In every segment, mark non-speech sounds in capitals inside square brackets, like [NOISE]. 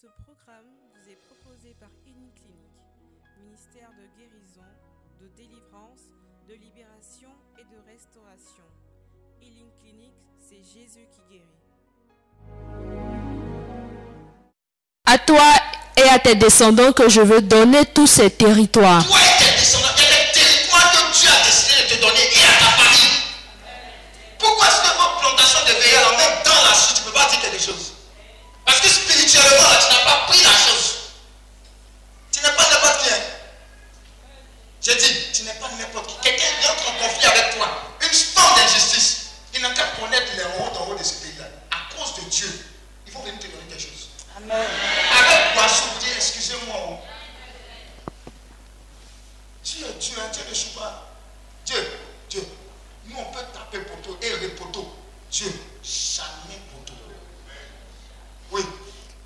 Ce programme vous est proposé par Uniclinique, ministère de guérison, de délivrance, de libération et de restauration. Healing Clinic, c'est Jésus qui guérit. À toi et à tes descendants que je veux donner tous ces territoires. Toi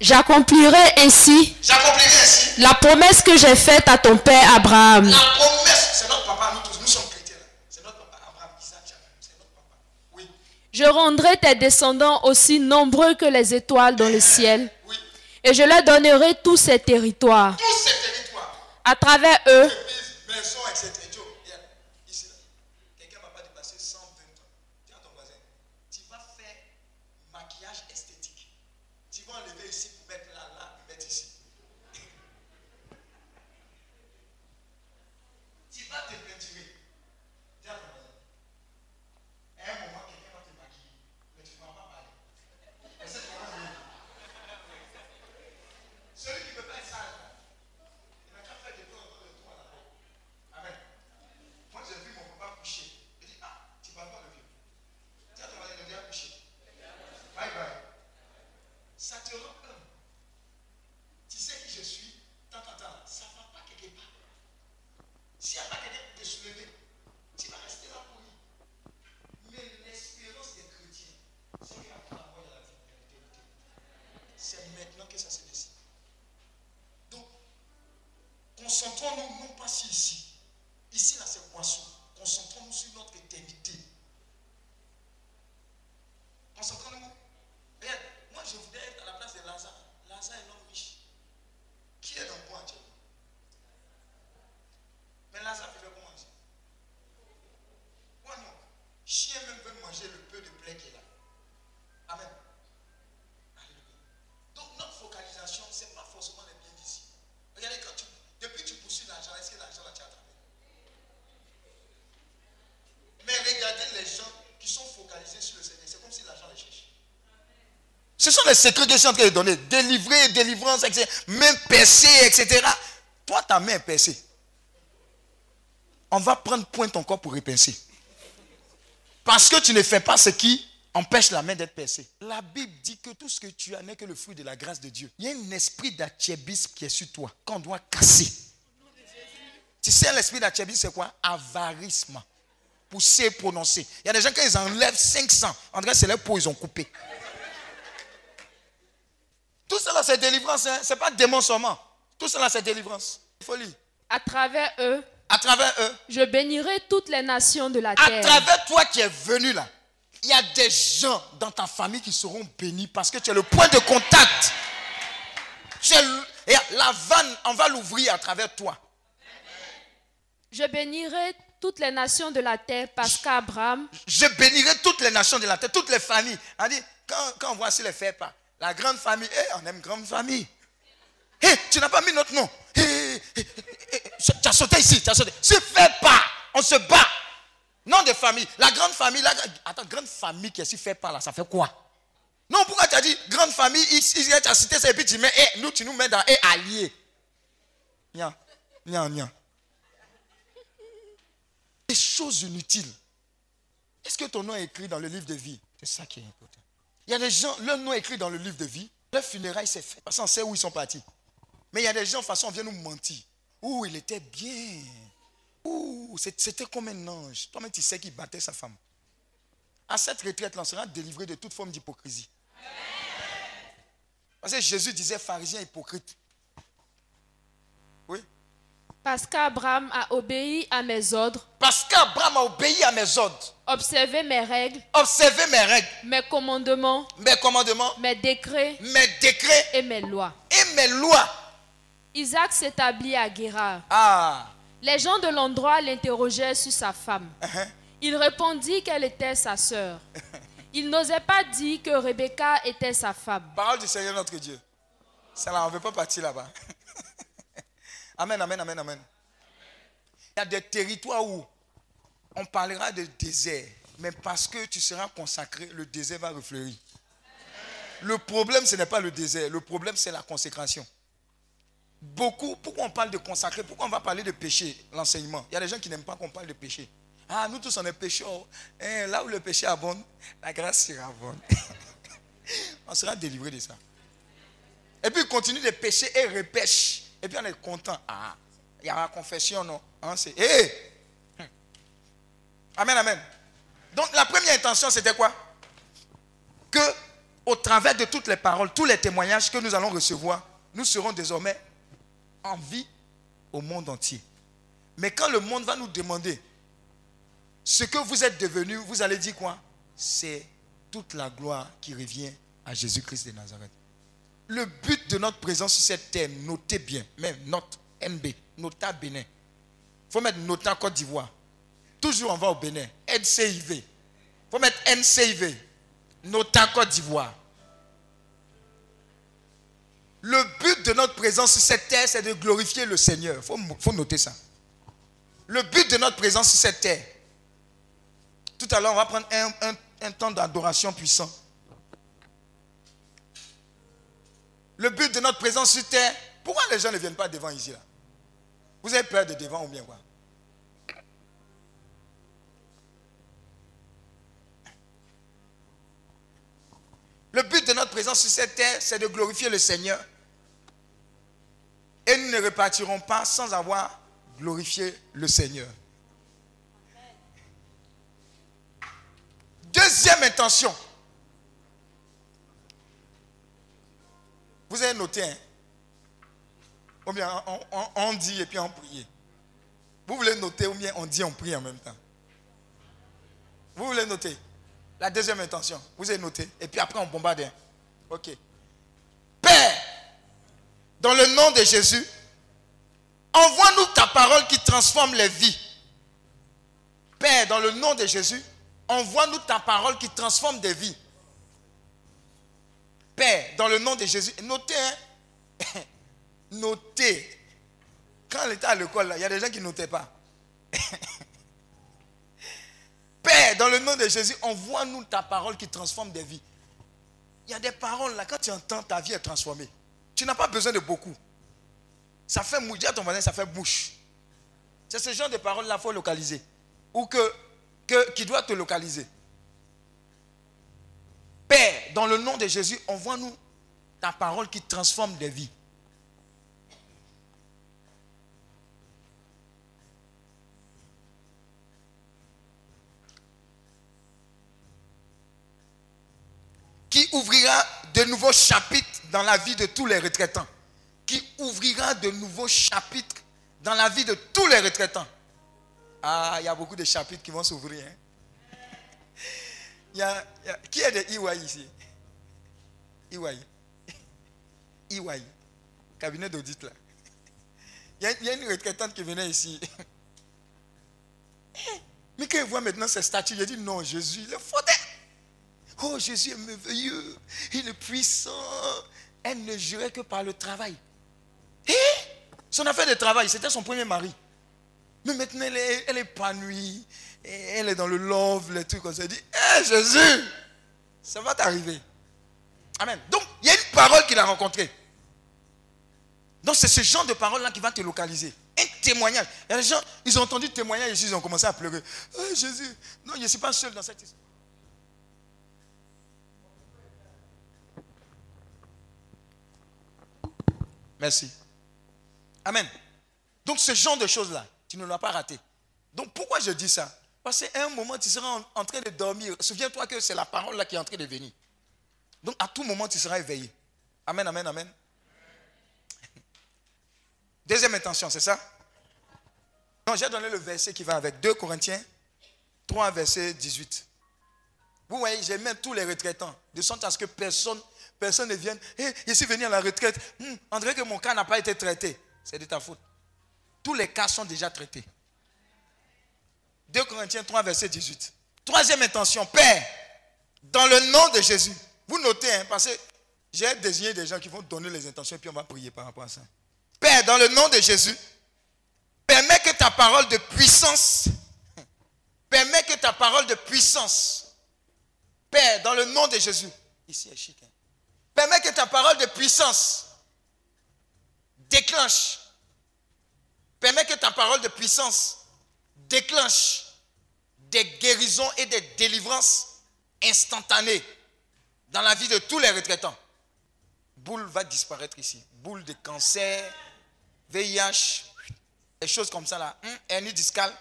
J'accomplirai ainsi la promesse que j'ai faite à ton père Abraham. La promesse, c'est notre papa, nous tous. Nous sommes chrétiens. là. C'est notre papa, Abraham, Isaac, Jacob. C'est notre papa. Oui, Je rendrai tes descendants aussi nombreux que les étoiles dans le ciel, oui. et je leur donnerai tous ces territoires. Tous ces territoires. À travers eux, Église, maison, etc. Joe, viens. Ici, là. Quelqu'un ne va pas dépasser 120 ans. Dis à ton voisin, tu vas faire maquillage esthétique. Tu vas enlever ici pour mettre là, là, pour mettre ici. tu vas te peinturer. Dis à ton voisin. À un moment, quelqu'un va te maquiller. Mais tu ne vas pas parler. Et c'est ton voisin. Celui qui ne veut pas être sage, là, il n'a qu'à faire des tours autour de toi là-bas. Amen. Moi, j'ai vu mon papa coucher. Il dit, ah, tu parles pas le vieux. Tiens, ton mari, il vient coucher. Bye bye. Ça te rend humble. Tu sais qui je suis Tant, tant, tant. Ça ne va pas quelque part. S'il n'y a pas quelqu'un pour te soulever, tu vas rester là pour lui. Mais l'espérance des chrétiens, c'est qu'après la mort, il y a la vie de l'éternité. C'est maintenant que ça se décide. Donc, concentrons-nous non pas sur ici. Ici, là, c'est poisson. Concentrons-nous sur notre éternité. Concentrons-nous. Regarde, moi, je voudrais être à la place de Lazare. Lazare est l'homme riche. Qui est dans le bois actuellement Mais Lazare vivait comment manger Moi, non. Chien même veut manger le peu de blé qu'il a. Amen. Alléluia. Donc notre focalisation, ce n'est pas forcément les biens d'ici. Regardez, quand tu, depuis que tu poursuis l'argent, est-ce que l'argent là tu as attrapé Mais regardez les gens qui sont focalisés sur le Seigneur, c'est comme si l'argent les cherche. Ce sont les secrets que je suis en train de donner. Délivrer, délivrance, etc. Même percée, etc. Toi, ta main est percée. On va prendre point ton corps pour repincer. Parce que tu ne fais pas ce qui empêche la main d'être percée. La Bible dit que tout ce que tu as n'est que le fruit de la grâce de Dieu. Il y a un esprit d'achébisme qui est sur toi, qu'on doit casser. Tu sais, l'esprit d'achébisme, c'est quoi? Avarisme. Pousser, prononcer. Il y a des gens, quand ils enlèvent 500, en cas, c'est leur peau, ils ont coupé. C'est délivrance. Hein? Ce n'est pas démon seulement. Tout cela, c'est délivrance. Lire. à travers eux, À travers eux, je bénirai toutes les nations de la À terre. travers toi qui es venu là, il y a des gens dans ta famille qui seront bénis parce que tu es le point de contact. Tu es et la vanne, on va l'ouvrir à travers toi. Je bénirai toutes les nations de la terre parce qu'Abraham, Je bénirai toutes les nations de la terre, toutes les familles. On dit, quand, quand on voit si les fait pas, la grande famille, eh, on aime grande famille. Eh, tu n'as pas mis notre nom. Eh, eh, tu as sauté ici, tu as sauté. Se fait pas, on se bat. Nom de famille. La grande famille, la, attends, grande famille qui est fait pas là, ça fait quoi? Non, pourquoi tu as dit grande famille, tu as cité ça et puis tu mets, nous, tu nous mets dans eh, allié. Nya, nya, nya. Des choses inutiles. Est-ce que ton nom est écrit dans le livre de vie? C'est ça qui est important. Il y a des gens, leur nom est écrit dans le livre de vie, leur funérailles c'est fait. Parce qu'on sait où ils sont partis. Mais il y a des gens, de toute façon, on vient nous mentir. Ouh, il était bien. Ouh, c'était comme un ange. Toi-même, tu sais qu'il battait sa femme. À cette retraite, là, on sera délivré de toute forme d'hypocrisie. Parce que Jésus disait pharisien hypocrite. Parce qu'Abraham a obéi à mes ordres, Parce qu'Abraham a obéi à mes ordres, observé mes règles, observé mes règles, mes commandements, mes commandements, mes décrets mes décrets et mes lois. et mes lois. Isaac s'établit à Guérard. Ah. Les gens de l'endroit l'interrogeaient sur sa femme. Uh-huh. Il répondit qu'elle était sa sœur. [LAUGHS] Il n'osait pas dire que Rebecca était sa femme. Parole du Seigneur notre Dieu. Ça là, on ne veut pas partir là-bas. [LAUGHS] amen, amen, amen, amen. Il y a des territoires où on parlera de désert, mais parce que tu seras consacré, le désert va refleurir. Le problème, ce n'est pas le désert, le problème, c'est la consécration. Beaucoup, pourquoi on parle de consacré Pourquoi on va parler de péché, l'enseignement? Il y a des gens qui n'aiment pas qu'on parle de péché. Ah, nous tous, on est pécheurs. Eh, là où le péché abonde, la grâce sera bonne. [LAUGHS] on sera délivré de ça. Et puis, continue de pécher et repêche. Et puis, on est content. Ah, il y a la confession, non? Hein, C'est, hé Amen, amen. Donc, la première intention, c'était quoi? Que, au travers de toutes les paroles, tous les témoignages que nous allons recevoir, nous serons désormais en vie au monde entier. Mais quand le monde va nous demander ce que vous êtes devenu, vous allez dire quoi? C'est toute la gloire qui revient à Jésus-Christ de Nazareth. Le but de notre présence sur cette terre, notez bien, même note NB, nota Bénin. Il faut mettre nota Côte d'Ivoire. Toujours on va au Bénin. NCIV. Il faut mettre NCIV. Nota Côte d'Ivoire. Le but de notre présence sur cette terre, c'est de glorifier le Seigneur. Il faut, faut, noter ça. Le but de notre présence sur cette terre. Tout à l'heure, on va prendre un, un, un temps d'adoration puissant. Le but de notre présence sur terre, pourquoi les gens ne viennent pas devant ici Vous avez peur de devant ou bien quoi? Le but de notre présence sur cette terre, c'est de glorifier le Seigneur. Et nous ne repartirons pas sans avoir glorifié le Seigneur. Deuxième intention. Vous avez noté, hein? Ou bien on, dit et puis on prie. Vous voulez noter ou bien on dit on prie en même temps? Vous voulez noter? La deuxième intention. Vous avez noté. Et puis après on bombarde. Hein? Ok. Père, dans le nom de Jésus, envoie-nous ta parole qui transforme les vies. Père, dans le nom de Jésus, envoie-nous ta parole qui transforme des vies. Père, dans le nom de Jésus, notez, hein? [LAUGHS] notez. Quand elle était à l'école, il y a des gens qui ne notaient pas. [LAUGHS] Père, dans le nom de Jésus, envoie-nous ta parole qui transforme des vies. Il y a des paroles là, quand tu entends, ta vie est transformée. Tu n'as pas besoin de beaucoup. Ça fait à ton voisin, ça fait bouche. C'est ce genre de paroles là qu'il faut localiser. Ou que, que, qui doit te localiser. Père, dans le nom de Jésus, envoie-nous ta parole qui transforme des vies. Qui ouvrira de nouveaux chapitres dans la vie de tous les retraitants. Qui ouvrira de nouveaux chapitres dans la vie de tous les retraitants. Ah, il y a beaucoup de chapitres qui vont s'ouvrir. Hein? Il y a, il y a, qui est de EY ici EY. EY. Cabinet d'audit là. Il y, a, une retraitante qui venait ici. Mais quand il voit maintenant ces statues, il dit non, Jésus, il est fauté. Oh, Jésus est merveilleux. Il est puissant. Elle ne jurait que par le travail. Et son affaire de travail, c'était son premier mari. Mais maintenant, elle est, épanouie. Elle est dans le love, les trucs ça. Elle dit, hé hey, Jésus, ça va t'arriver. Amen. Donc, il y a une parole qu'il a rencontrée. Donc, c'est ce genre de parole-là qui va te localiser. Un témoignage. Il y a des gens, ils ont entendu le témoignage ici, ils ont commencé à pleurer. Oh, Jésus, non, je ne suis pas seul dans cette histoire. Merci. Amen. Donc, ce genre de choses-là, tu ne l'as pas raté. Donc, pourquoi je dis ça? Parce qu'à un moment, tu seras en, train de dormir. Souviens-toi que c'est la parole là qui est en train de venir. Donc, à tout moment, tu seras éveillé. Amen, amen, amen. [LAUGHS] Deuxième intention, c'est ça? Non, j'ai donné le verset qui va avec 2 Corinthiens 3, verset 18. Vous voyez, j'ai même tous les retraitants, de sorte à ce que personne, personne ne vienne. Eh, je suis venu à la retraite. Hmm, on dirait que mon cas n'a pas été traité. C'est de ta faute. Tous les cas sont déjà traités. 2 Corinthiens 3, verset 18. Troisième intention, Père, dans le nom de Jésus. Vous notez, hein, parce que j'ai désigné des gens qui vont donner les intentions puis on va prier par rapport à ça. Père, dans le nom de Jésus, permets que ta parole de puissance, permets que ta parole de puissance, Père, dans le nom de Jésus, ici est chic, hein. permets que ta parole de puissance déclenche, permets que ta parole de puissance déclenche des guérisons et des délivrances instantanées dans la vie de tous les retraitants. Boule va disparaître ici. Boule de cancer, VIH, des choses comme ça là. Hum, hernie discale.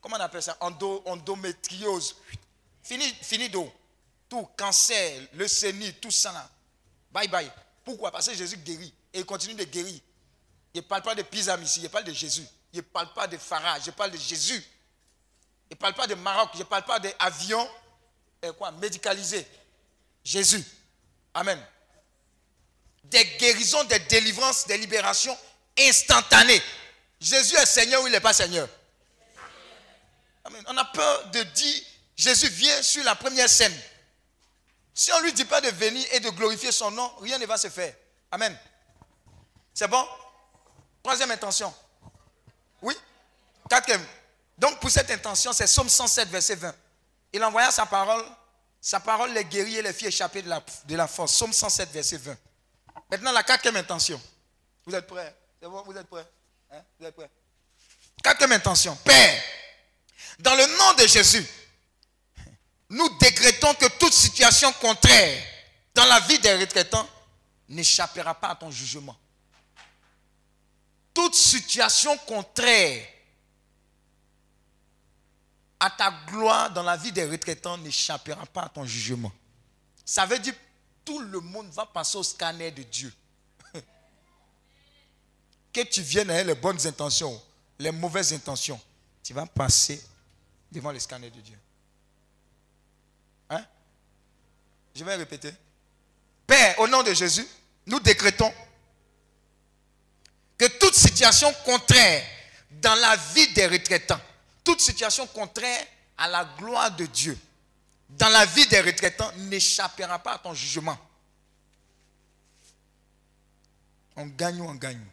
Comment on appelle ça? Endo, Endométriose. Fini, fini d'eau. Tout, cancer, leucémie, tout ça là. Bye bye. Pourquoi? Parce que Jésus guérit. Et il continue de guérir. Il ne parle pas de Pisam ici, il parle de Jésus. Il ne parle pas de Farah, je parle de Jésus. Il ne parle pas de Maroc, je ne parle pas d'avion et quoi, médicalisé. Jésus. Amen. Des guérisons, des délivrances, des libérations instantanées. Jésus est Seigneur ou il n'est pas Seigneur? Amen. On a peur de dire Jésus vient sur la première scène. Si on ne lui dit pas de venir et de glorifier son nom, rien ne va se faire. Amen. C'est bon? Troisième intention. Oui Quatrième. Donc pour cette intention, c'est Somme 107, verset 20. Il envoya sa parole, sa parole les guérit et les fit échapper de la, de la force. Somme 107, verset 20. Maintenant, la quatrième intention. Vous êtes prêts? Vous êtes prêts? Hein? Vous êtes prêts? Quatrième intention. Père, dans le nom de Jésus, nous décrétons que toute situation contraire dans la vie des retraitants n'échappera pas à ton jugement. Toute situation contraire à ta gloire dans la vie des retraitants n'échappera pas à ton jugement. Ça veut dire tout le monde va passer au scanner de Dieu. [LAUGHS] que tu viennes avec les bonnes intentions, les mauvaises intentions, tu vas passer devant le scanner de Dieu. Hein? Je vais répéter. Père, au nom de Jésus, nous décrétons que toute situation contraire dans la vie des retraitants toute situation contraire à la gloire de Dieu dans la vie des retraitants n'échappera pas à ton jugement. On gagne ou on gagne.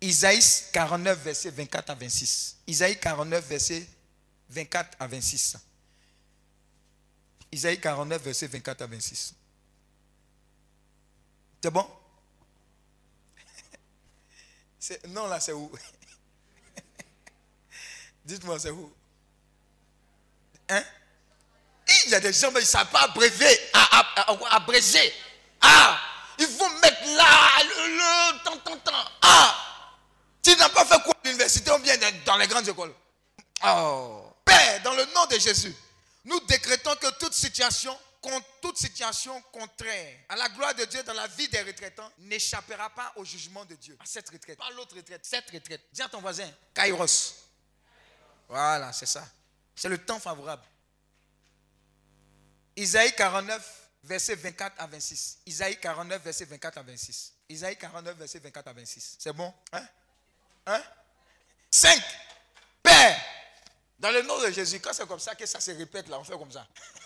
Isaïe 49, verset 24 à 26. Isaïe 49, verset 24 à 26. Isaïe 49, verset 24 à 26. C'est bon? Non, là, c'est où? [LAUGHS] Dites-moi, c'est où? Hein? Il y a des gens, mais ils ne savent pas abréver, abréger. Ah, il faut mettre là, le, tant, tant, tant. Ah, tu n'as pas fait quoi l'université ou bien dans les grandes écoles. Oh, Père, dans le nom de Jésus, nous décrétons que toute situation, toute situation contraire à la gloire de Dieu dans la vie des retraitants n'échappera pas au jugement de Dieu. À cette retraite, pas l'autre retraite, cette retraite. Dis à ton voisin, Kairos. Voilà, c'est ça. C'est le temps favorable. Isaïe 49, verset 24 à 26. Isaïe 49, verset 24 à 26. Isaïe 49, verset 24 à 26. C'est bon? Hein? Hein? 5. Père, dans le nom de Jésus, quand c'est comme ça que ça se répète là, on fait comme ça. [LAUGHS]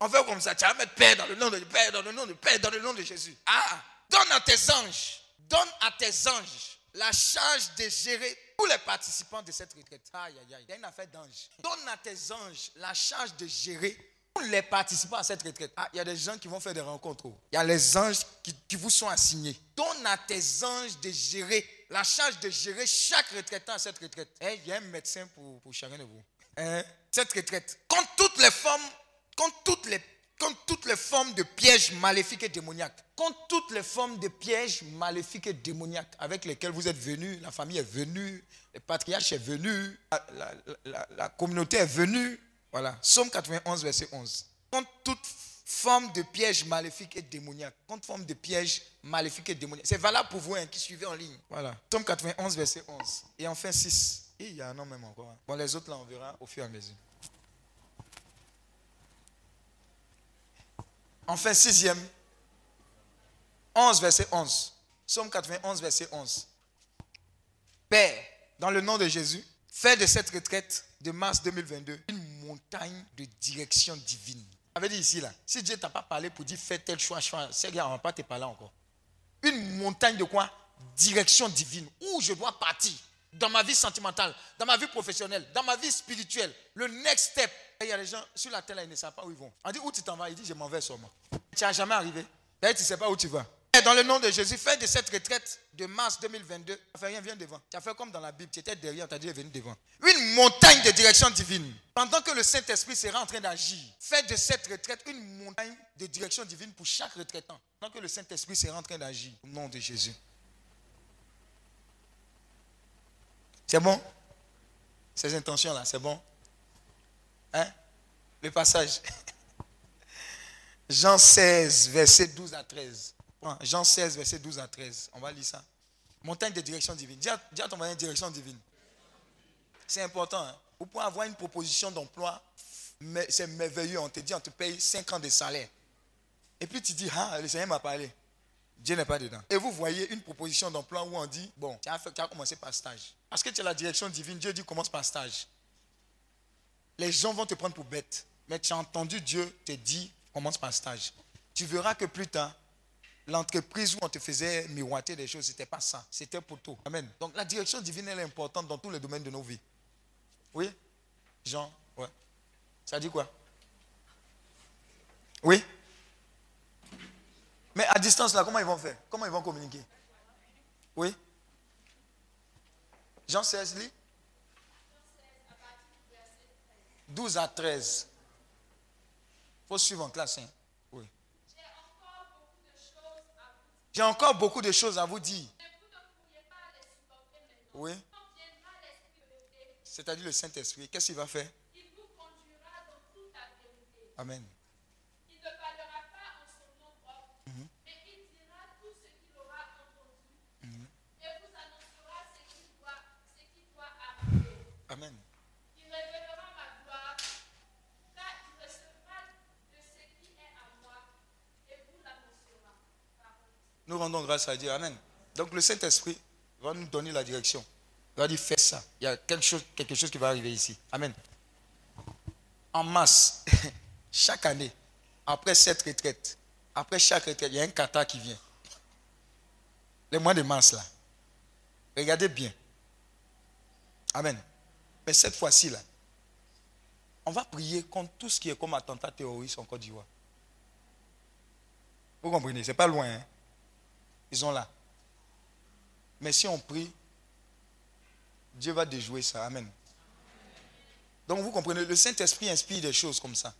on fait comme ça. Tu vas mettre Père dans le nom de Père, dans le nom de Père, dans le nom de Jésus. Ah, donne à tes anges, donne à tes anges la charge de gérer tous les participants de cette retraite. Aïe, aïe, aïe. Il y a une affaire d'ange. Donne à tes anges la charge de gérer tous les participants à cette retraite. Ah, il y a des gens qui vont faire des rencontres. Il y a les anges qui, vous sont assignés. Donne à tes anges de gérer la charge de gérer chaque retraitant à cette retraite. Eh, il y a un médecin pour, pour chacun de vous. Hein? Cette retraite. Quand toutes les formes, quand toutes les contre toutes les formes de pièges maléfiques et démoniaques, contre toutes les formes de pièges maléfiques et démoniaques avec lesquels vous êtes venus, la famille est venue, le patriarche est venu, la, communauté est venue. Voilà, Somme 91, verset 11. Contre toute forme de pièges maléfiques et démoniaques, contre forme de pièges maléfiques et démoniaques. C'est valable pour vous hein, qui suivez en ligne. Voilà, Somme 91, verset 11. Et enfin 6. il y a un an même encore. Hein. Bon, les autres là, on verra au fur et à mesure. Enfin, sixième. 11, verset 11. Somme 91, verset 11. Père, dans le nom de Jésus, fais de cette retraite de mars 2022 une montagne de direction divine. Avait dit ici, là, si Dieu t'a pas parlé pour dire fais tel choix, choix, c'est on va pas te parler encore. Une montagne de quoi? Direction divine. Où je dois partir dans ma vie sentimentale, dans ma vie professionnelle, dans ma vie spirituelle. Le next step. Il y a des gens sur la terre, ils ne savent pas où ils vont. On dit où tu t'en vas? Il dit je m'en vais sûrement. Tu n'as jamais arrivé. D'ailleurs, tu ne sais pas où tu vas. Dans le nom de Jésus, fais de cette retraite de mars 2022, tu fait rien, viens devant. Tu as fait comme dans la Bible, tu étais derrière, tu as dit venu devant. Une montagne de direction divine. Pendant que le Saint-Esprit sera en train d'agir, fais de cette retraite une montagne de direction divine pour chaque retraitant. Pendant que le Saint-Esprit sera en train d'agir, au nom de Jésus. C'est bon? Ces intentions-là, c'est bon? Hein? Le passage. Jean 16, verset 12 à 13. Jean 16, verset 12 à 13. On va lire ça. Montagne de direction divine. Dis à, ton voisin direction divine. C'est important. Hein? Vous pouvez avoir une proposition d'emploi. C'est merveilleux. On te dit, on te paye 5 ans de salaire. Et puis tu dis, ah, le Seigneur m'a parlé. Dieu n'est pas dedans. Et vous voyez une proposition d'emploi où on dit, bon, tu as, tu as commencé par stage. Parce que tu as la direction divine, Dieu dit, commence par stage. Les gens vont te prendre pour bête. Mais tu as entendu Dieu te dire, commence par stage. Tu verras que plus tard, l'entreprise où on te faisait miroiter des choses, ce n'était pas ça. C'était pour tout. Amen. Donc la direction divine, elle est importante dans tous les domaines de nos vies. Oui? Jean? Ouais. Ça dit quoi? Oui? Mais à distance, là, comment ils vont faire? Comment ils vont communiquer? Oui? Jean 16, lit 12 à 13. Il faut suivre en classe. Hein? J'ai encore beaucoup de choses à vous dire. Oui. C'est-à-dire le Saint-Esprit. Qu'est-ce qu'il va faire? Il vous conduira dans toute la vérité. Amen. Il ne parlera pas en son nom propre, mhm. mais il dira tout ce qu'il aura entendu mhm. et vous annoncera ce qui doit, doit arriver. Amen. Il révélera ma gloire, car il recevra de ce qui est à moi et vous l'annoncera. Nous rendons grâce à Dieu. Amen. Donc le Saint-Esprit va nous donner la direction. Il va dire fais ça. Il y a quelque chose, quelque chose qui va arriver ici. Amen. En masse, [LAUGHS] chaque année, après cette retraite, après chaque retraite, il y a un kata qui vient. Le mois de mars là. Regardez bien. Amen. Mais cette fois-ci là, on va prier contre tout ce qui est comme attentat terroriste en Côte d'Ivoire. Vous comprenez, c'est pas loin. Hein? Ils sont là. Mais si on prie, Dieu va déjouer ça. Amen. Donc vous comprenez, le Saint-Esprit inspire des choses comme ça.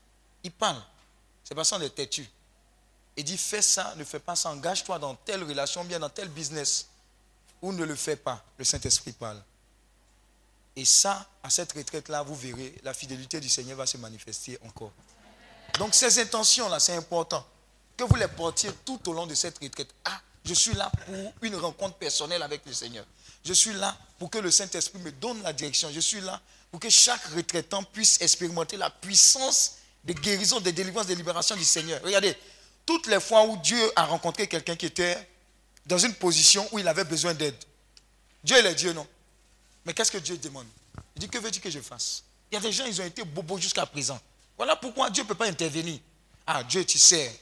Il parle. C'est pas sans des têtus. Il dit fais ça, ne fais pas ça, engage-toi dans telle relation, bien dans tel business. Ou ne le fais pas. Le Saint-Esprit parle. Et ça, à cette retraite-là, vous verrez, la fidélité du Seigneur va se manifester encore. Donc ces intentions-là, c'est important. Que vous les portiez tout au long de cette retraite. Ah, je suis là pour une rencontre personnelle avec le Seigneur. Je suis là pour que le Saint-Esprit me donne la direction. Je suis là pour que chaque retraitant puisse expérimenter la puissance de guérison, de délivrance, de libération du Seigneur. Regardez, toutes les fois où Dieu a rencontré quelqu'un qui était dans une position où il avait besoin d'aide, Dieu il est Dieu, non? Mais qu'est-ce que Dieu demande? Il dit, que veux-tu que je fasse? Il y a des gens, ils ont été bobos jusqu'à présent. Voilà pourquoi Dieu ne peut pas intervenir. Ah, Dieu, tu sais,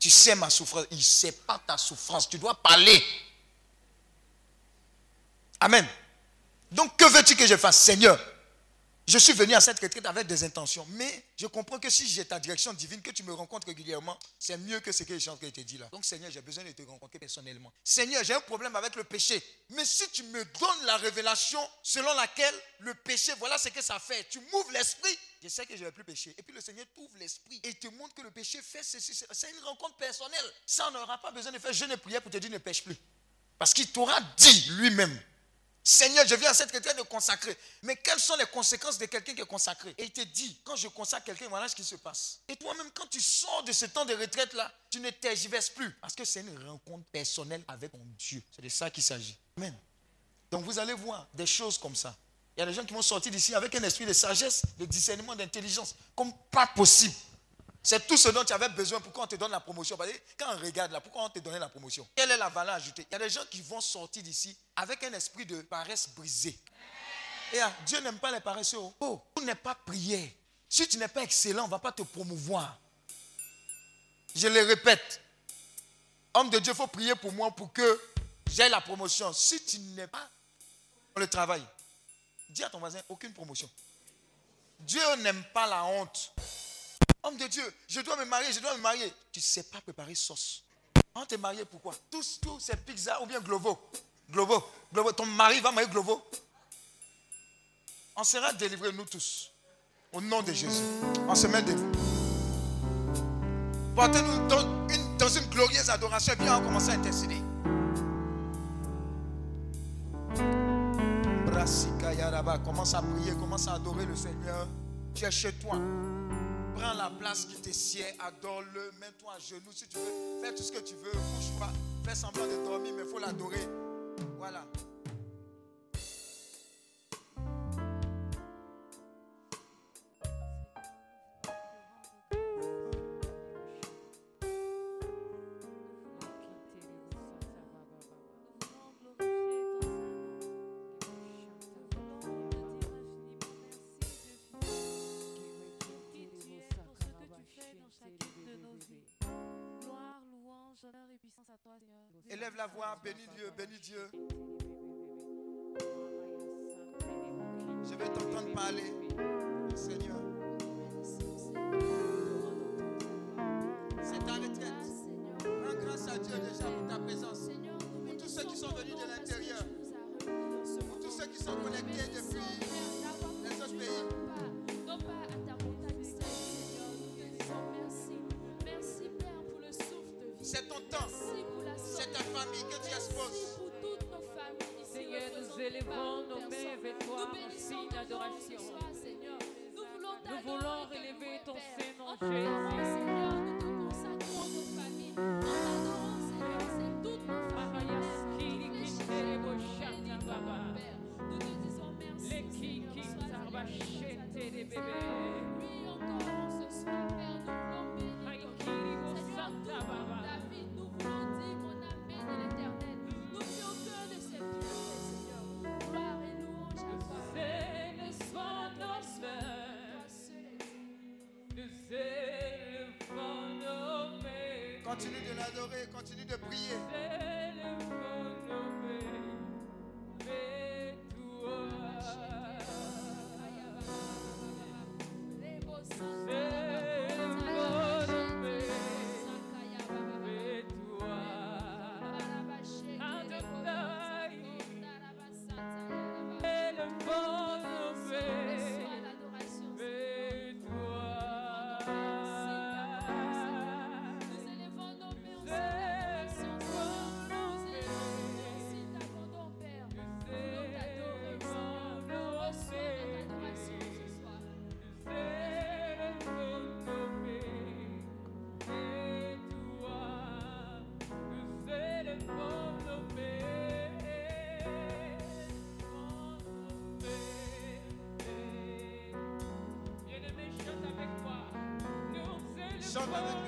tu sais ma souffrance. Il ne sait pas ta souffrance. Tu dois parler. Amen. Donc, que veux-tu que je fasse, Seigneur? Je suis venu à cette retraite avec des intentions. Mais je comprends que si j'ai ta direction divine, que tu me rencontres régulièrement, c'est mieux que ce que j'ai été dit là. Donc, Seigneur, j'ai besoin de te rencontrer personnellement. Seigneur, j'ai un problème avec le péché. Mais si tu me donnes la révélation selon laquelle le péché, voilà ce que ça fait. Tu m'ouvres l'esprit je sais que je ne vais plus pécher. Et puis le Seigneur t'ouvre l'esprit et te montre que le péché fait ceci. C'est une rencontre personnelle. Ça, on n'aura pas besoin de faire jeûne et prière pour te dire ne pêche plus. Parce qu'il t'aura dit lui-même. Seigneur, je viens à cette retraite de consacrer. Mais quelles sont les conséquences de quelqu'un qui est consacré? Et il te dit, quand je consacre quelqu'un, voilà ce qui se passe. Et toi-même, quand tu sors de ce temps de retraite-là, tu ne t'égiverses plus. Parce que c'est une rencontre personnelle avec ton Dieu. C'est de ça qu'il s'agit. Amen. Donc vous allez voir des choses comme ça. Il y a des gens qui vont sortir d'ici avec un esprit de sagesse, de discernement, d'intelligence, comme pas possible. C'est tout ce dont tu avais besoin pour qu'on te donne la promotion. quand on regarde là, pourquoi on te donné la promotion? Quelle est la valeur ajoutée? Il y a des gens qui vont sortir d'ici avec un esprit de paresse brisé. Et ah, Dieu n'aime pas les paresseux. Oh, tu n'es pas prié. Si tu n'es pas excellent, on ne va pas te promouvoir. Je le répète. Homme de Dieu, il faut prier pour moi pour que j'ai la promotion. Si tu n'es pas dans le travail, dis à ton voisin, aucune promotion. Dieu n'aime pas la honte. Homme de Dieu, je dois me marier, je dois me marier. Tu ne sais pas préparer sauce. On t'est marié pourquoi? Tous, tous ces pizzas ou bien Glovo. Glovo. Glovo. Ton mari va marier Glovo. On sera délivrés, nous tous. Au nom de Jésus. On se met debout. Portez-nous dans une, glorieuse adoration. Viens, on commence à intercéder. Commence à prier, commence à adorer le Seigneur. Tu es chez toi. Prends la place qui te sied, adore-le, mets-toi à genoux si tu veux. Fais tout ce que tu veux, bouge pas, fais semblant de dormir, mais il faut l'adorer. Voilà. Voix, bénis Dieu, bénis Dieu. Je vais t'entendre parler, Seigneur. C'est ta retraite. Rends grâce à Dieu déjà pour ta présence. Pour tous ceux qui sont venus de l'intérieur. Pour tous ceux qui sont connectés depuis les autres pays. C'est ton temps. C'est ta famille que tu exposes. Seigneur, nous élevons nos mains vers toi en signe d'adoration. Nous voulons relever ton Saint-Nom, Jésus. Continue de l'adorer, continue de prier. Chante avec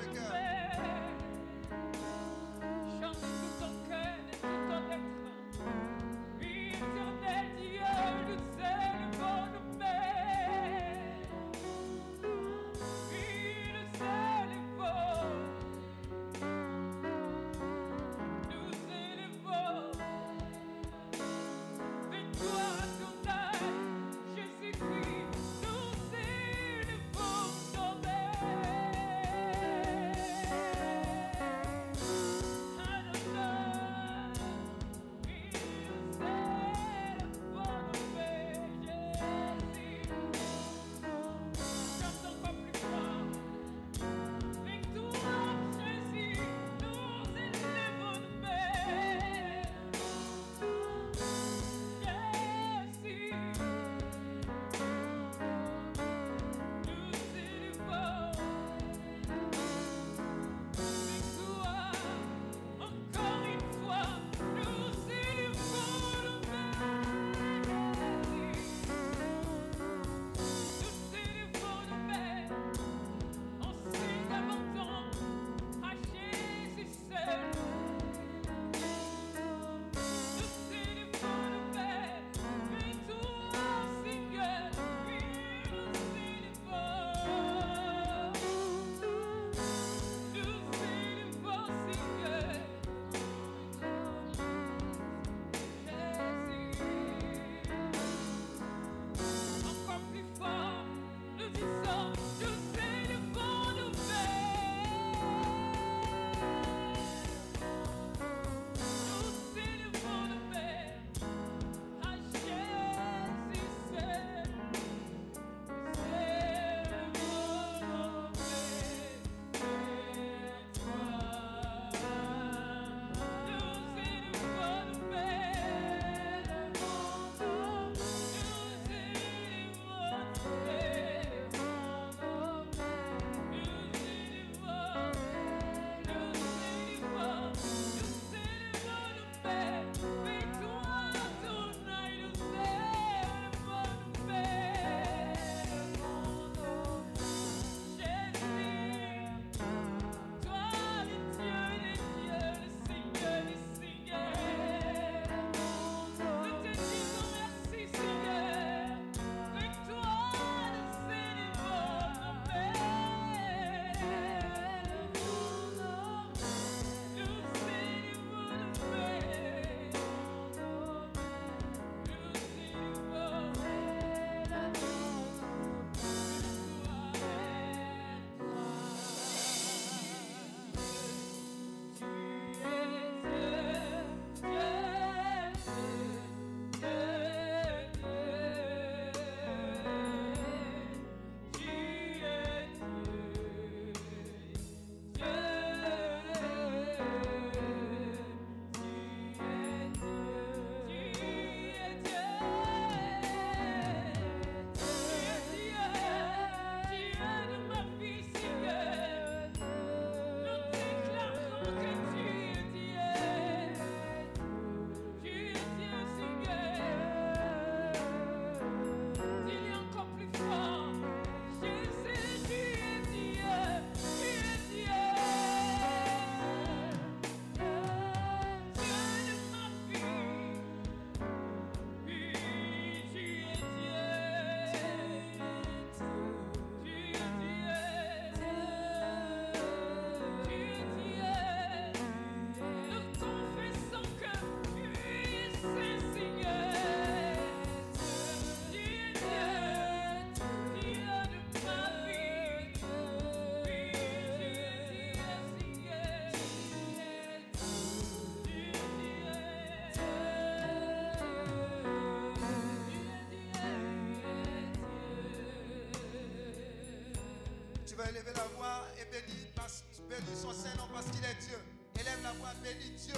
bénis son Saint-Nom parce qu'il est Dieu. Élève la voix, bénis Dieu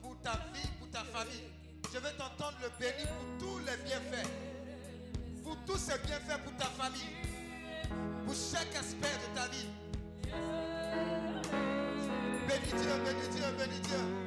pour ta vie, pour ta famille. Je veux t'entendre le bénir pour tous les bienfaits. Pour tous ces bienfaits pour ta famille. Pour chaque aspect de ta vie. Bénis Dieu, bénis Dieu, bénis Dieu.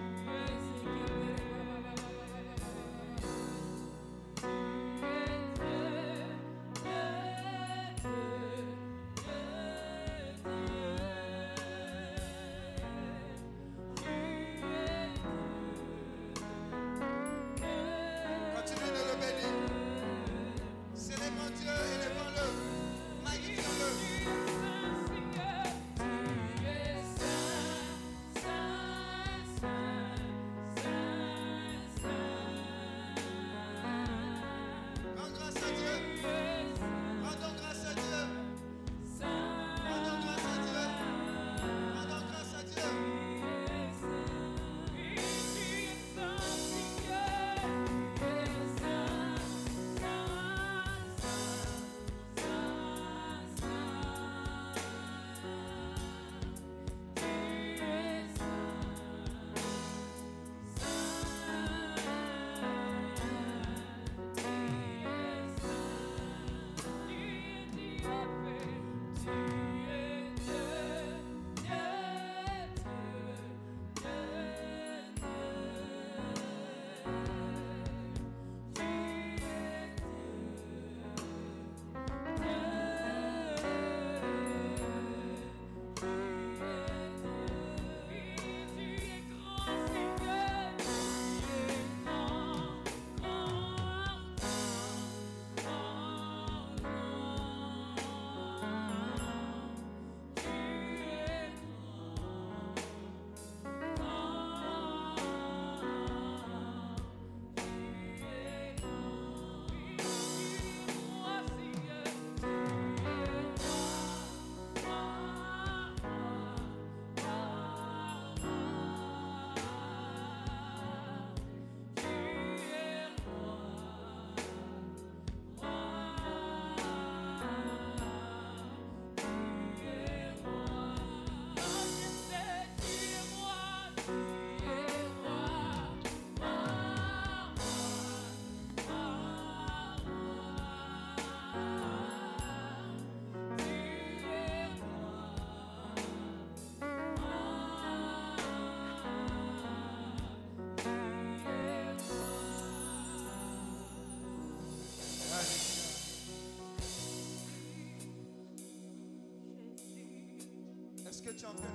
church. I'm.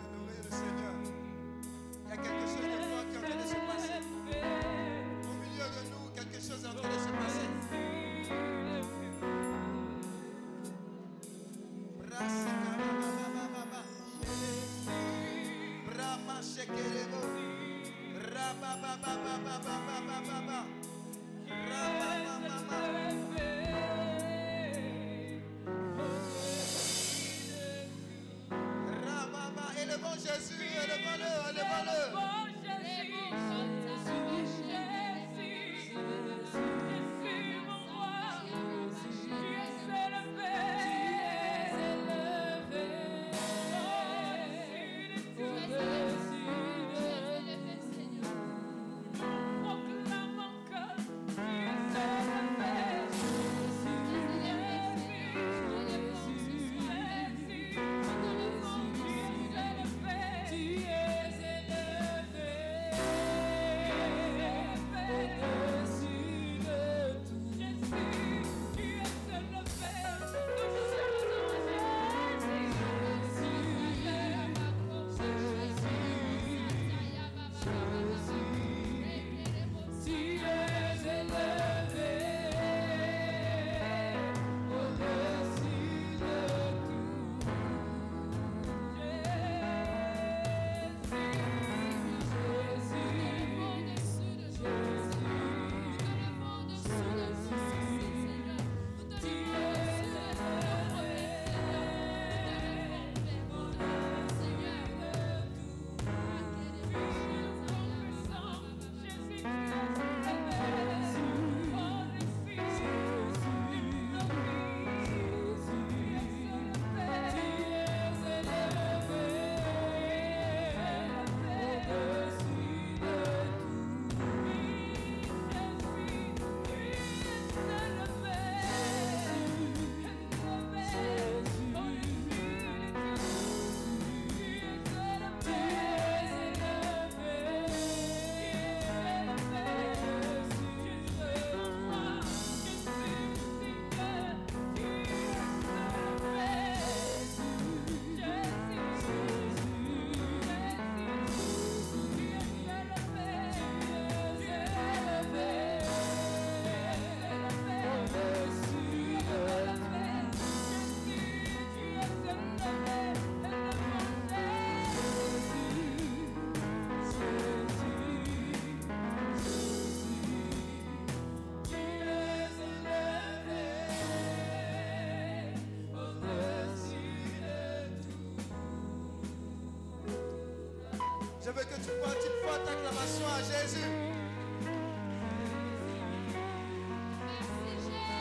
Que tu portes une forte acclamation à Jésus.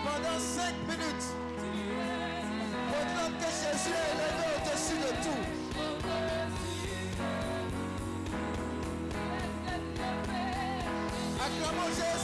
Pendant 5 minutes, proclame que Jésus est élevé au-dessus de tout. Acclamons Jésus.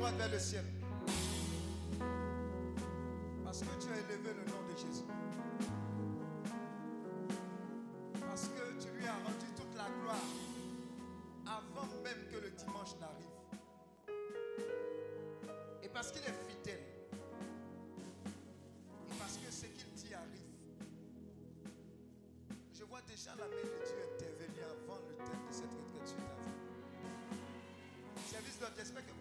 Vers le ciel. Parce que tu as élevé le nom de Jésus. Parce que tu lui as rendu toute la gloire avant même que le dimanche n'arrive. Et parce qu'il est fidèle. Et parce que ce qu'il dit arrive. Je vois déjà la main de Dieu intervenir avant le thème de cette retraite sur ta vie. Service d'ordre, j'espère que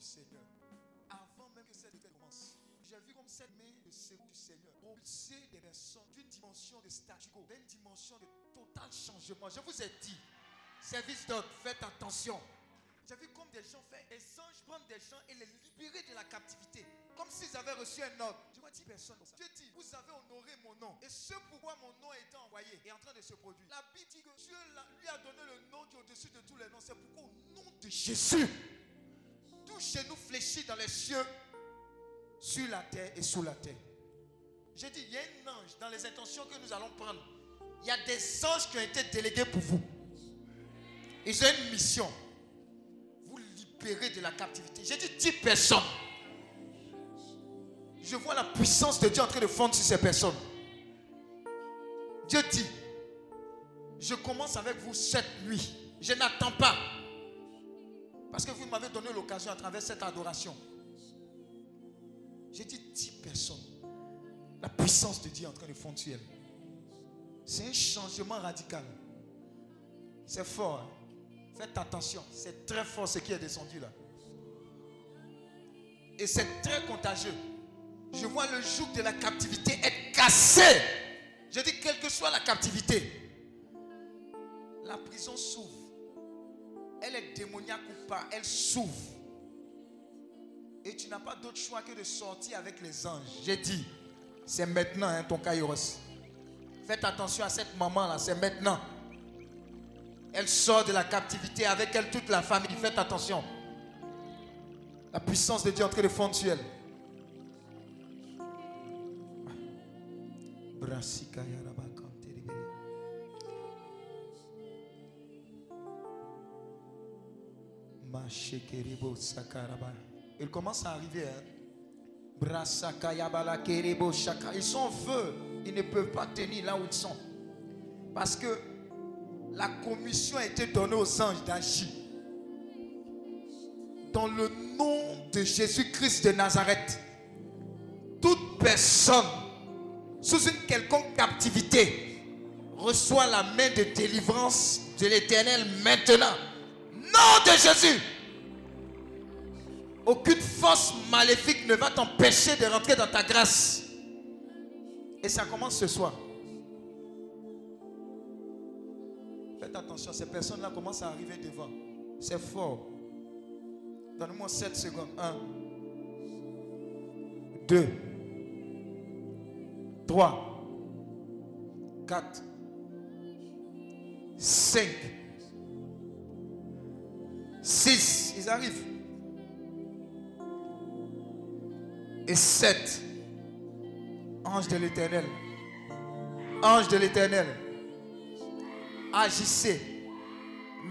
Seigneur, avant même que cette retraite commence, j'ai vu comme cette main de secours du Seigneur propulser des personnes d'une dimension de statu quo, d'une dimension de total changement. Je vous ai dit, service d'ordre, faites attention. J'ai vu comme des gens faire des anges prendre des gens et les libérer de la captivité. Comme s'ils avaient reçu un ordre. Je vois 10 personnes comme ça. Dieu dit, vous avez honoré mon nom. Et ce pourquoi mon nom a été envoyé est en train de se produire. La Bible dit que Dieu lui a donné le nom qui est au-dessus de tous les noms. C'est pourquoi au nom de Jésus, tout genou fléchit dans les cieux, sur la terre et sous la terre. J'ai dit, il y a un ange dans les intentions que nous allons prendre. Il y a des anges qui ont été délégués pour vous. Ils ont une mission. Vous libérer de la captivité. J'ai dit 10 personnes. Je vois la puissance de Dieu en train de fondre sur ces personnes. Dieu dit, je commence avec vous cette nuit. Je n'attends pas. Parce que vous m'avez donné l'occasion à travers cette adoration. J'ai dit 10 personnes. La puissance de Dieu est en train de fondre sur elles. C'est un changement radical. C'est fort. hein. Faites attention. C'est très fort ce qui est descendu là. Et c'est très contagieux. Je vois le joug de la captivité être cassé Je dis, quelle que soit la captivité, la prison s'ouvre. Elle est démoniaque ou pas, elle s'ouvre. Et tu n'as pas d'autre choix que de sortir avec les anges. J'ai dit, c'est maintenant hein, ton kairos. Faites attention à cette maman-là, c'est maintenant. Elle sort de la captivité avec elle toute la famille. Faites attention. La puissance de Dieu est en train de fondre sur elle. Mashekerebo sakaraba. Il commence à arriver. Hein? Ils sont en feu. Ils ne peuvent pas tenir là où ils sont. Parce que la commission a été donnée aux anges d'agir. Dans le nom de Jésus-Christ de Nazareth, toute personne sous une quelconque captivité reçoit la main de délivrance de l'Éternel maintenant. Nom de Jésus. Aucune force maléfique ne va t'empêcher de rentrer dans ta grâce. Et ça commence ce soir. Faites attention, ces personnes-là commencent à arriver devant. C'est fort. Donne-moi 7 secondes. 1, 2, 3, 4, 5, 6. Ils arrivent. Et 7. Ange de l'éternel. Ange de l'éternel. Agissez.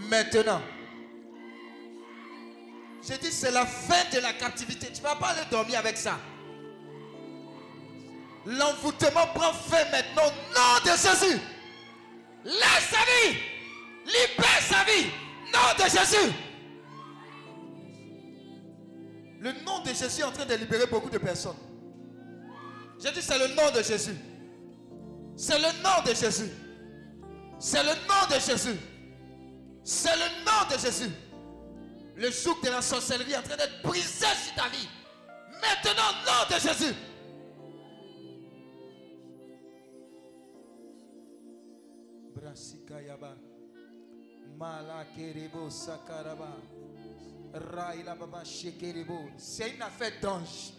Maintenant. J'ai dit, c'est la fin de la captivité. Tu ne vas pas aller dormir avec ça. L'envoûtement prend fin maintenant nom de Jésus. Laisse sa vie. Libère sa vie. Nom de Jésus. Le nom de Jésus est en train de libérer beaucoup de personnes. J'ai dit, c'est le nom de Jésus. C'est le nom de Jésus. C'est le nom de Jésus. C'est le nom de Jésus. Le joug de la sorcellerie est en train d'être brisé sur ta vie. Maintenant, nom de Jésus. Brasikayaba. Malakerebo sakaraba. C'est une affaire d'ange.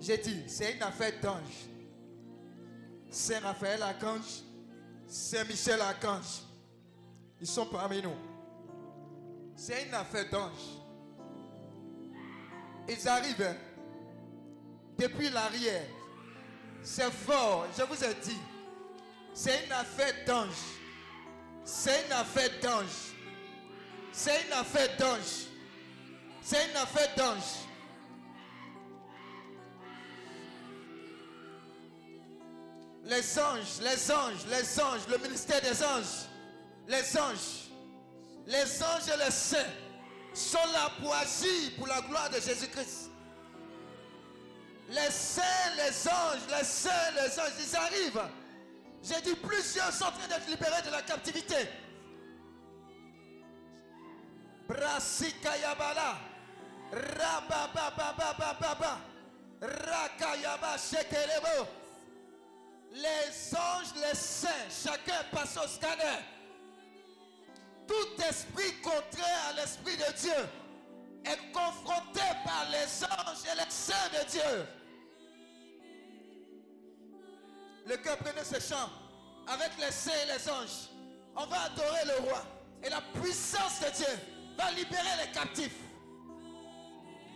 J'ai dit, c'est une affaire d'ange. Saint Raphaël Archange, Saint Michel Archange. Ils sont parmi nous. C'est une affaire d'ange. Ils arrivent hein, depuis l'arrière. C'est fort, je vous ai dit. C'est une affaire d'ange. C'est une affaire d'ange. C'est une affaire d'ange. C'est une affaire d'ange. Les anges, les anges, les anges, le ministère des anges, les anges, les anges et les saints sont là pour agir pour la gloire de Jésus-Christ. Les saints, les anges, les saints, les anges, ils arrivent. J'ai dit plusieurs sont en train d'être libérés de la captivité. Brasikayabala. Les anges, les saints, chacun passe au scanner. Tout esprit contraire à l'esprit de Dieu est confronté par les anges et les saints de Dieu. Le cœur prenait ce chant avec les saints et les anges. On va adorer le roi. Et la puissance de Dieu va libérer les captifs.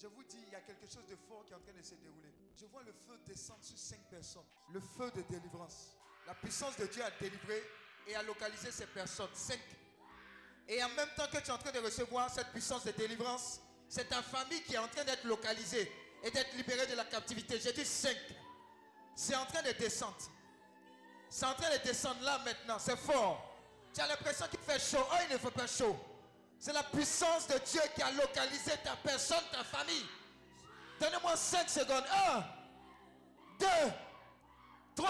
Je vous dis, il y a quelque chose de fort qui est en train de se dérouler. Je vois le feu descendre sur cinq personnes. Le feu de délivrance. La puissance de Dieu a délivré et a localisé ces personnes. Cinq. Et en même temps que tu es en train de recevoir cette puissance de délivrance, c'est ta famille qui est en train d'être localisée et d'être libérée de la captivité. J'ai dit cinq. C'est en train de descendre. C'est en train de descendre là maintenant. C'est fort. Tu as l'impression qu'il fait chaud. Oh, il ne fait pas chaud. C'est la puissance de Dieu qui a localisé ta personne, ta famille. Donnez-moi 5 secondes. 1, 2, 3,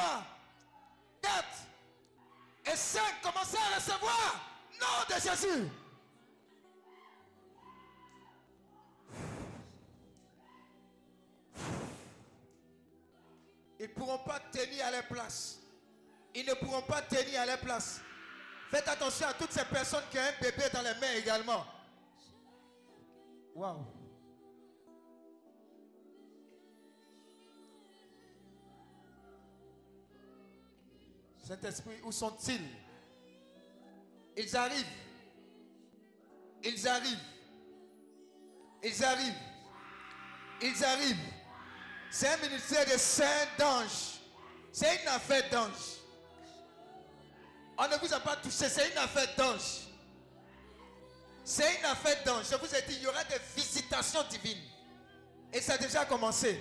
4 et 5. Commencez à recevoir. Nom de Jésus. Ils ne pourront pas tenir à leur place. Ils ne pourront pas tenir à leur place. Faites attention à toutes ces personnes qui ont un bébé dans les mains également. Waouh. Saint-Esprit, où sont-ils? Ils arrivent. Ils arrivent. Ils arrivent. Ils arrivent. C'est un ministère de saints d'anges. C'est une affaire d'anges. On ne vous a pas touché, c'est une affaire d'ange. C'est une affaire d'ange. Je vous ai dit, il y aura des visitations divines. Et ça a déjà commencé.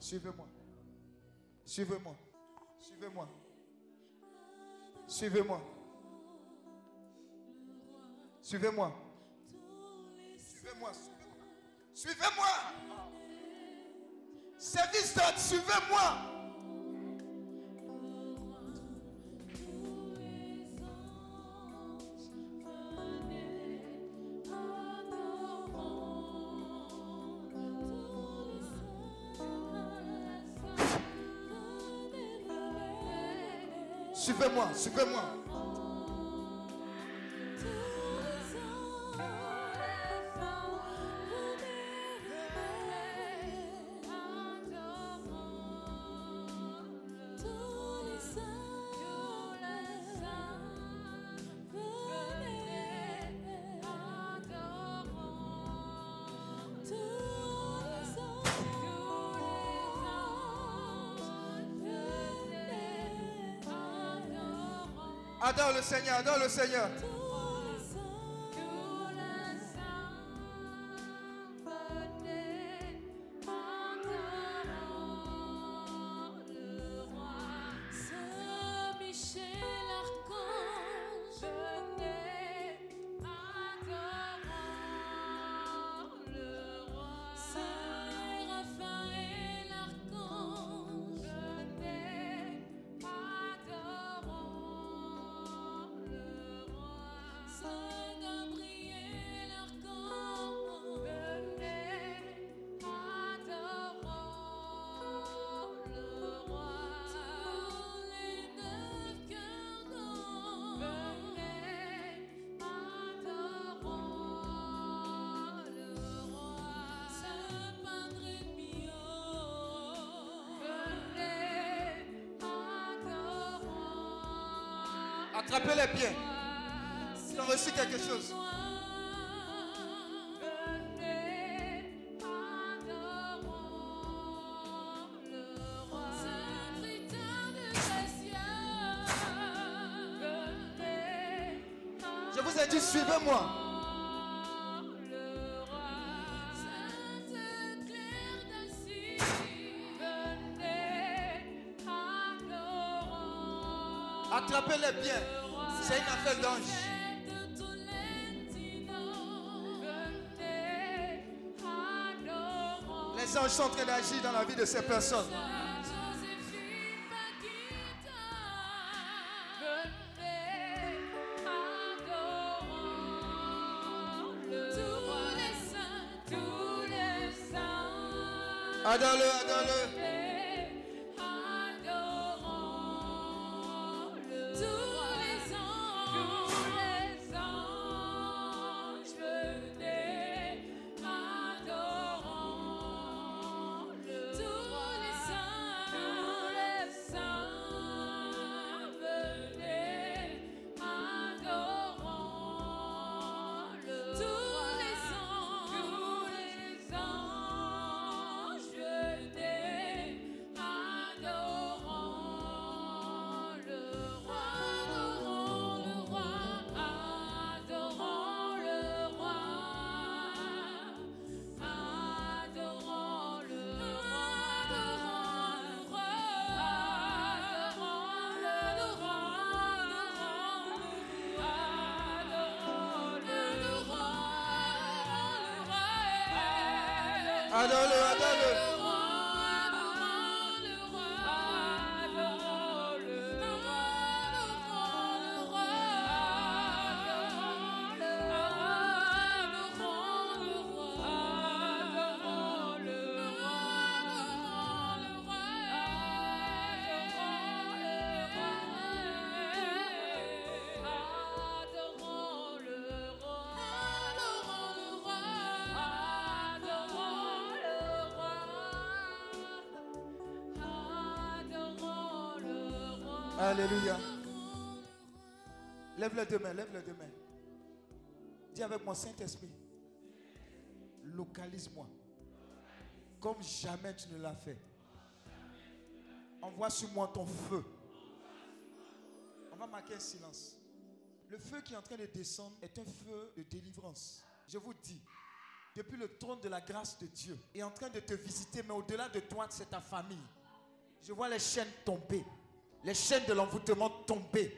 Suivez-moi. Suivez-moi. Suivez-moi. Suivez-moi. Suivez-moi. Suivez-moi. Suivez-moi. Suivez-moi. Service d'ordre, suivez-moi. Suivez-moi, suivez-moi. Le Seigneur, adore le Seigneur. Attrapez les pieds. Ils reçu quelque chose. Ces personnes. Adore-le, Alléluia. Lève les deux mains, lève les deux mains. Dis avec moi, Saint-Esprit, localise-moi. Comme jamais tu ne l'as fait. Envoie sur moi ton feu. On va marquer un silence. Le feu qui est en train de descendre est un feu de délivrance. Je vous dis, depuis le trône de la grâce de Dieu, est en train de te visiter, mais au-delà de toi, c'est ta famille. Je vois les chaînes tomber, les chaînes de l'envoûtement tomber,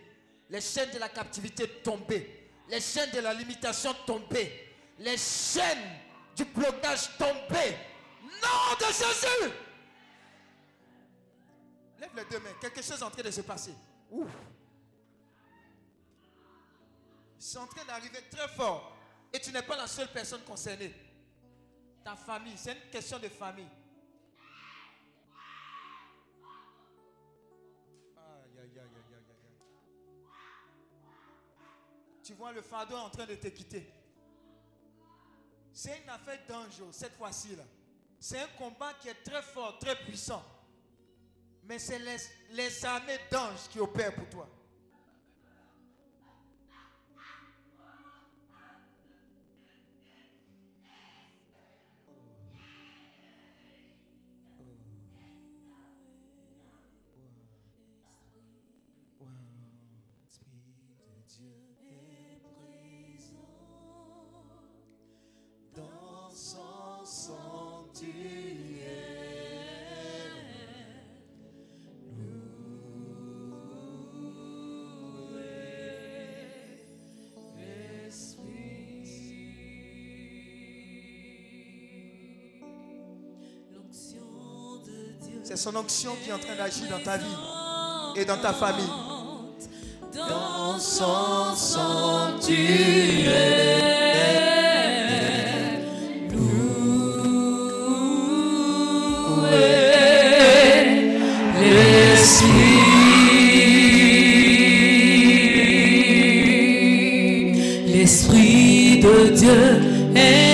les chaînes de la captivité tomber, les chaînes de la limitation tomber, les chaînes du blocage tomber. Nom de Jésus! Lève les deux mains, quelque chose est en train de se passer. Ouf. C'est en train d'arriver très fort. Et tu n'es pas la seule personne concernée. Ta famille, c'est une question de famille. Tu vois, le fardeau en train de te quitter. C'est une affaire d'ange cette fois-ci. là. C'est un combat qui est très fort, très puissant. Mais c'est les, les armées d'anges qui opèrent pour toi. C'est son onction qui est en train d'agir dans ta vie et dans ta famille. Dans son L'Esprit de Dieu est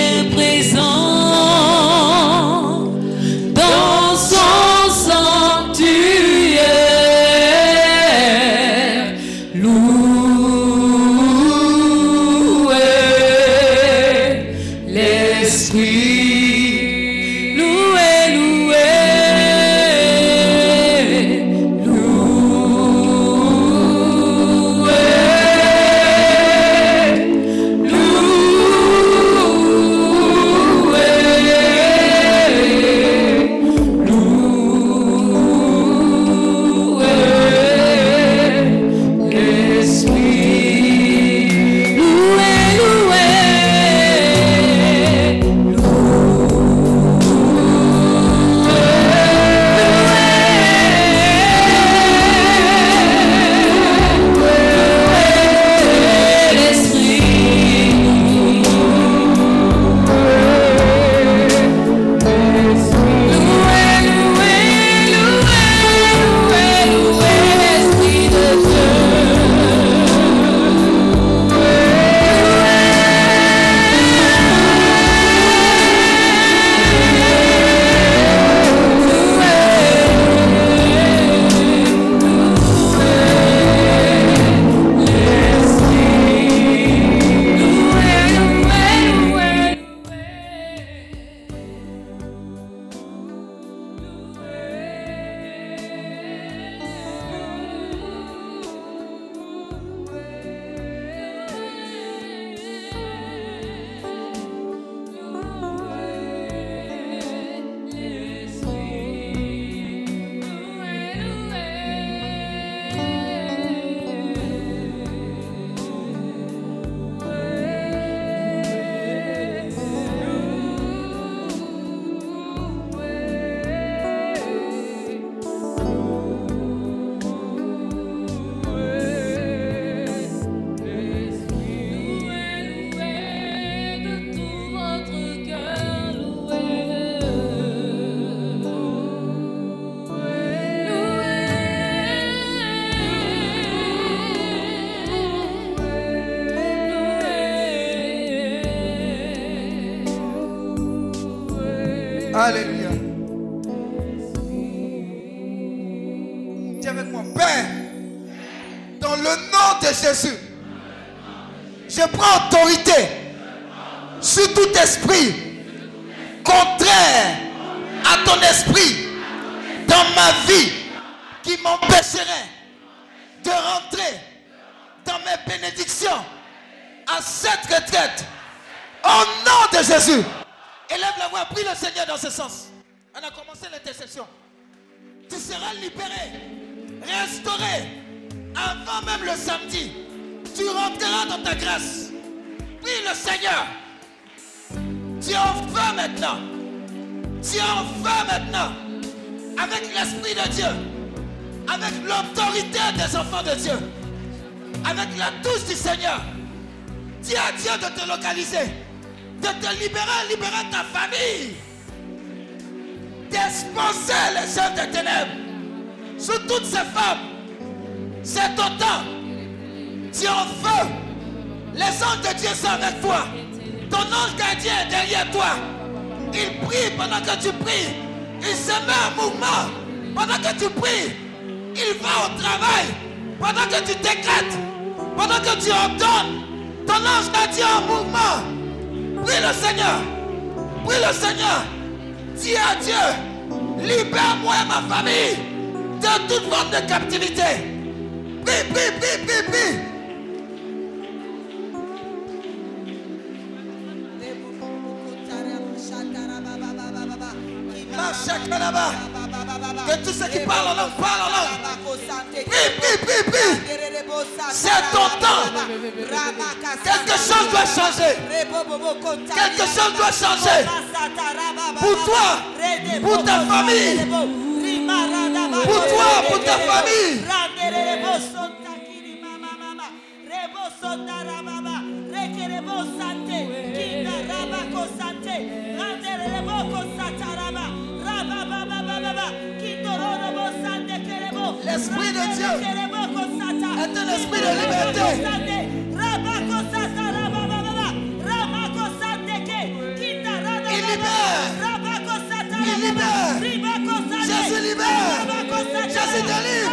pendant que tu décrètes. Pendant que tu ordonnes. Ton ange gardien en mouvement. Prie le Seigneur. Prie le Seigneur. Dis à Dieu. Libère-moi et ma famille de toute forme de captivité. Prie, prie, prie, prie, prie. Que tous ceux qui parlent en langue parlent en langue. Prie. C'est ton temps. Quelque chose doit changer. Quelque chose doit changer. Pour toi, pour ta famille. Pour toi, pour ta famille. L'Esprit de Dieu est un esprit de liberté. Il libère. Il libère. Jésus libère. Jésus délivre.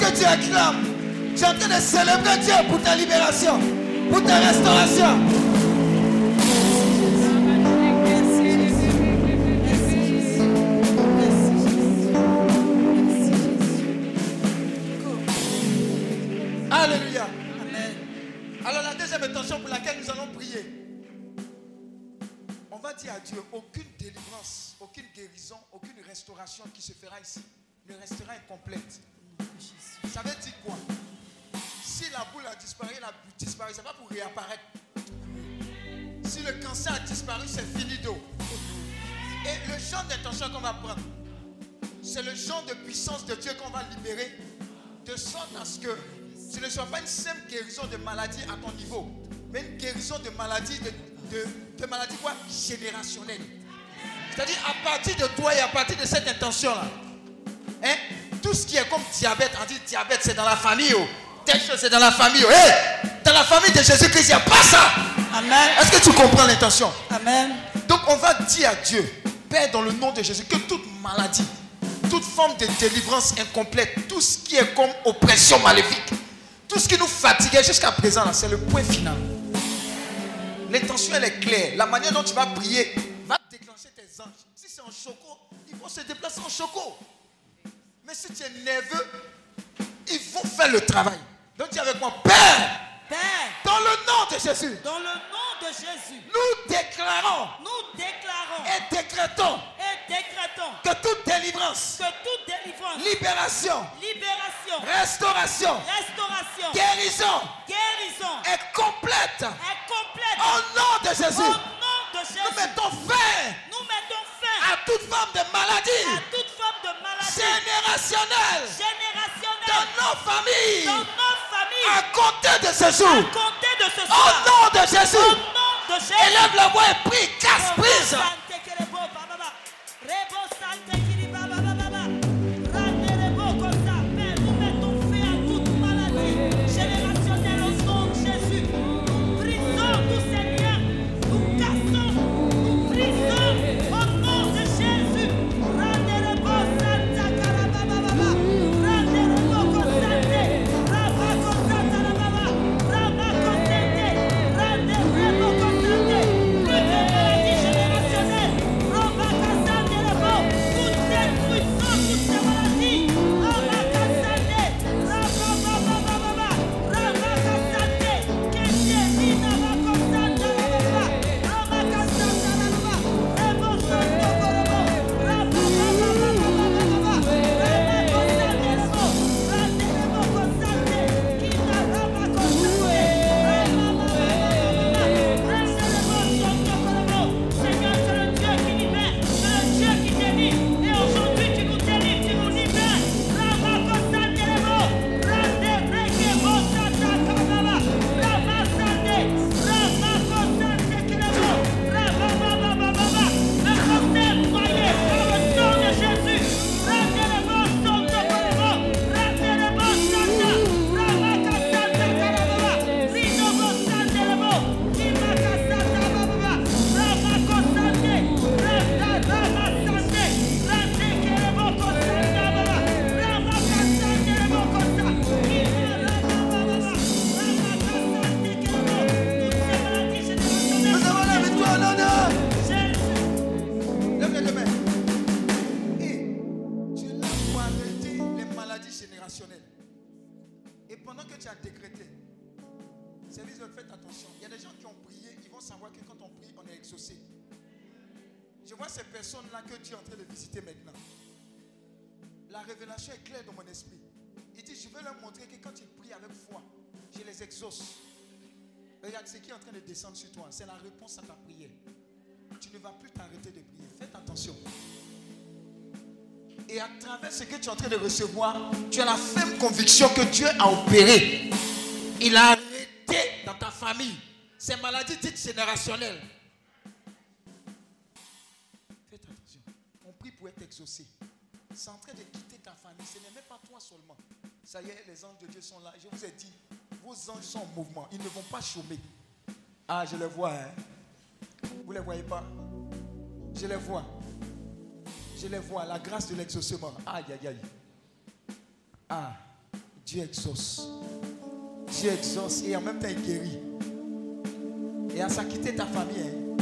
Que tu acclames, tu es en train de célébrer Dieu pour ta libération, pour ta restauration. De puissance de Dieu qu'on va libérer, de sorte à ce que ce ne soit pas une simple guérison de maladie à ton niveau, mais une guérison de maladie de, de, de maladie quoi? Générationnelle. C'est-à-dire à partir de toi et à partir de cette intention-là, hein, tout ce qui est comme diabète, on dit diabète c'est dans la famille, oh. telle chose c'est dans la famille. oh. Hey, dans la famille de Jésus-Christ, il n'y a pas ça. Amen. Est-ce que tu comprends l'intention? Amen. Donc on va dire à Dieu, Père, dans le nom de Jésus, que toute maladie, toute forme de délivrance incomplète, tout ce qui est comme oppression maléfique, tout ce qui nous fatiguait jusqu'à présent, c'est le point final. L'intention, elle est claire. La manière dont tu vas prier va déclencher tes anges. Si c'est en choco, ils vont se déplacer en choco. Mais si tu es nerveux, ils vont faire le travail. Donc dis avec moi, Père, Père, dans le nom de Jésus, dans le nom de Jésus, nous déclarons nous déclarons et décrétons et décrétons que toute délivrance, que toute délivrance, libération, libération, restauration, restauration, guérison guérison est complète est complète au nom de au Jésus. nom de Nous Jésus. mettons fin Nous mettons fin à toute forme de maladie à toute forme de maladie générationnelle dans nos familles dans nos familles à compter de ce à jour. compter de ce Au soir. nom de Au Jésus, nom de Jésus. élève la voix et prie, casse prise. De recevoir, tu as la ferme conviction que Dieu a opéré. Il a arrêté dans ta famille ces maladies dites générationnelles. Faites attention. On prie pour être exaucé. C'est en train de quitter ta famille. Ce n'est même pas toi seulement. Ça y est, les anges de Dieu sont là. Je vous ai dit, vos anges sont en mouvement. Ils ne vont pas chômer. Ah, je les vois. Hein. Vous ne les voyez pas? Je les vois. Je les vois. La grâce de l'exaucement. Aïe, aïe, aïe. Ah, Dieu exauce. Dieu exauce et en même temps il guérit. Et ça a quitté ta famille. hein.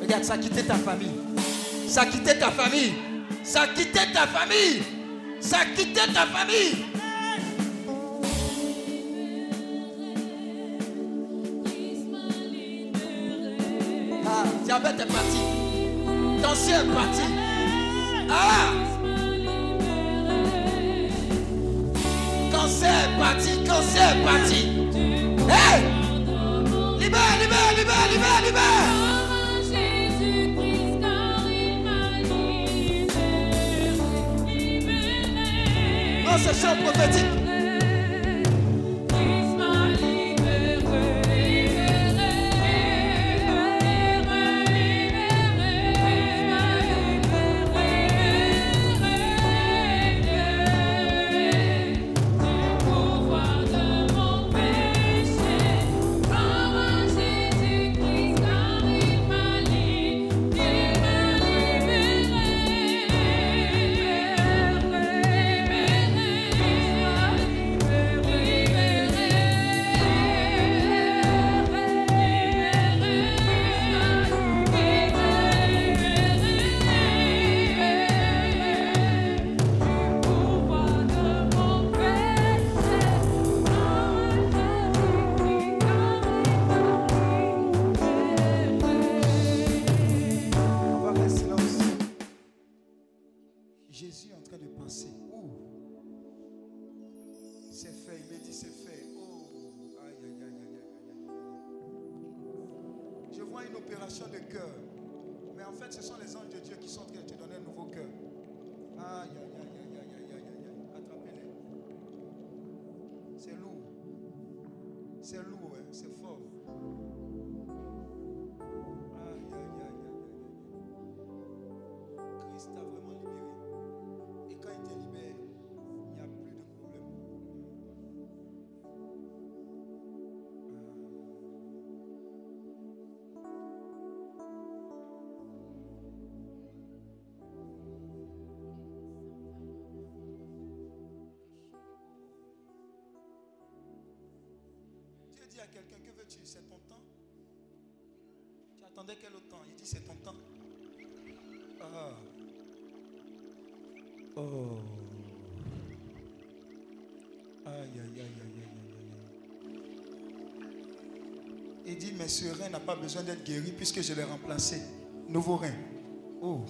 Regarde, ça a ta famille. Ça a ta famille. Ça a ta famille. Ça a ta famille. Ah, diabète est parti. Tension est parti. Ah! Cancer parti. Cancer parti. Hey! Libère, libère, libère, libère, libère. Ce chant prophétique. Christ t'a vraiment libéré. Et quand il te libère, il n'y a plus de problème. Dieu dit à quelqu'un, que veux-tu C'est ton temps Tu attendais quel autre temps? Il dit, c'est ton temps. Ah. Oh. Aïe, aïe, aïe, aïe, aïe, Il dit, mais ce rein n'a pas besoin d'être guéri puisque je l'ai remplacé. Nouveau rein. Oh.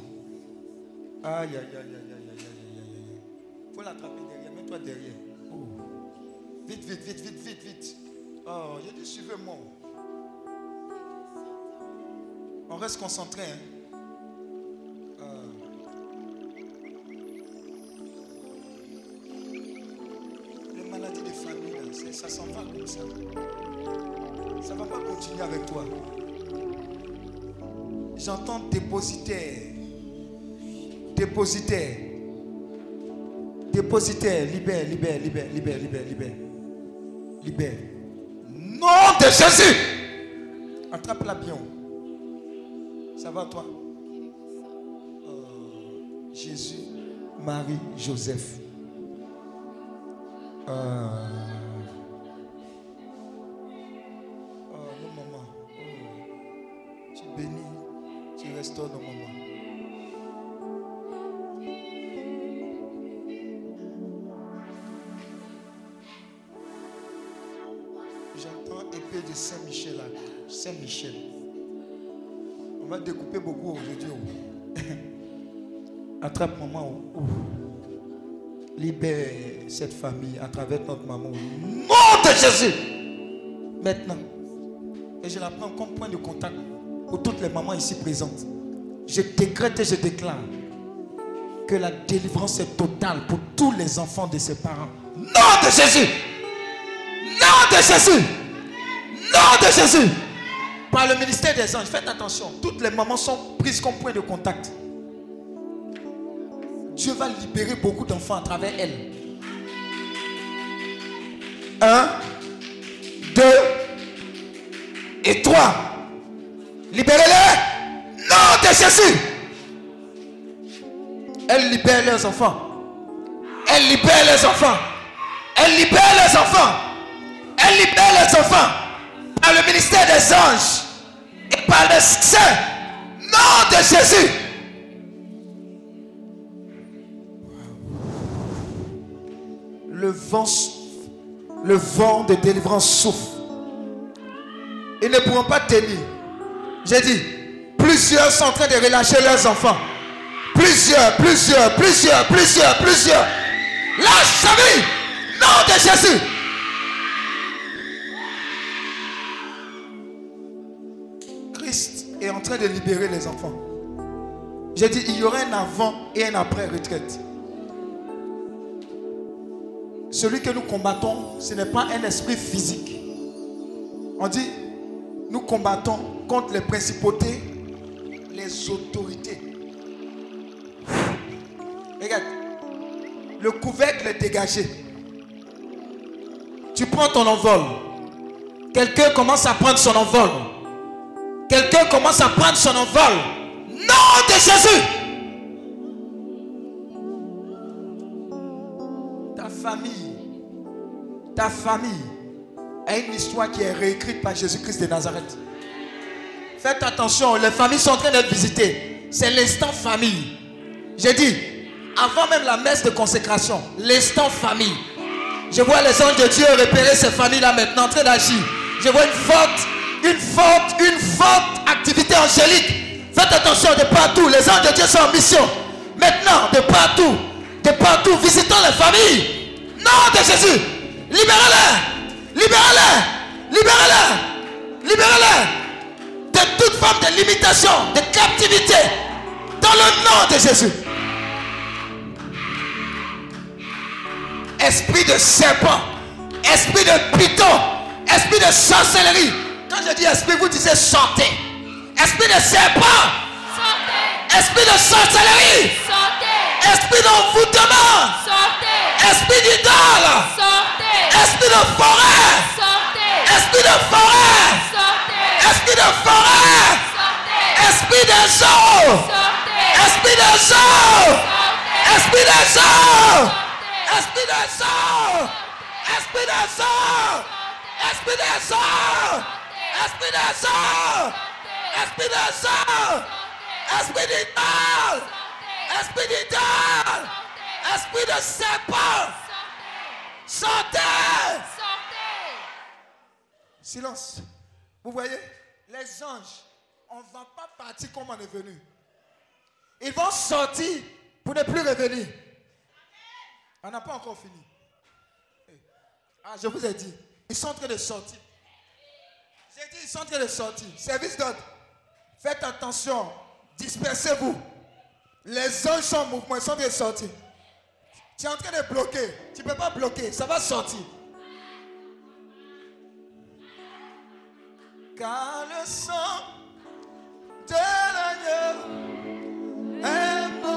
Aïe, aïe, aïe, aïe, aïe, aïe, aïe, aïe. Faut l'attraper derrière. Mets-toi derrière. Oh. Vite, vite, vite, vite, vite, vite. Oh, j'ai dit, suivez-moi. On reste concentré, hein. Ça. Ne va pas continuer avec toi. J'entends dépositaire. Dépositaire. Dépositaire. Libère, libère, libère, libère, libère, libère. Libère. Nom de Jésus. Attrape-la bien. Ça va toi? Oh, Jésus, Marie, Joseph. Ah. Attrape maman. Libère cette famille à travers notre maman. Nom de Jésus. Maintenant. Et je la prends comme point de contact pour toutes les mamans ici présentes. Je décrète et je déclare que la délivrance est totale pour tous les enfants de ses parents. Nom de Jésus. Nom de Jésus. Nom de Jésus. Par le ministère des anges, faites attention. Toutes les mamans sont prises comme point de contact. Dieu va libérer beaucoup d'enfants à travers elles. Un, deux et trois. Libérez-les. Nom de Jésus. Elle libère les enfants. Elle libère les enfants. Elle libère les enfants. Elle libère les enfants par le ministère des anges et par le saint nom de Jésus. Le vent de délivrance souffle. Ils ne pourront pas tenir. J'ai dit, plusieurs sont en train de relâcher leurs enfants. Plusieurs, plusieurs, plusieurs, plusieurs, plusieurs. Lâche sa vie. Nom de Jésus. Christ est en train de libérer les enfants. J'ai dit, il y aura un avant et un après retraite. Celui que nous combattons, ce n'est pas un esprit physique. On dit, nous combattons contre les principautés, les autorités. Regarde, le couvercle est dégagé. Tu prends ton envol. Quelqu'un commence à prendre son envol. Quelqu'un commence à prendre son envol. Nom de Jésus. Ta famille, ta famille a une histoire qui est réécrite par Jésus-Christ de Nazareth. Faites attention, les familles sont en train d'être visitées. C'est l'instant famille. J'ai dit, avant même la messe de consécration, l'instant famille. Je vois les anges de Dieu repérer ces familles-là maintenant en train d'agir. Je vois une forte, une forte, une forte activité angélique. Faites attention de partout. Les anges de Dieu sont en mission. Maintenant, de partout, de partout, visitons les familles. Nom de Jésus. Libérez-les. Libérez-les. Libérez-les. Libérez-les. De toute de limitation, de captivité. Dans le nom de Jésus. Esprit de serpent, esprit de python, esprit de sorcellerie. Quand je dis esprit, vous disiez sortez. Esprit de serpent, Sortez. esprit de sorcellerie, Sortez. esprit d'envoûtement, Sortez. Esprit d'idole, Sortez. esprit de forêt, Sortez. esprit de forêt, Sortez. esprit de forêt, Sortez. esprit des eaux, Sortez. esprit des Sortez. esprit des Sortez. esprit des eaux, esprit des eaux, esprit des eaux, esprit des eaux, esprit des esprit d'idole, esprit d'idole, esprit de serpent, sortez. Sortez. Silence. Vous voyez, les anges, on ne va pas partir comme on est venu. Ils vont sortir pour ne plus revenir. On n'a pas encore fini. Eh. Ah, je vous ai dit, ils sont en train de sortir. J'ai dit, ils sont en train de sortir. Service d'ordre. Faites attention. Dispersez-vous. Les anges sont en mouvement, ils sont en train de sortir. Tu es en train de bloquer. Tu ne peux pas bloquer, ça va sortir. Car le sang de l'agneau est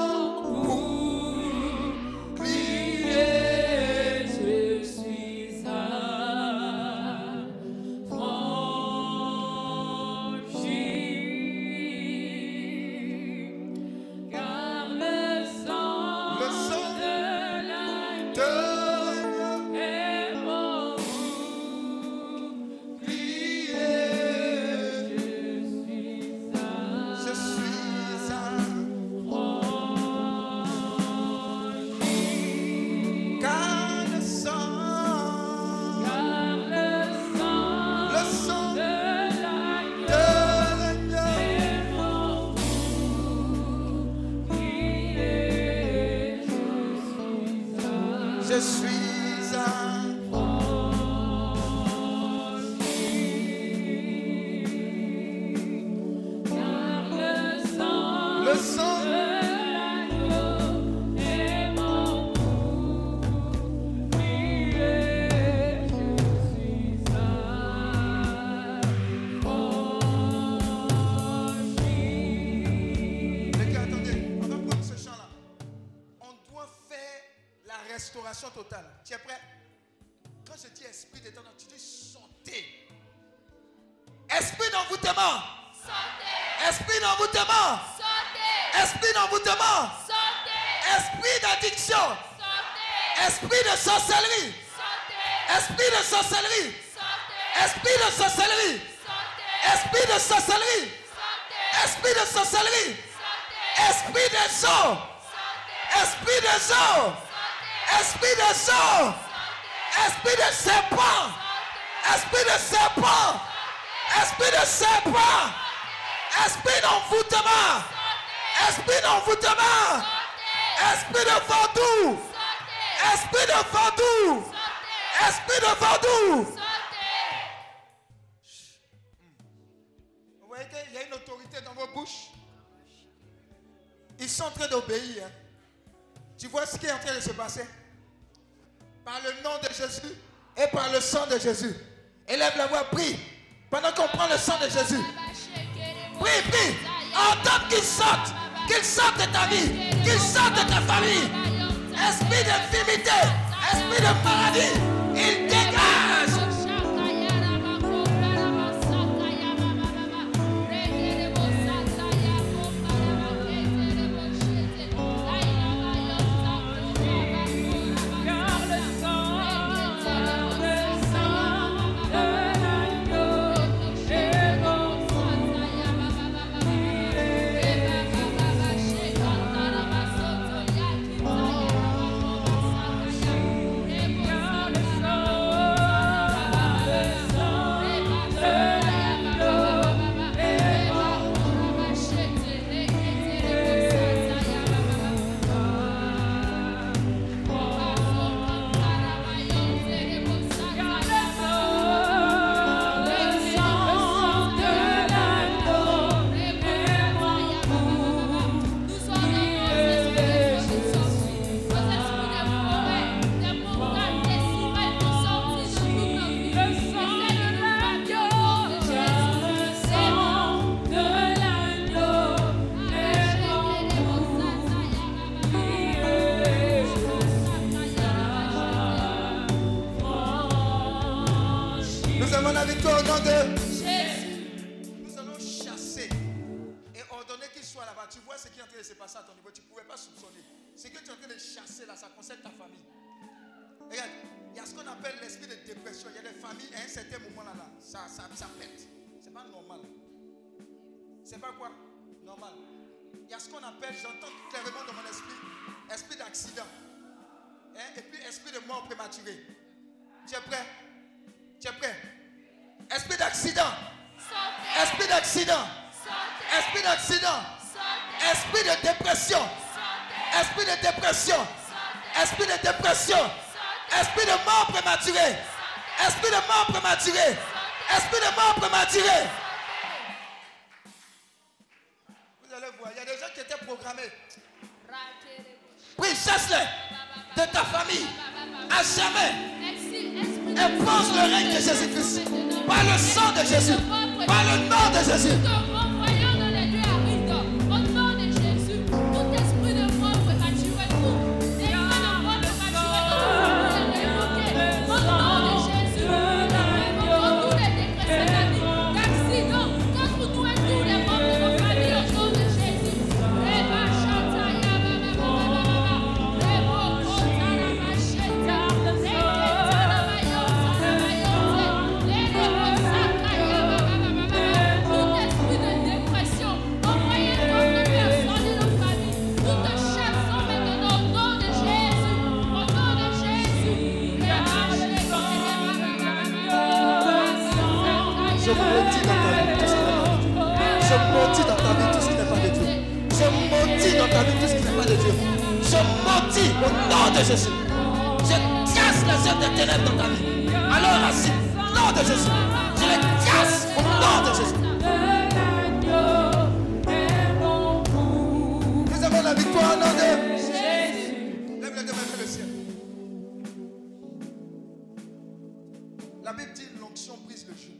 Esprit des eaux. Esprit de serpent. Esprit de serpent. Esprit de serpent. Esprit d'envoûtement. Esprit d'envoûtement. Esprit de vaudou. Esprit de vaudou. Esprit de vaudou. Vous voyez qu'il y a une autorité dans vos bouches. Ils sont en train d'obéir. hein. Tu vois ce qui est en train de se passer? Par le nom de Jésus et par le sang de Jésus. Élève la voix, prie. Pendant qu'on prend le sang de Jésus. Prie, prie. Entends qu'il sorte. Qu'il sorte de ta vie. Qu'il sorte de ta famille. Esprit d'infimité. Esprit de maladie. Il Il y a ce qu'on appelle, j'entends clairement dans mon esprit, esprit d'accident. Hein, Et puis esprit de mort prématurée. Tu es prêt? Tu es prêt? Esprit d'accident. Esprit d'accident. Esprit d'accident. Esprit de dépression. Esprit de dépression. Esprit de dépression. Esprit de mort prématurée. Esprit de mort prématurée. Esprit de mort prématurée. Allez voir, il y a des gens qui étaient programmés. Oui, chasse-les de ta famille. À jamais. Impose le règne de Jésus-Christ. Par le sang de Jésus. Par le nom de Jésus. Au nom de Jésus. Je casse les œuvres des ténèbres dans ta vie. Alors ainsi, au nom de Jésus. Je les casse au nom de Jésus. Nous avons la victoire au nom de Jésus. Lève les deux mains vers le ciel. La Bible dit l'onction brise le joug.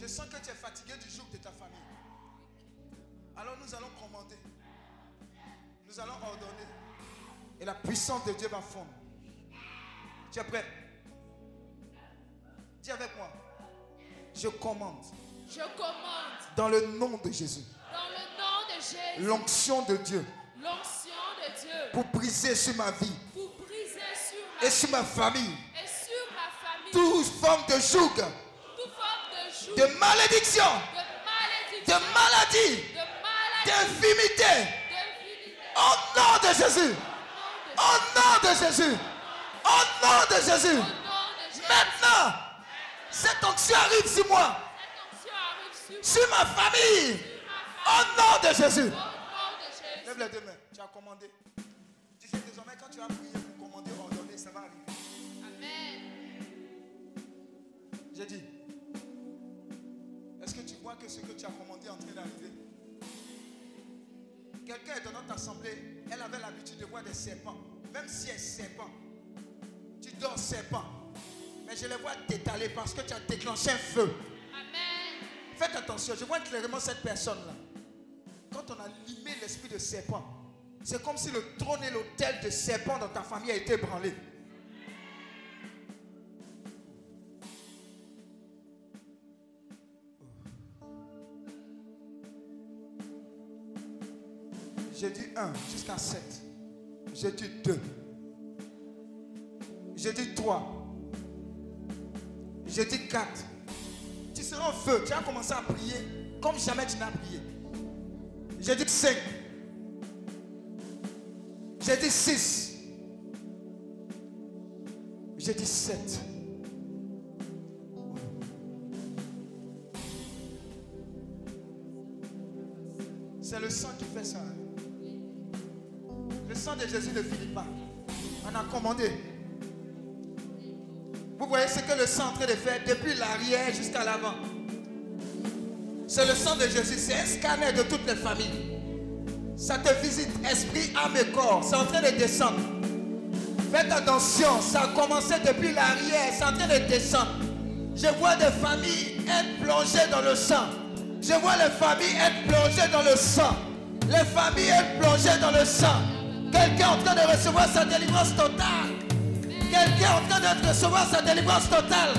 Je sens que tu es fatigué du joug de ta famille. Alors nous allons commander. Nous allons ordonner. Et la puissance de Dieu va fondre. Tu es prêt? Dis avec moi. Je commande. Je commande. Dans le nom de Jésus. dans le nom de Jésus. L'onction de Dieu. L'onction de Dieu. Pour briser sur ma vie. Pour briser sur ma et sur ma famille. Et sur ma famille. Toute forme de joug, toute forme de joug, de malédiction, de de malédiction, maladie, de maladie, d'infimité. Au nom de Jésus. Au nom de Jésus. Au nom de Jésus. Maintenant, cette onction arrive sur moi, sur ma famille. Au nom de Jésus. Au nom de Jésus. Lève les deux mains. Tu as commandé. Tu sais désormais quand tu as prié pour commander, ordonner, ça va arriver. Amen. J'ai dit. Est-ce que tu vois que ce que tu as commandé est en train d'arriver? Quelqu'un est dans notre assemblée, elle avait l'habitude de voir des serpents. Même si elle serpent, tu dors serpent. Mais je les vois t'étaler parce que tu as déclenché un feu. Amen. Faites attention, je vois clairement cette personne-là. Quand on a limé l'esprit de serpent, c'est comme si le trône et l'autel de serpent dans ta famille a été ébranlé. J'ai dit 1 jusqu'à 7. J'ai dit 2. J'ai dit 3. J'ai dit 4. Tu seras en feu. Tu as commencé à prier comme jamais tu n'as prié. J'ai dit 5. J'ai dit 6. J'ai dit 7. De Jésus ne finit pas. On a commandé. Vous voyez ce que le sang est en train de faire depuis l'arrière jusqu'à l'avant. C'est le sang de Jésus. C'est un scanner de toutes les familles. Ça te visite esprit, âme et corps. C'est en train de descendre. Faites attention. Ça a commencé depuis l'arrière. C'est en train de descendre. Je vois des familles être plongées dans le sang. Je vois les familles être plongées dans le sang. Les familles être plongées dans le sang. Quelqu'un en train de recevoir sa délivrance totale. Quelqu'un en train de recevoir sa délivrance totale.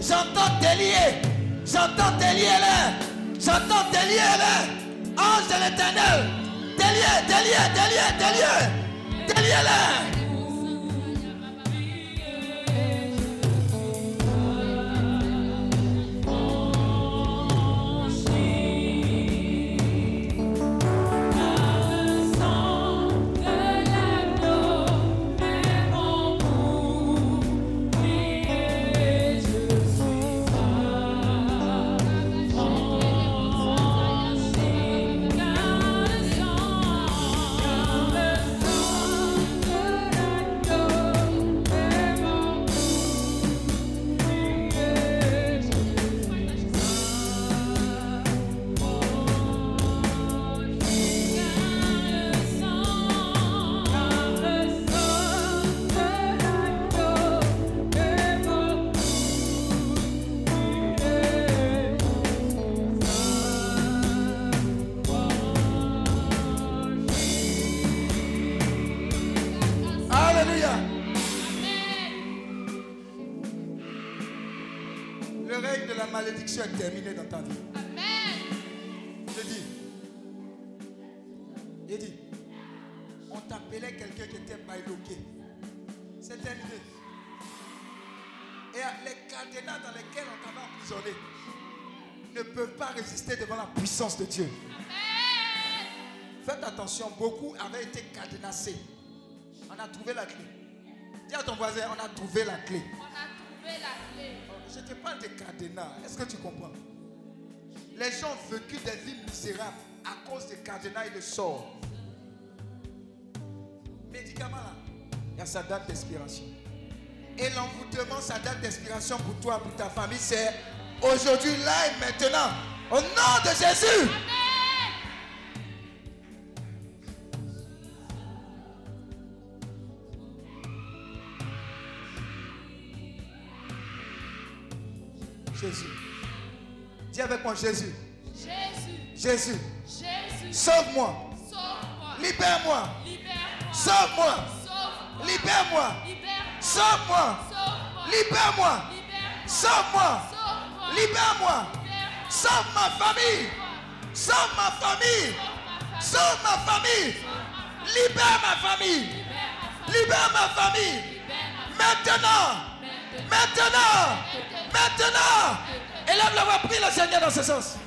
J'entends délier. J'entends délier les. J'entends délier les. Ange de l'éternel. Délier, délier, délier, délier. Délier les. Cadenassés. On a trouvé la clé. Dis à ton voisin, on a trouvé la clé. On a trouvé la clé. Je te parle de cadenas. Est-ce que tu comprends? Les gens ont vécu des vies misérables à cause des cadenas et de sorts. Médicaments là, il y a sa date d'expiration. Et l'envoûtement, sa date d'expiration pour toi, pour ta famille, c'est aujourd'hui, là et maintenant. Au nom de Jésus. Jésus. Jésus. Jésus, Jésus. Jésus, Sauve-moi. sauve-moi. Libère-moi. Libère-moi. Sauve-moi. Sauve-moi. Libère-moi. Sauve-moi. Sauve-moi. Libère-moi. Sauve-moi. Libère-moi. Sauve ma famille. Sauve ma famille. Sauve ma famille. Libère ma famille. Libère ma famille. Maintenant. Maintenant. Maintenant. Élève la voix, prie le Seigneur dans ce sens.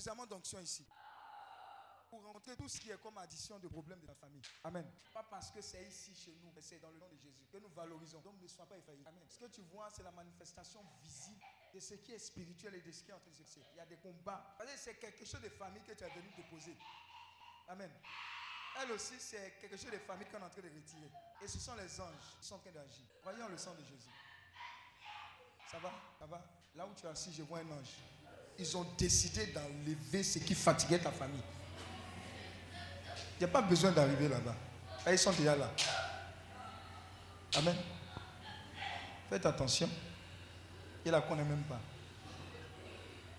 Suffisamment d'onction ici pour rencontrer tout ce qui est comme addition de problèmes de ta famille. Amen. Pas parce que c'est ici chez nous, mais c'est dans le nom de Jésus que nous valorisons. Donc ne sois pas effailli. Amen. Ce que tu vois, c'est la manifestation visible de ce qui est spirituel et de ce qui est en train de se. Il y a des combats. C'est quelque chose de famille que tu as venu déposer. Amen. Elle aussi, c'est quelque chose de famille qu'on est en train de retirer. Et ce sont les anges qui sont en train d'agir. Voyons le sang de Jésus. Ça va? Ça va? Là où tu es assis, je vois un ange. Ils ont décidé d'enlever ce qui fatiguait ta famille. Il n'y a pas besoin d'arriver là-bas. Ah, Ils sont déjà là. Amen. Faites attention. Il la connaît même pas.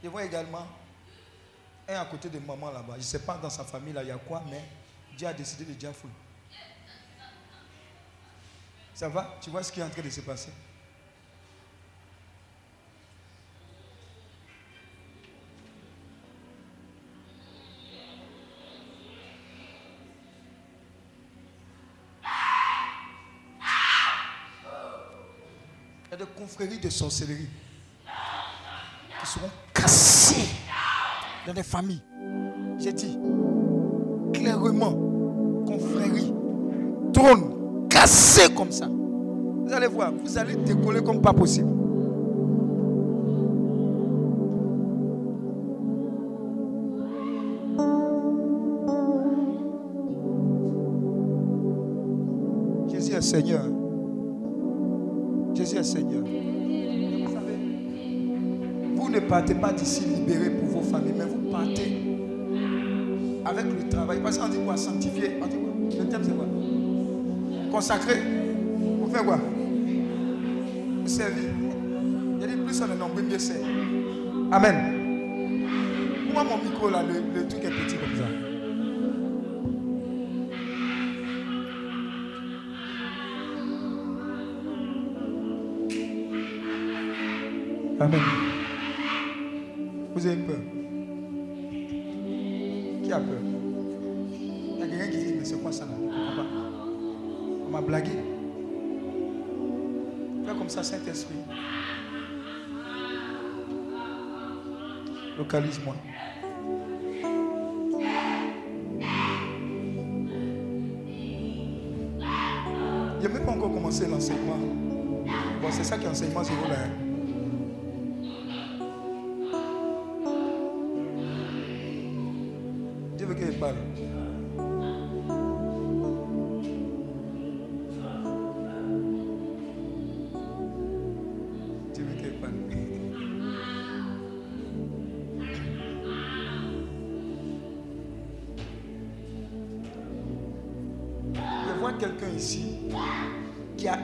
Je vois également un à côté de maman là-bas. Je ne sais pas dans sa famille là, il y a quoi, mais Dieu a décidé de dire fouille. Ça va? Tu vois ce qui est en train de se passer? Il y a des confréries de sorcellerie qui seront cassées dans des familles. J'ai dit clairement, confrérie, trône, cassé comme ça. Vous allez voir, vous allez décoller comme pas possible. Jésus est Seigneur. Partez pas d'ici libérés pour vos familles, mais vous partez avec le travail. Parce qu'on dit quoi? Sanctifier. On dit quoi? Le thème c'est quoi? Consacrer. Vous faites quoi? Vous servir. Il dit plus on est mieux c'est. Amen. Moi, mon micro là, le, le truc est petit comme ça. Amen. Ça, Saint-Esprit. Localise-moi. Je n'ai même pas encore commencé l'enseignement. Bon, c'est ça qui est enseignement zéro là.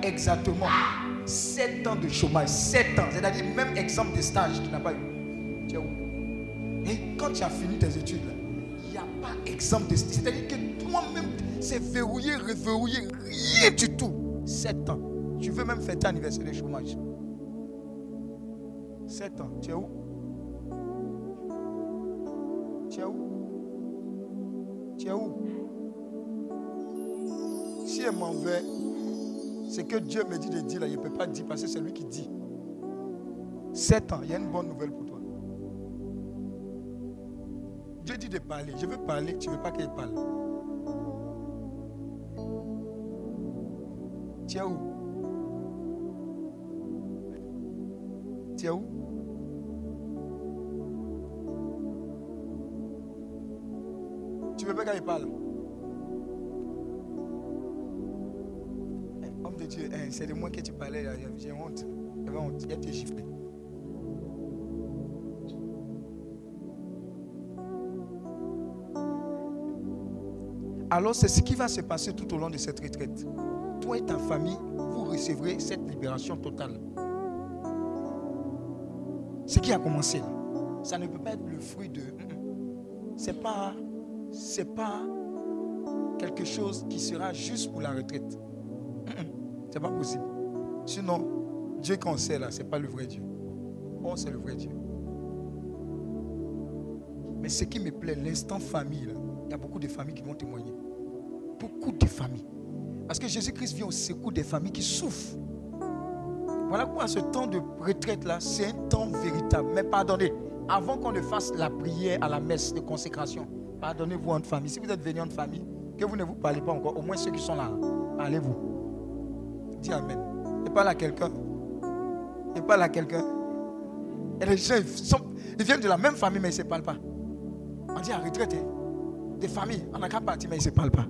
Exactement 7 ans de chômage. 7 ans. C'est-à-dire même exemple de stage tu n'as pas eu. Tu es où? Et quand tu as fini tes études, il n'y a pas exemple de C'est-à-dire que toi-même, c'est verrouillé, reverrouillé, rien du tout. 7 ans. Tu veux même fêter anniversaire de chômage. 7 ans. Tu es où? C'est que Dieu me dit de dire là, il ne peut pas dire parce que c'est lui qui dit. 7 ans, il y a une bonne nouvelle pour toi. Dieu dit de parler. Je veux parler, tu ne veux pas qu'elle parle. Tu es où? Tu es où? Tu veux pas qu'elle parle? Eh, c'est de moi que tu parlais. là. J'ai honte. J'avais honte. Il a tes giflé. Alors c'est ce qui va se passer tout au long de cette retraite. Toi et ta famille, vous recevrez cette libération totale. Ce qui a commencé ça ne peut pas être le fruit de... C'est pas, c'est pas quelque chose qui sera juste pour la retraite. C'est pas possible. Sinon, Dieu qu'on sait là, c'est pas le vrai Dieu. Oh, c'est le vrai Dieu. Mais ce qui me plaît, l'instant famille, il y a beaucoup de familles qui vont témoigner. Beaucoup de familles. Parce que Jésus-Christ vient au secours des familles qui souffrent. Voilà pourquoi ce temps de retraite là, c'est un temps véritable. Mais pardonnez, avant qu'on ne fasse la prière à la messe de consécration, pardonnez-vous en famille. Si vous êtes venu en famille, que vous ne vous parlez pas encore, au moins ceux qui sont là, parlez-vous. Dis Amen. Et parle à quelqu'un. Et parle à quelqu'un. Et les gens, ils, viennent de la même famille, mais ils ne se parlent pas. On dit à retraite, hein, des familles, on n'a qu'à partir, mais ils ne se parlent pas.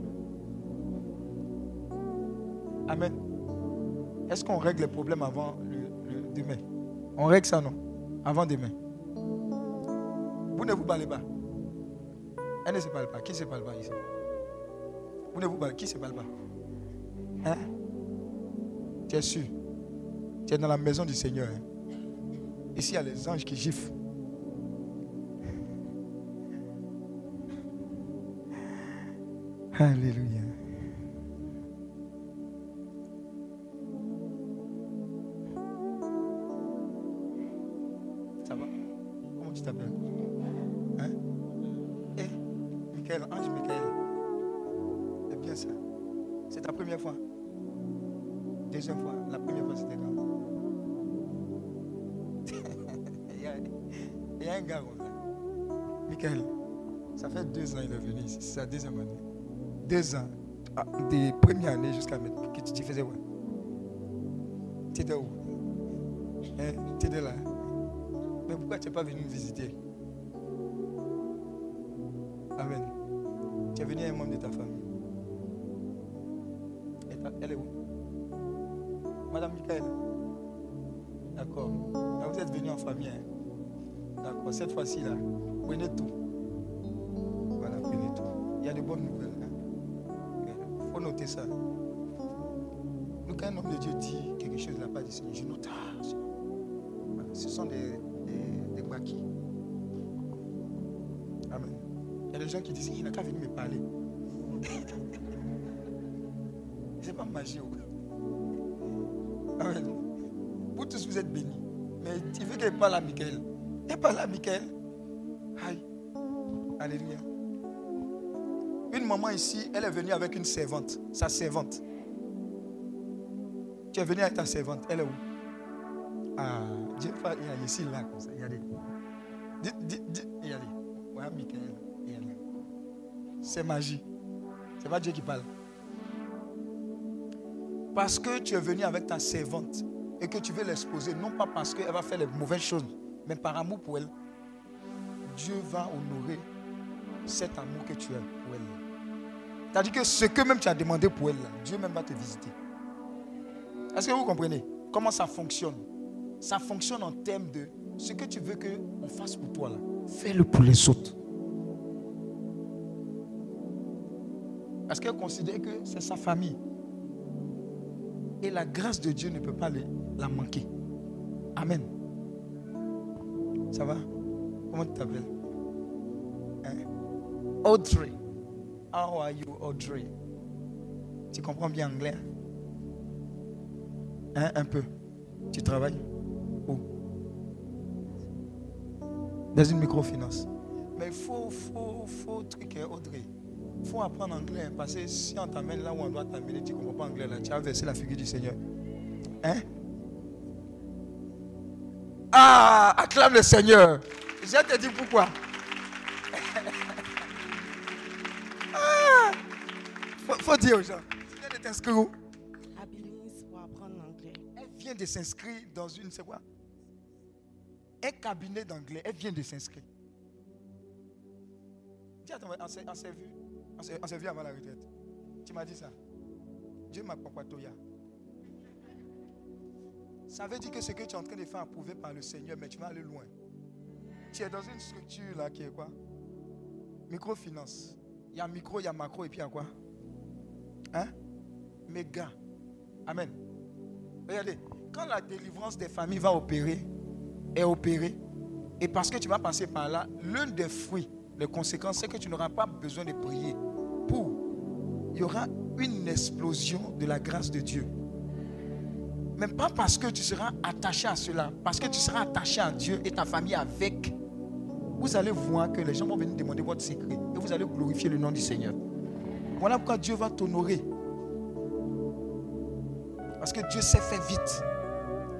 Amen. Est-ce qu'on règle les problèmes avant demain? On règle ça, non? Avant demain. Vous ne vous parlez pas. Elle ne se parle pas. Qui ne se parle pas ici? Vous ne vous parlez Qui ne se parle pas? Hein? Tu es sûr? Tu es dans la maison du Seigneur. hein? Ici, il y a les anges qui giflent. [LAUGHS] Alléluia. Pas venu nous visiter Amen. Tu es venu à un membre de ta famille. Elle est où? Madame Michael. D'accord. Ah, Vous êtes venu en famille. hein? D'accord. Cette fois-ci, là, prenez tout. Voilà, prenez tout. Il y a de bonnes nouvelles. Il faut noter ça. Donc, quand un homme de Dieu dit quelque chose de la part du Seigneur, je note. Ah, voilà, ce sont des, maquis. Amen. Il y a des gens qui disent il n'a qu'à venir me parler. [LAUGHS] C'est pas magie. Amen. Vous tous, vous êtes bénis. Mais il veut qu'elle parle à Michael. Elle parle à Michael. Aïe. Alléluia. Une maman ici, elle est venue avec une servante. Sa servante. Tu es venu avec ta servante. Elle est où? Ah, Dieu va y aller ici, là, comme ça. Il y a des. Dis, dis, dis, il y a des. Ouais, Michael. Il y a des. C'est magie. C'est pas Dieu qui parle. Parce que tu es venu avec ta servante et que tu veux l'exposer, non pas parce qu'elle va faire les mauvaises choses, mais par amour pour elle, Dieu va honorer cet amour que tu as pour elle. C'est-à-dire que ce que même tu as demandé pour elle, Dieu même va te visiter. Est-ce que vous comprenez? Comment ça fonctionne? Ça fonctionne en termes de ce que tu veux qu'on fasse pour toi, fais-le pour les autres. Parce qu'elle considère que c'est sa famille. Et la grâce de Dieu ne peut pas la manquer. Amen. Ça va? Comment tu t'appelles? Hein? Audrey. How are you, Audrey? Tu comprends bien anglais hein? Hein, Un peu. Tu travailles? Dans une microfinance. Mais il faut, faut, faut, truc, Audrey. Il faut apprendre anglais. hein, Parce que si on t'amène là où on doit t'amener, tu ne comprends pas anglais, là, tu as versé la figure du Seigneur. Hein? Ah, acclame le Seigneur. Je te dis pourquoi. [LAUGHS] ah, faut, faut dire aux gens. Tu viens de t'inscrire où? À Billings pour apprendre l'anglais. Elle vient de s'inscrire dans une, c'est quoi? Un cabinet d'anglais. Elle vient de s'inscrire. Dis attends, on s'est vu. On s'est vu avant la retraite. Tu m'as dit ça. Dieu m'a papatoya. Ça veut dire que ce que tu es en train de faire approuvé par le Seigneur, mais tu vas aller loin. Tu es dans une structure là qui est quoi? Microfinance. Il y a micro, il y a macro et puis il y a quoi? Hein? Méga. Amen. Regardez, quand la délivrance des familles va opérer, est opérée, et parce que tu vas passer par là, l'un des fruits, les conséquences, c'est que tu n'auras pas besoin de prier pour. Il y aura une explosion de la grâce de Dieu. Mais pas parce que tu seras attaché à cela, parce que tu seras attaché à Dieu et ta famille avec. Vous allez voir que les gens vont venir demander votre secret et vous allez glorifier le nom du Seigneur. Voilà pourquoi Dieu va t'honorer. Parce que Dieu s'est fait vite.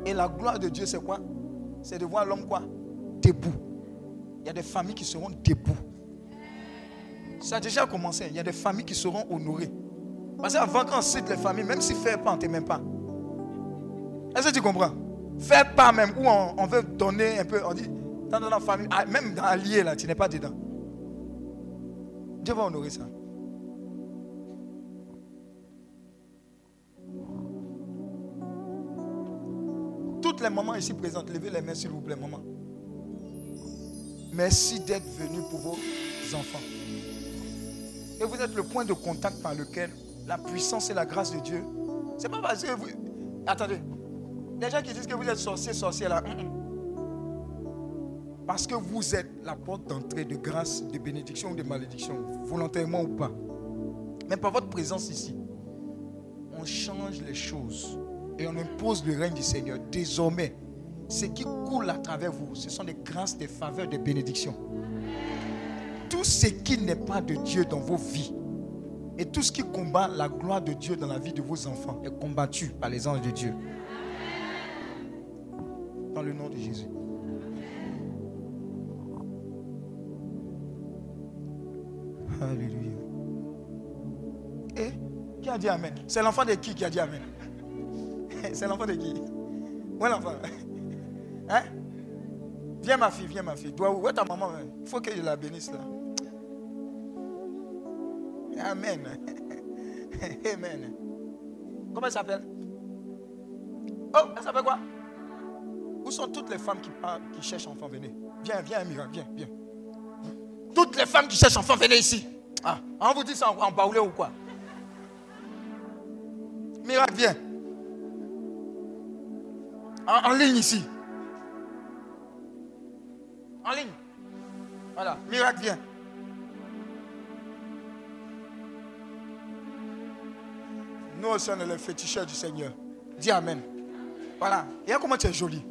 Et la gloire de Dieu, c'est quoi? C'est de voir l'homme quoi? Debout. il y a des familles qui seront debout. Ça a déjà commencé. Il y a des familles qui seront honorées. Parce qu'avant qu'on cite les familles, même si faire pas, on ne même pas. Est-ce que tu comprends? Faire pas même, où on, veut donner un peu, on dit, dans la famille, ah, même dans allié là, tu n'es pas dedans. Dieu va honorer ça. Les mamans ici présentes, levez les mains s'il vous plaît, maman. Merci d'être venu pour vos enfants. Et vous êtes le point de contact par lequel la puissance et la grâce de Dieu. C'est pas parce que vous. Attendez. Les gens qui disent que vous êtes sorcier, sorcier là. Parce que vous êtes la porte d'entrée de grâce, de bénédiction ou de malédiction, volontairement ou pas. Mais par votre présence ici, on change les choses et on impose le règne du Seigneur. Désormais, ce qui coule à travers vous, ce sont des grâces, des faveurs, des bénédictions. Tout ce qui n'est pas de Dieu dans vos vies et tout ce qui combat la gloire de Dieu dans la vie de vos enfants est combattu par les anges de Dieu. Dans le nom de Jésus. Alléluia. Et qui a dit Amen? C'est l'enfant de qui qui a dit Amen? [LAUGHS] C'est l'enfant de qui? Où est l'enfant [LAUGHS] Hein? Viens ma fille, viens ma fille. Dois où est ta maman Il faut que je la bénisse là. Amen. [LAUGHS] Amen. Comment elle s'appelle? Oh, elle s'appelle quoi? Où sont toutes les femmes qui, parlent, qui cherchent enfants? Venez. Viens, viens, Mira, viens, viens. Toutes les femmes qui cherchent enfants, venez ici. Ah, on vous dit ça en, en baoulé ou quoi? Miracle, viens. En, ligne ici. En ligne. Voilà, miracle, viens. Nous aussi, on est les féticheurs du Seigneur. Dis Amen. Voilà. Et comment tu es joli.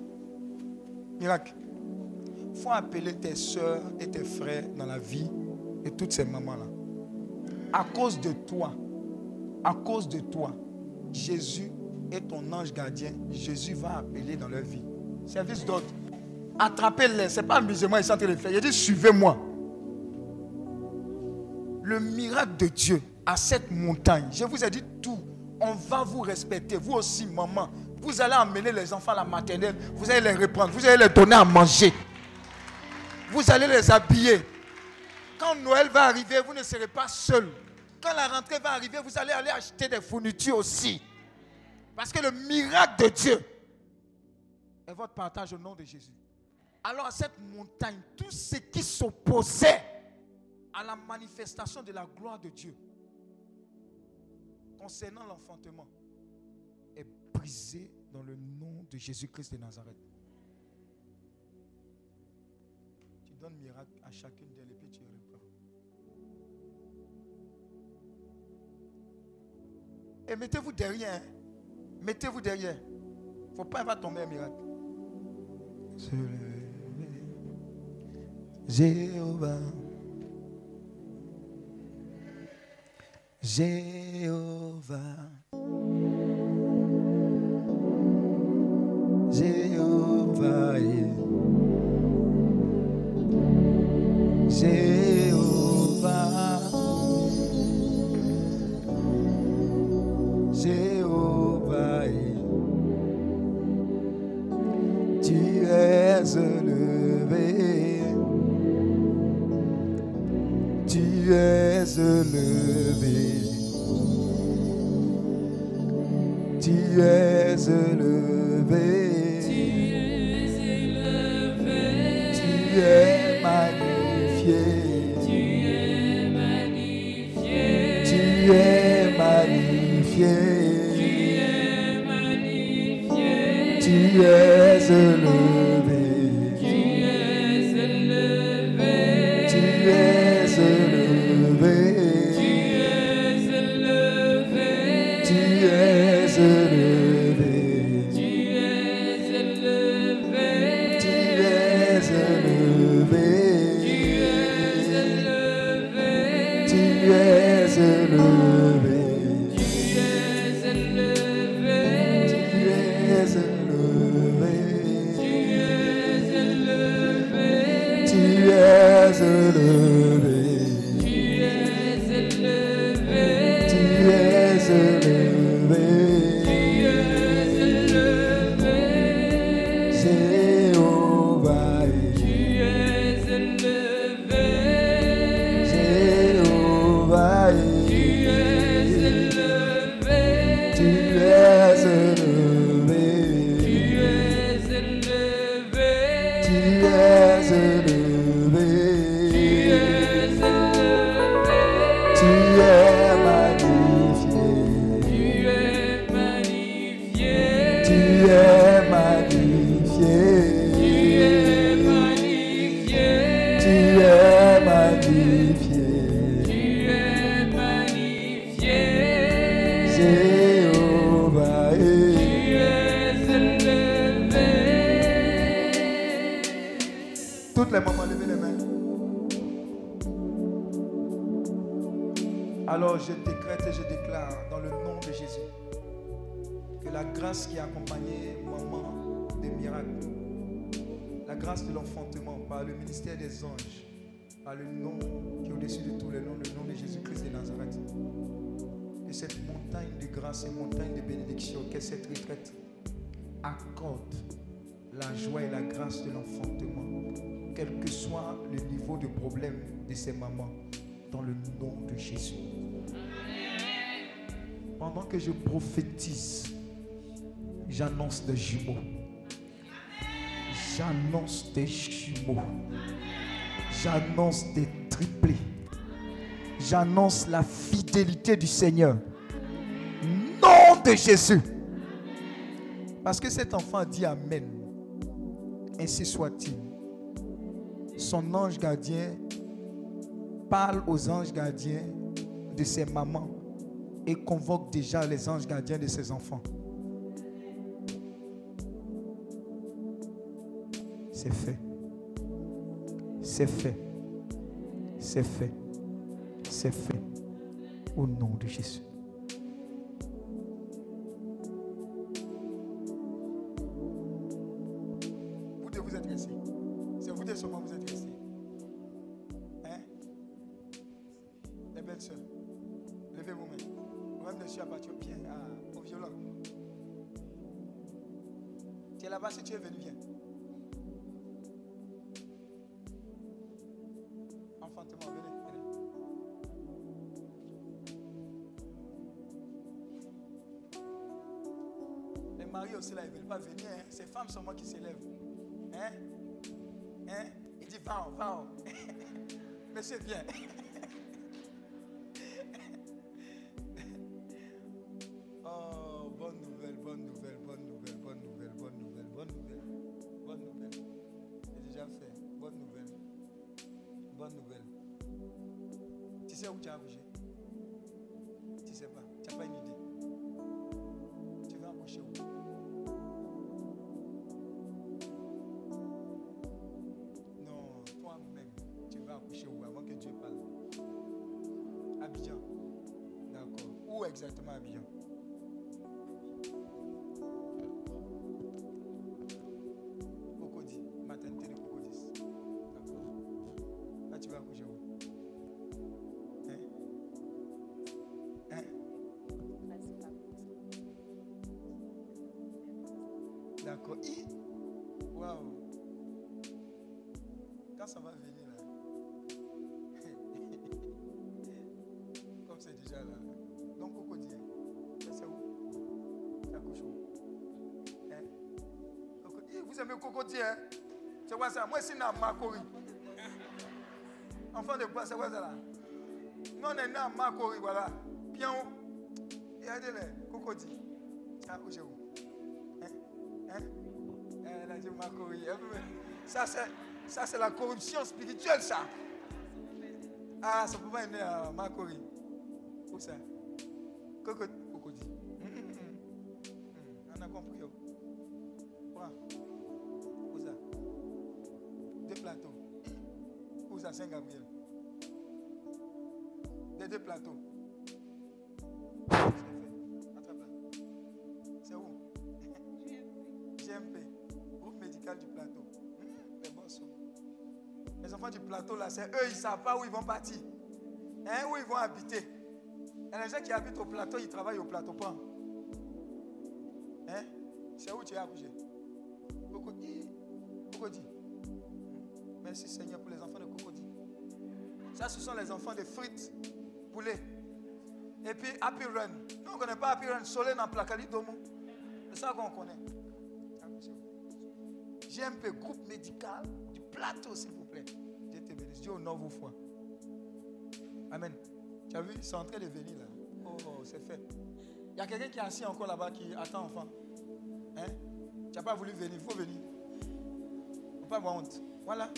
Miracle. Il faut appeler tes soeurs et tes frères dans la vie et toutes ces mamans-là. À cause de toi, à cause de toi, Jésus est ton ange gardien. Jésus va appeler dans leur vie. Service d'ordre. Attrapez-les. Ce n'est pas amusement, ils sont en train de faire. Il dit suivez-moi. Le miracle de Dieu à cette montagne, je vous ai dit tout. On va vous respecter. Vous aussi, maman. Vous allez emmener les enfants à la maternelle. Vous allez les reprendre. Vous allez les donner à manger. Vous allez les habiller. Quand Noël va arriver, vous ne serez pas seul. Quand la rentrée va arriver, vous allez aller acheter des fournitures aussi. Parce que le miracle de Dieu est votre partage au nom de Jésus. Alors cette montagne, tout ce qui s'opposait à la manifestation de la gloire de Dieu concernant l'enfantement est brisé dans le nom de Jésus-Christ de Nazareth. Tu donnes miracle à chacune d'elles et puis tu reprends. Et mettez-vous derrière. Mettez-vous derrière. Faut pas tomber un miracle. Jéhovah. Jéhovah. Jéhovah. Jéhovah. yeah. Accorde la joie et la grâce de l'enfantement, quel que soit le niveau de problème de ces mamans, dans le nom de Jésus. Pendant que je prophétise, j'annonce des jumeaux. J'annonce des jumeaux. J'annonce des triplés. J'annonce la fidélité du Seigneur. Nom de Jésus. Parce que cet enfant dit Amen. Ainsi soit-il. Son ange gardien parle aux anges gardiens de ses mamans et convoque déjà les anges gardiens de ses enfants. C'est fait. C'est fait. C'est fait. C'est fait. Au nom de Jésus. Vous êtes restés. C'est vous deux seulement, vous êtes restés. Hein? Les belles soeurs, levez vos mains. Vous-même, monsieur abattu au pied, au violon. Tu es là-bas, si tu es venu, viens. Enfantement, venez, venez. Les maris aussi, là, ils ne veulent pas venir. Hein? C'est femmes seulement qui s'élèvent. Hein? Hein? Il dit, va, va. [LAUGHS] Monsieur, viens. [LAUGHS] Oh, bonne nouvelle, bonne nouvelle, bonne nouvelle, bonne nouvelle, bonne nouvelle, bonne nouvelle, bonne nouvelle. C'est déjà fait. Bonne nouvelle. Bonne nouvelle. Tu sais où tu as accouché Tu sais pas. Tu n'as pas une idée. Exactement Abidjan Cocody, maternité de Cocodis. D'accord. Là, tu vas où Hein? Hein? D'accord. Waouh. Quand ça va où où Hein Vous aimez Cocody, hein? C'est quoi ça? Moi, c'est dans Makori. Enfant de quoi C'est quoi ça là? Nous, on est né à Makori, voilà. Bien où? Regardez-les, Cocody. Tu as accouché où? Hein Hein Elle a dit Makori. Ça, c'est, ça, c'est la corruption spirituelle, ça. Ah, ça peut pas être né à Makori. Où ça Cocody. Saint-Gabriel Des deux plateaux. C'est où? GMP. Groupe médical du plateau. Hum, Les enfants du plateau, là, c'est eux, ils ne savent pas où ils vont partir. Hein, où ils vont habiter. Et les gens qui habitent au plateau, ils travaillent au plateau pas. Hein? C'est où tu es accouché? Cocody. Cocody. Merci Seigneur pour les enfants de Cocody. Ça, ce sont les enfants de frites, poulet. Et puis Happy Run. Nous, on ne connaît pas Happy Run. Soleil dans Placali Domo. C'est ça qu'on connaît. GMP, groupe médical du plateau, s'il vous plaît. Dieu te bénisse. Dieu honore vos foi. Amen. Tu as vu, c'est en train de venir là. Oh, c'est fait. Il y a quelqu'un qui est assis encore là-bas qui attend enfant. Hein? Tu n'as pas voulu venir, il faut venir. Faut pas avoir honte. Voilà.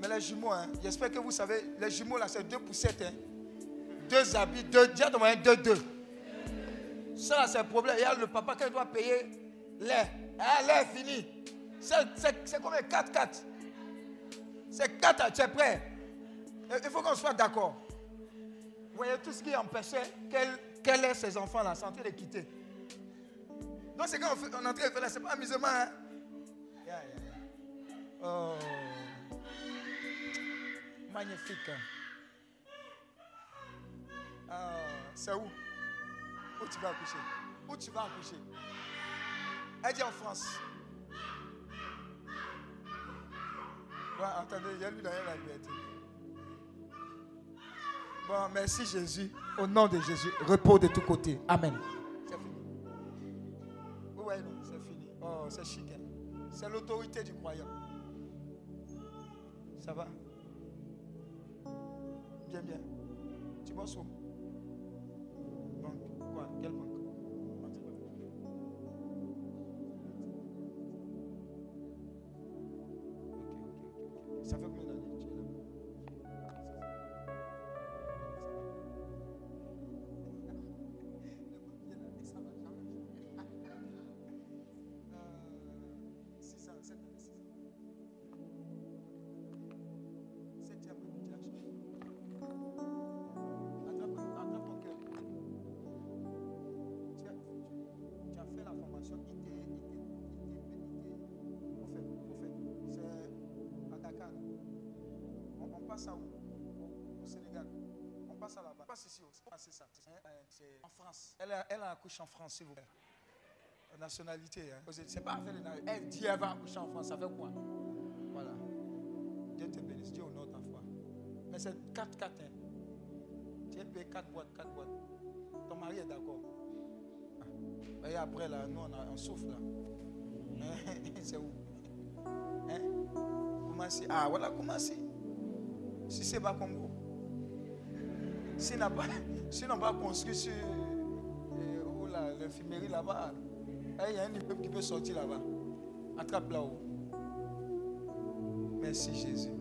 Mais les jumeaux, hein, j'espère que vous savez, les jumeaux là, c'est deux poussettes. Hein. Deux habits, deux, moyen, deux, deux. Ça c'est le problème. Il y a le papa qui doit payer l'air. Ah, l'air est fini. C'est- c'est comme 4-4. C'est 4, tu es prêt? Euh, Il faut qu'on soit d'accord. Vous voyez tout ce qui empêchait qu'elle qu'elle ait ses enfants là, c'est en train de quitter. Donc c'est quand on, est en train de faire là, c'est pas amusement. Hein? Oh. Magnifique. Ah, c'est où? Où tu vas accoucher Où tu vas accoucher Elle dit en France. Bon, attendez, il y a lui derrière la liberté. Bon, merci Jésus. Au nom de Jésus, repos de tous côtés. Amen. C'est fini. Oui, ouais, non, c'est fini. Oh, c'est chic. C'est l'autorité du croyant. Ça va? Bien, bien. Tu bosses où Banque. Quoi? Quelle banque? Ça fait combien passe à où? Au, Sénégal. On passe à là-bas. On passe ici. Ah, c'est ça. Euh, C'est en France. Elle a, elle a accouché en France, s'il vous plaît. La nationalité. Hein. C'est pas affaire de nationalité. Elle dit elle va accoucher en France. Ça fait quoi? Voilà. Dieu te bénisse. Dieu honore ta foi. Mais c'est 4-4. Hein. Tu es payé 4 boîtes, 4 boîtes. Ton mari est d'accord. Ah. Et après, là, nous, on, a, on souffle. Là. [LAUGHS] C'est où? Hein? Comment c'est Ah, voilà, comment c'est Si c'est pas Congo. Si n'a pas, n'a pas construit sur euh, l'infirmerie là-bas, eh, il y a un immeuble qui peut sortir là-bas. Attrape là-haut. Merci Jésus.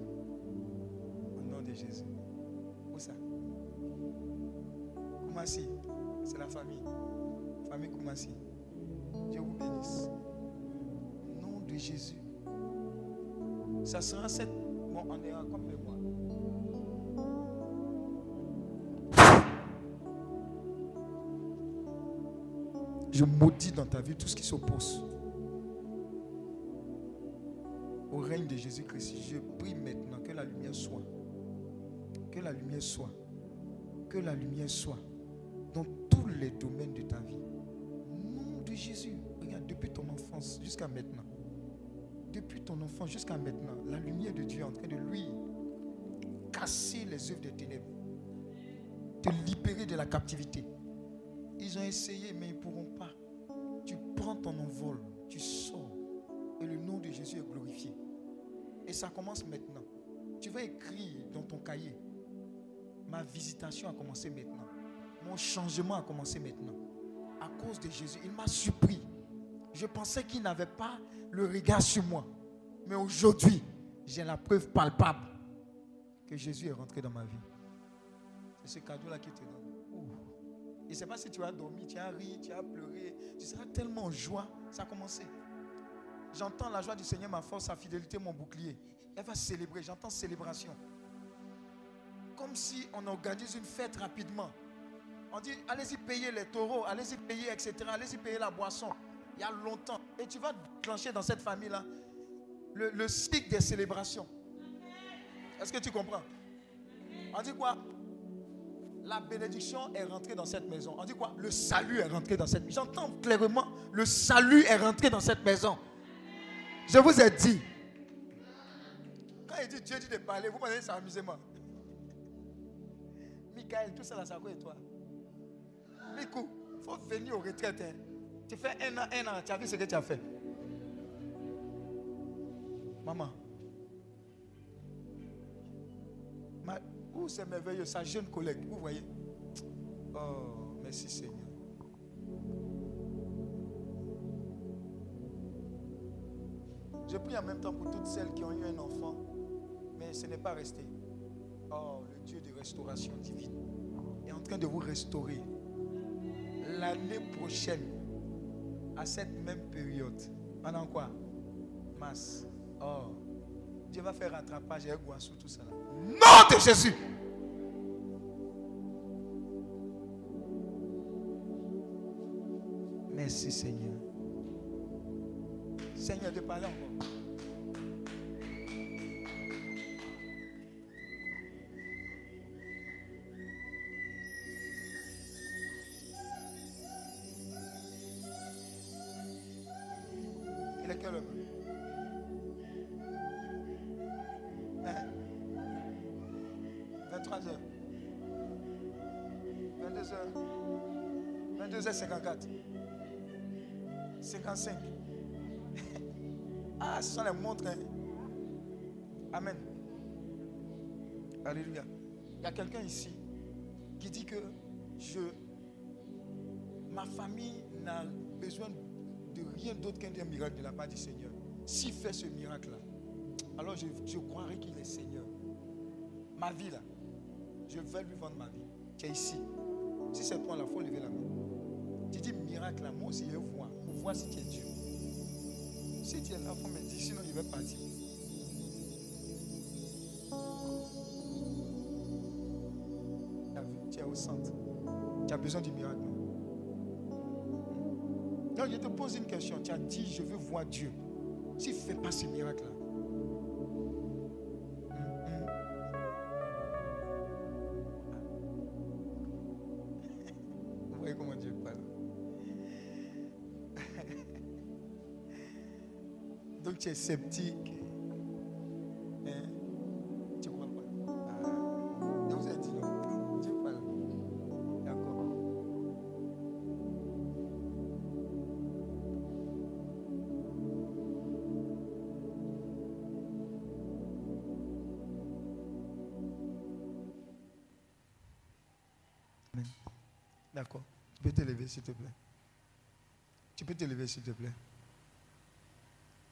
Au nom de Jésus. Où ça? Koumassi. C'est la famille. Famille Koumassi. Dieu vous bénisse. Au nom de Jésus. Ça sera cette. Bon, on est comme le mois. Je maudis dans ta vie tout ce qui s'oppose au règne de Jésus-Christ. Je prie maintenant que la lumière soit. Que la lumière soit. Que la lumière soit dans tous les domaines de ta vie. Nom de Jésus. Regarde, depuis ton enfance jusqu'à maintenant. Depuis ton enfance jusqu'à maintenant, la lumière de Dieu est en train de lui casser les œuvres des ténèbres. Te libérer de la captivité. Ont essayé, mais ils ne pourront pas. Tu prends ton envol, tu sors, et le nom de Jésus est glorifié. Et ça commence maintenant. Tu vas écrire dans ton cahier, ma visitation a commencé maintenant. Mon changement a commencé maintenant. À cause de Jésus, il m'a surpris. Je pensais qu'il n'avait pas le regard sur moi. Mais aujourd'hui, j'ai la preuve palpable que Jésus est rentré dans ma vie. C'est ce cadeau-là qui te donne. Je ne sais pas si tu as dormi, tu as ri, tu as pleuré. Tu seras tellement en joie. Ça a commencé. J'entends la joie du Seigneur, ma force, sa fidélité, mon bouclier. Elle va célébrer. J'entends célébration. Comme si on organise une fête rapidement. On dit, allez-y payer les taureaux, allez-y payer, etc. Allez-y payer la boisson. Il y a longtemps. Et tu vas déclencher dans cette famille-là le, le cycle des célébrations. Est-ce que tu comprends? On dit quoi? La bénédiction est rentrée dans cette maison. On dit quoi? Le salut est rentré dans cette maison. J'entends clairement, le salut est rentré dans cette maison. Je vous ai dit. Quand il dit Dieu dit de parler, vous que c'est amusement. Michael, tout ça là, c'est à toi? Mikou, il faut venir aux retraites. hein. Tu fais un an, un an, tu as vu ce que tu as fait. Maman. C'est merveilleux, sa jeune collègue, vous voyez. Oh, merci Seigneur. Je prie en même temps pour toutes celles qui ont eu un enfant, mais ce n'est pas resté. Oh, le Dieu de restauration divine est en train de vous restaurer. L'année prochaine, à cette même période, pendant quoi? Mars. Oh, Dieu va faire rattrapage avec Guassou, tout ça. là. Nom de Jésus. Merci Seigneur. Seigneur, de parler encore. 54. 55. Ah, ce sont les montres. hein. Amen. Alléluia. Il y a quelqu'un ici qui dit que je, ma famille n'a besoin de rien d'autre qu'un miracle de la part du Seigneur. S'il fait ce miracle-là, alors je, croirai qu'il est Seigneur. Ma vie là, je vais lui vendre ma vie. Tu es ici. Si c'est toi là, il faut lever la main. Tu miracle là, moi aussi je voir. Pour voir si tu es Dieu. Si tu es là, il faut me dire, sinon il va partir. Tu tu es au centre. Tu as besoin du miracle. non? Je te pose une question. Tu as dit, je veux voir Dieu. S'il ne fait pas ce miracle-là, tu es sceptique. Hein? Tu pas. Ah. Dit non. D'accord. Tu peux te lever, s'il te plaît. Tu peux te lever, s'il te plaît.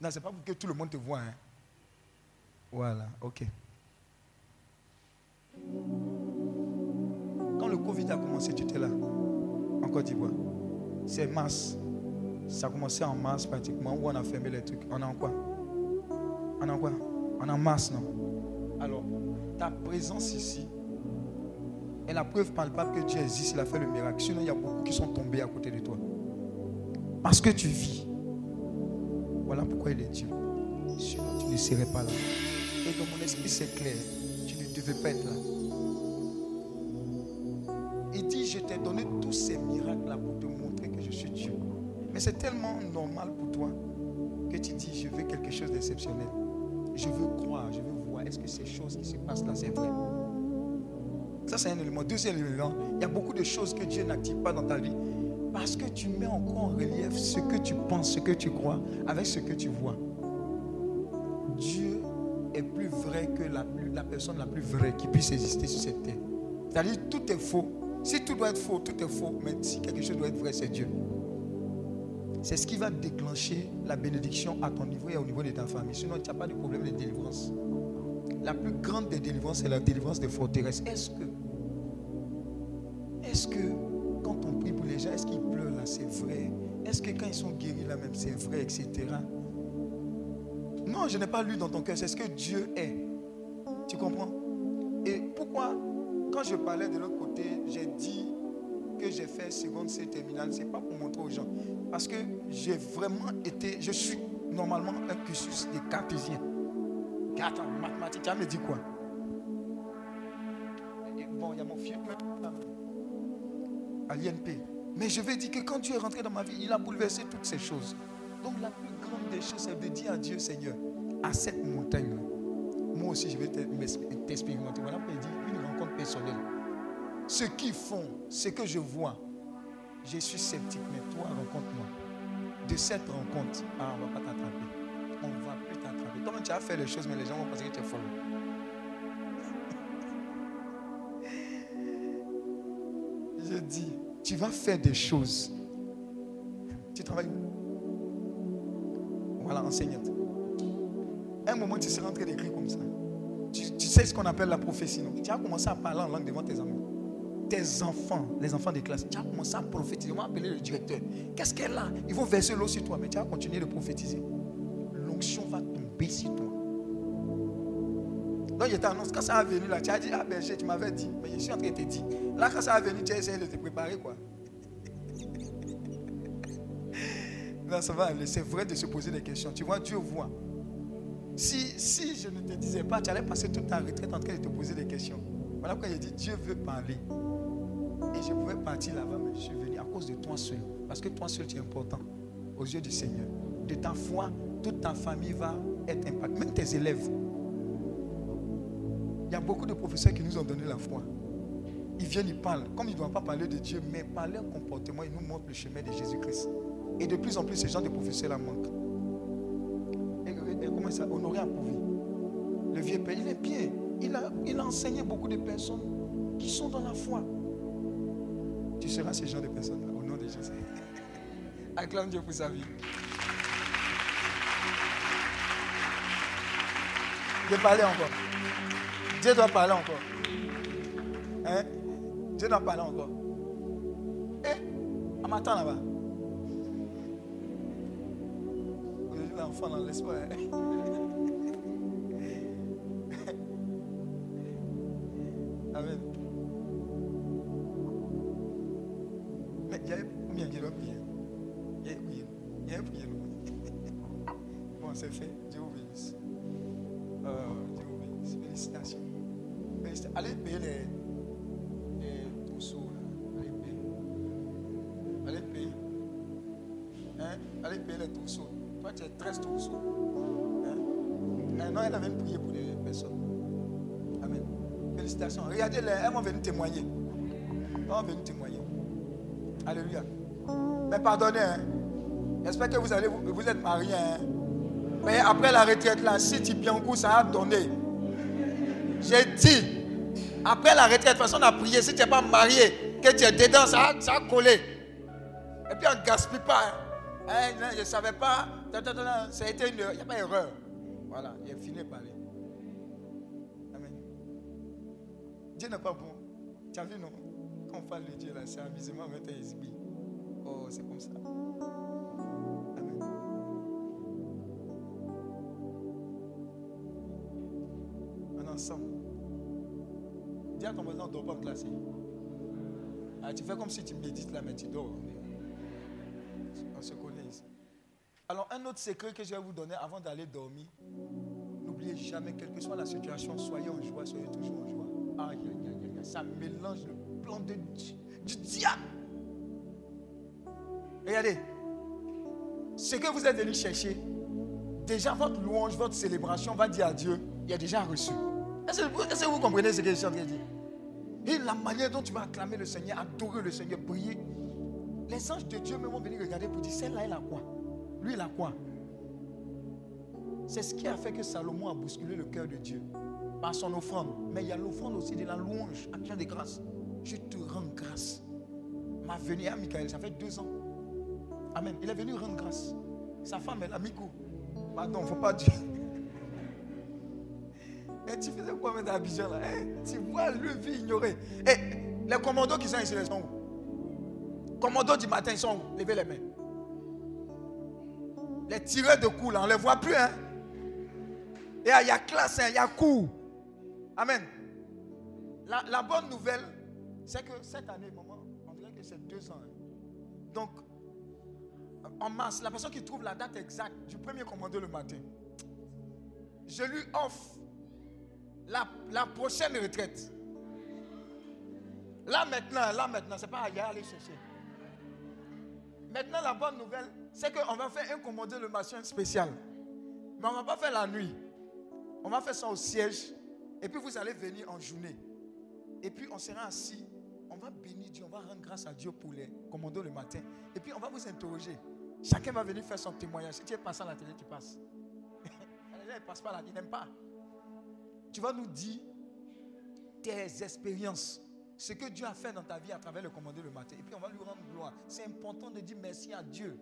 Non, c'est pas pour que tout le monde te voit. hein. Voilà, ok. Quand le Covid a commencé, tu étais là, en Côte d'Ivoire. C'est mars. Ça a commencé en mars pratiquement, où on a fermé les trucs. On est en quoi? On est en quoi? On est en mars, non? Alors, ta présence ici est la preuve palpable que Dieu existe, il a fait le miracle. Sinon, il y a beaucoup qui sont tombés à côté de toi. Parce que tu vis. Voilà pourquoi il est Dieu. Sinon, tu ne serais pas là. Et dans mon esprit, c'est clair. Tu ne devais pas être là. Il dit, je t'ai donné tous ces miracles-là pour te montrer que je suis Dieu. Mais c'est tellement normal pour toi que tu dis, je veux quelque chose d'exceptionnel. Je veux croire, je veux voir, est-ce que ces choses qui se passent là, c'est vrai? Ça, c'est un élément. Deuxième élément, il y a beaucoup de choses que Dieu n'active pas dans ta vie parce que tu mets encore en relief ce que tu penses, ce que tu crois, avec ce que tu vois? Dieu est plus vrai que la, la personne la plus vraie qui puisse exister sur cette terre. C'est-à-dire, tout est faux. Si tout doit être faux, tout est faux. Mais si quelque chose doit être vrai, c'est Dieu. C'est ce qui va déclencher la bénédiction à ton niveau et au niveau de ta famille. Sinon, tu n'as pas de problème de délivrance. La plus grande des délivrances, c'est la délivrance des forteresses. Est-ce que, vrai, etc. Non, je n'ai pas lu dans ton cœur, c'est ce que Dieu est. Tu comprends? Et pourquoi, quand je parlais de l'autre côté, j'ai dit que j'ai fait seconde C terminale, c'est pas pour montrer aux gens. Parce que j'ai vraiment été, je suis normalement un cursus de cartésien. Attends, mathématiques, tu me dire quoi? Bon, il y a mon fieu à l'INP. Mais je vais dire que quand Dieu est rentré dans ma vie, il a bouleversé toutes ces choses. Donc la plus grande des choses, c'est de dire à Dieu, Seigneur, à cette montagne, moi aussi je vais t'expérimenter. Voilà pourquoi il dit une rencontre personnelle. Ceux qui font ce que je vois, je suis sceptique, mais toi, rencontre-moi. De cette rencontre, ah, on ne va pas t'attraper. On ne va plus t'attraper. Toi, tu as fait les choses, mais les gens vont penser que tu es folle. [LAUGHS] dit, tu vas faire des choses. Tu travailles où enseignante. Un moment, tu seras en train d'écrire comme ça. Tu, sais ce qu'on appelle la prophétie, non? Tu as commencé à parler en langue devant tes amis. Tes enfants, les enfants de classe, tu as commencé à prophétiser. On va appeler le directeur. Qu'est-ce qu'elle a? Ils vont verser l'eau sur toi, mais tu vas continuer de prophétiser. L'onction va tomber sur toi. Donc je t'annonce, quand ça va venir là, tu as dit, ah berger, tu m'avais dit, mais je suis en train de te dire. Là, quand ça va venir, tu as essayé de te préparer, quoi. Non, ça va aller. C'est vrai de se poser des questions. Tu vois, Dieu voit. Si, si je ne te disais pas, tu allais passer toute ta retraite en train de te poser des questions. Voilà pourquoi il dit, Dieu veut parler. Et je pouvais partir là-bas, mais je suis venu à cause de toi seul. Parce que toi seul, tu es important aux yeux du Seigneur. De ta foi, toute ta famille va être impactée. Même tes élèves. Il y a beaucoup de professeurs qui nous ont donné la foi. Ils viennent, ils parlent. Comme ils ne doivent pas parler de Dieu, mais par leur comportement, ils nous montrent le chemin de Jésus-Christ. Et de plus en plus, ces gens de professeurs-là manquent. Et, comment ça Honoré Appouvi. Le vieux père, il est bien. Il a, il enseigné beaucoup de personnes qui sont dans la foi. Tu seras ce genre de personnes-là, au nom de Jésus. [LAUGHS] Acclame Dieu pour sa vie. De parler encore. Dieu doit parler encore. Hein? Dieu doit parler encore. Eh, on m'attend là-bas. Aujourd'hui, l'enfant dans Mais pardonnez, hein. j'espère que vous, allez, vous, vous êtes mariés. hein. Mais après la retraite, là, si goût, ça a donné. J'ai dit, après la retraite, de toute façon, on a prié. Si tu n'es pas marié, que tu es dedans, ça a, ça a collé. Et puis on ne gaspille pas. hein. Hein, je ne savais pas. Ça a été une. Il n'y a pas d'erreur. Voilà, il a fini de parler. Amen. Dieu n'est pas bon. Tu as vu, non? Quand on parle de Dieu, là, c'est amusement un esbit. Oh, c'est comme ça. Amen. Est ensemble. Dis à ton voisin, on dort pas en classe. Ah, tu fais comme si tu médites là, mais tu dors. On se connaît. Alors, un autre secret que je vais vous donner avant d'aller dormir. N'oubliez jamais, quelle que soit la situation, soyez en joie, soyez toujours en joie. Aïe, aïe, aïe, aïe. Ça mélange le plan de, du diable. Regardez, ce que vous êtes venu chercher, déjà votre louange, votre célébration va dire à Dieu, il a déjà reçu. Est-ce que, vous- comprenez ce que je suis en train de dire? Et la manière dont tu vas acclamer le Seigneur, adorer le Seigneur, prier, les anges de Dieu même vont venir regarder pour dire, celle-là, elle a quoi? Lui, il a quoi? C'est ce qui a fait que Salomon a bousculé le cœur de Dieu par son offrande. Mais il y a l'offrande aussi de la louange, action de grâce. Je te rends grâce. Ma venue à Michael, ça fait deux ans. Amen. Il est venu rendre grâce. Sa femme, elle a mis coup. Pardon, il ne faut pas dire. [LAUGHS] Et tu faisais quoi avec Abidjan là Eh, Tu vois le vie ignoré. Et les commandos qui sont ici, ils sont où? Commandos du matin, ils sont où? Levez les mains. Les tireurs de coups là, on ne les voit plus. Hein? Et il y a classe, hein, il y a coup. Amen. La, la bonne nouvelle, c'est que cette année, maman, on dirait que c'est deux ans. hein. Donc, en mars, la personne qui trouve la date exacte du premier commando le matin, je lui offre la, prochaine retraite. Là maintenant, là maintenant, c'est pas à y aller chercher. Maintenant, la bonne nouvelle, c'est qu'on va faire un commando le matin spécial. Mais on ne va pas faire la nuit. On va faire ça au siège. Et puis vous allez venir en journée. Et puis on sera assis. On va bénir Dieu. On va rendre grâce à Dieu pour les commandos le matin. Et puis on va vous interroger. Chacun va venir faire son témoignage. Si tu es passé à la télé, tu passes. [LAUGHS] Les gens ne passent pas là, ils n'aiment pas. Tu vas nous dire tes expériences. ce que Dieu a fait dans ta vie à travers le commandé le matin. Et puis on va lui rendre gloire. C'est important de dire merci à Dieu.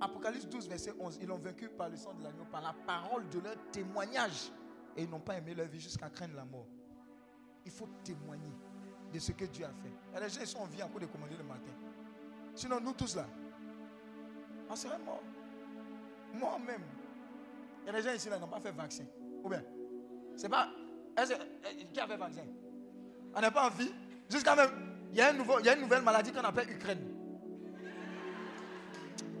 Apocalypse 12, verset 11. Ils l'ont vaincu par le sang de l'agneau, par la parole de leur témoignage. Et ils n'ont pas aimé leur vie jusqu'à craindre la mort. Il faut témoigner de ce que Dieu a fait. Des gens sont en vie en cours de commander le matin. Sinon, nous tous là, on serait morts. Moi-même. Il y a des gens ici là qui n'ont pas fait vaccin. Ou bien, c'est pas. que- euh, qui a fait vaccin? On n'est pas en vie. Jusqu'à même, il y, a un nouveau, il une nouvelle maladie qu'on appelle Ukraine.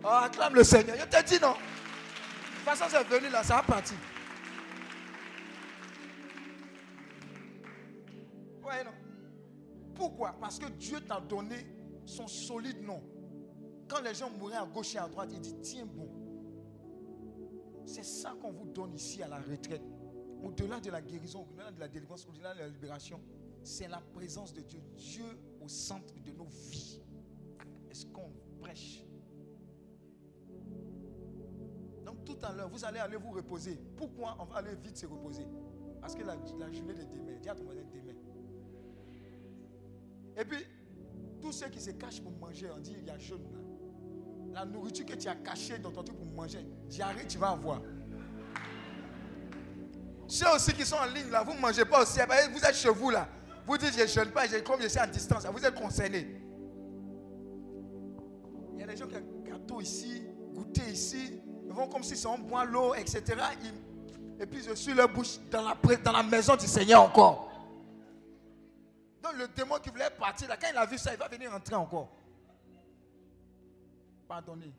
Oh, acclame le Seigneur. Je te dis non. De toute façon, c'est venu là, ça a parti. Ouais, non. Pourquoi? Parce que Dieu t'a donné son solide nom. Quand les gens mouraient à gauche et à droite, il dit Tiens bon. C'est ça qu'on vous donne ici à la retraite. Au-delà de la guérison, au-delà de la délivrance, au-delà de la libération, c'est la présence de Dieu. Dieu au centre de nos vies. Est-ce qu'on prêche? Donc tout à l'heure, vous allez aller vous reposer. Pourquoi on va aller vite se reposer? Parce que la, journée de demain, dis à ton voisin demain. Et puis, tous ceux qui se cachent pour manger, on dit il y a jeûne là. La nourriture que tu as cachée dans ton truc pour manger, diarrhée, tu vas avoir. Ceux aussi qui sont en ligne là, vous ne mangez pas aussi. Eh ben, Vous êtes chez vous là. Vous dites je ne jeûne pas, comme je suis à distance, vous êtes concernés. Il y a des gens qui ont gâteau ici, goûter ici, ils vont comme si un boit l'eau, etc. Et puis je suis leur bouche dans la, pré- dans la maison du Seigneur encore. Donc le démon qui voulait partir là, quand il a vu ça, il va venir entrer encore. Pardonnez.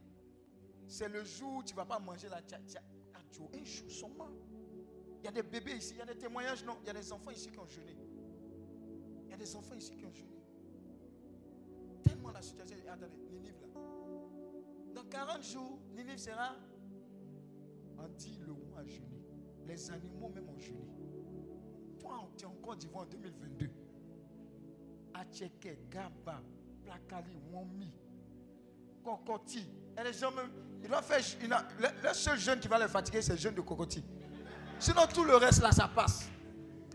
C'est le jour où tu ne vas pas manger la tcha un jour seulement. Il y a des bébés ici, il y a des témoignages, non. Il y a des enfants ici qui ont jeûné. Il y a des enfants ici qui ont jeûné. Tellement la situation. Attendez, Ninive là. Dans 40 jours, Ninive sera. Dit le a jeûné. Les animaux même ont jeûné. Toi, tu es en Côte d'Ivoire en 2022. Acheke, Gaba, Plakali, Wami, A- le, seul jeune qui va les fatiguer, c'est le jeune de Kokoti. Sinon, tout le reste là, ça passe.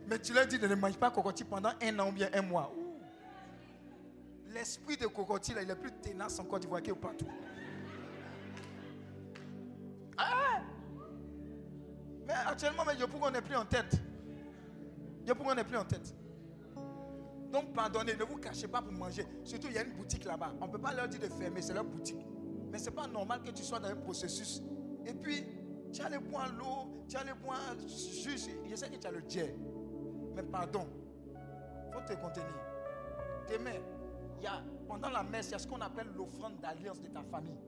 Mais tu leur dis de ne manger pas Kokoti pendant un an ou bien un mois. L'esprit de Kokoti, là, il est plus tenace en Côte d'Ivoire que partout. Ah! Mais actuellement, mais Yopougon n'est plus en tête. Yopougon n'est plus en tête. Donc, pardonnez, ne vous cachez pas pour manger. Surtout, il y a une boutique là-bas. On ne peut pas leur dire de fermer, c'est leur boutique. Mais ce n'est pas normal que tu sois dans un processus. Et puis, tu as le point l'eau, tu as le point juste. Je sais que tu as le jet. Mais pardon, il faut te contenir. Demain, y a, pendant la messe, il y a ce qu'on appelle l'offrande d'alliance de ta famille.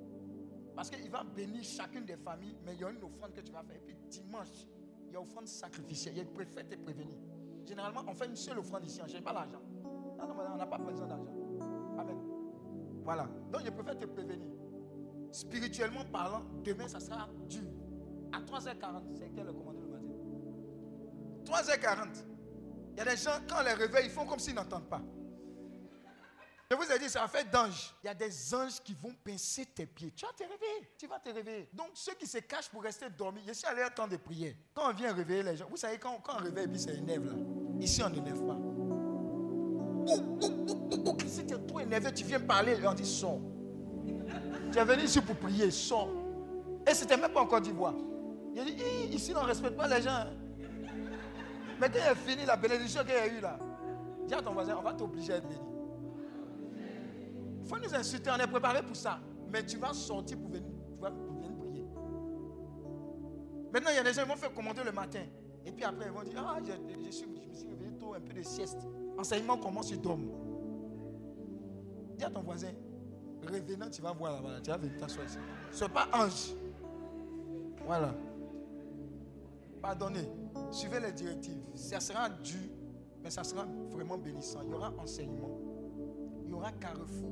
Parce qu'il va bénir chacune des familles, mais il y a une offrande que tu vas faire. Et puis dimanche, il y a offrande sacrificielle. Il préfère te prévenir. Généralement, on fait une seule offrande ici, ne cherche pas l'argent. Non, non, on n'a pas besoin d'argent. Amen. Voilà. Donc, je préfère te prévenir. Spirituellement parlant, demain, ça sera dur. À 3h40, c'est quel le commandant le matin? 3h40. Il y a des gens, quand on les réveille, ils font comme s'ils n'entendent pas. Je vous ai dit, ça fait d'anges. Il y a des anges qui vont pincer tes pieds. Tu vas te réveiller. Tu vas te réveiller. Donc, ceux qui se cachent pour rester dormis, je suis allé à temps de prière. Quand on vient réveiller les gens, vous savez, quand, quand on réveille, puis ça énerve là. Ici, on n'énerve pas. Si tu es trop énervé, tu viens parler, on dit sors. Tu es venu ici pour prier, sors. Et c'était même pas en Côte d'Ivoire. Il dit, ici, on ne respecte pas les gens. hein. Mais quand il a fini la bénédiction qu'il y a eu là, dis à ton voisin, on va t'obliger à être béni. Il faut nous insulter, on est préparé pour ça. Mais tu vas sortir pour venir, venir prier. Maintenant, il y a des gens qui vont faire commander le matin. Et puis après, ils vont dire Ah, je, je suis, je me suis réveillé tôt, un peu de sieste. Enseignement, comment tu dors. Dis à ton voisin Revenant, tu vas voir là-bas. Tu vas venir t'asseoir ici. Ce n'est pas ange. Voilà. Pardonnez. Suivez les directives. Ça sera dur, mais ça sera vraiment bénissant. Il y aura enseignement il y aura carrefour.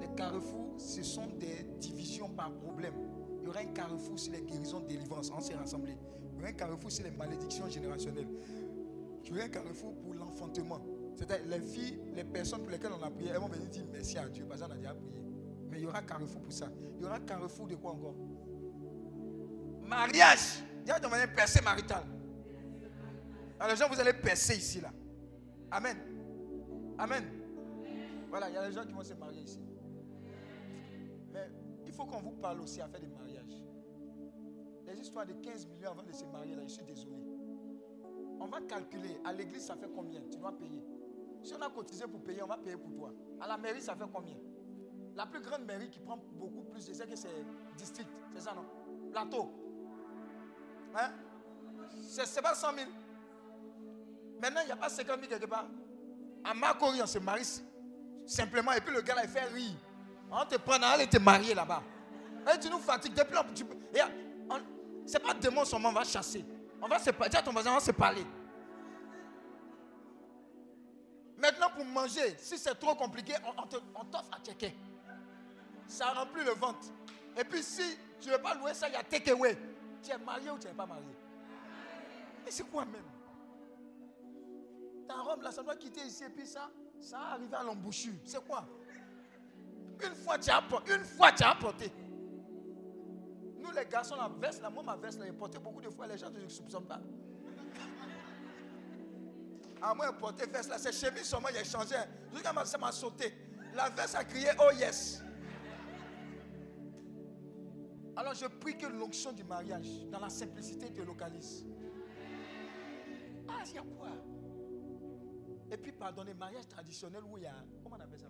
Les carrefours, ce sont des divisions par problème. Il y aura un carrefour sur les guérisons de délivrance. On s'est rassemblés. Il y aura un carrefour sur les malédictions générationnelles. Aura un carrefour pour l'enfantement. C'est-à-dire les filles, les personnes pour lesquelles on a prié, elles vont venir dire merci à Dieu parce qu'on a déjà prié. Mais il y aura carrefour pour ça. Il y aura carrefour de quoi encore? Mariage. Il y a de percée maritale. Alors les gens, vous allez percer ici là. Amen. Amen. Voilà, il y a des gens qui vont se marier ici. Mais il faut qu'on vous parle aussi à faire des mariages. Les histoires de 15 millions avant de se marier, là, je suis désolé. On va calculer, à l'église, ça fait combien? Tu dois payer. Si on a cotisé pour payer, on va payer pour toi. À la mairie, ça fait combien? La plus grande mairie qui prend beaucoup plus, je sais que c'est district, c'est ça non? Plateau. Hein? C'est pas 100 000. Maintenant, il n'y a pas 50 000 quelque part. À Marcory, on se marie simplement. Et puis le gars là, il fait rire. On te prend, on te marier là-bas. Et tu nous fatigues. Depuis là, tu, c'est pas démon seulement, on va chasser. On va se parler. Ton voisin, on va se parler. Maintenant, pour manger, si c'est trop compliqué, on, t'offre à checker. Ça remplit le ventre. Et puis, si tu ne veux pas louer ça, il y a takeaway. Tu es marié ou tu n'es pas marié? Mais c'est quoi même? Ta robe là, ça doit quitter ici et puis ça, ça arrive à l'embouchure. C'est quoi? Une fois tu as apporté. Une fois tu as apporté. Nous les garçons, la veste, là, moi ma veste, là, j'ai porté beaucoup de fois, les gens ne soupçonnent pas. À moi, porté veste là, c'est chemise seulement, il a changé. Regarde, ça m'a sauté. La veste a crié, oh yes. Alors je prie que l'onction du mariage, dans la simplicité, te localise. Ah, il y a quoi? Et puis, pardonnez, mariage traditionnel où il y a. Comment on appelle ça?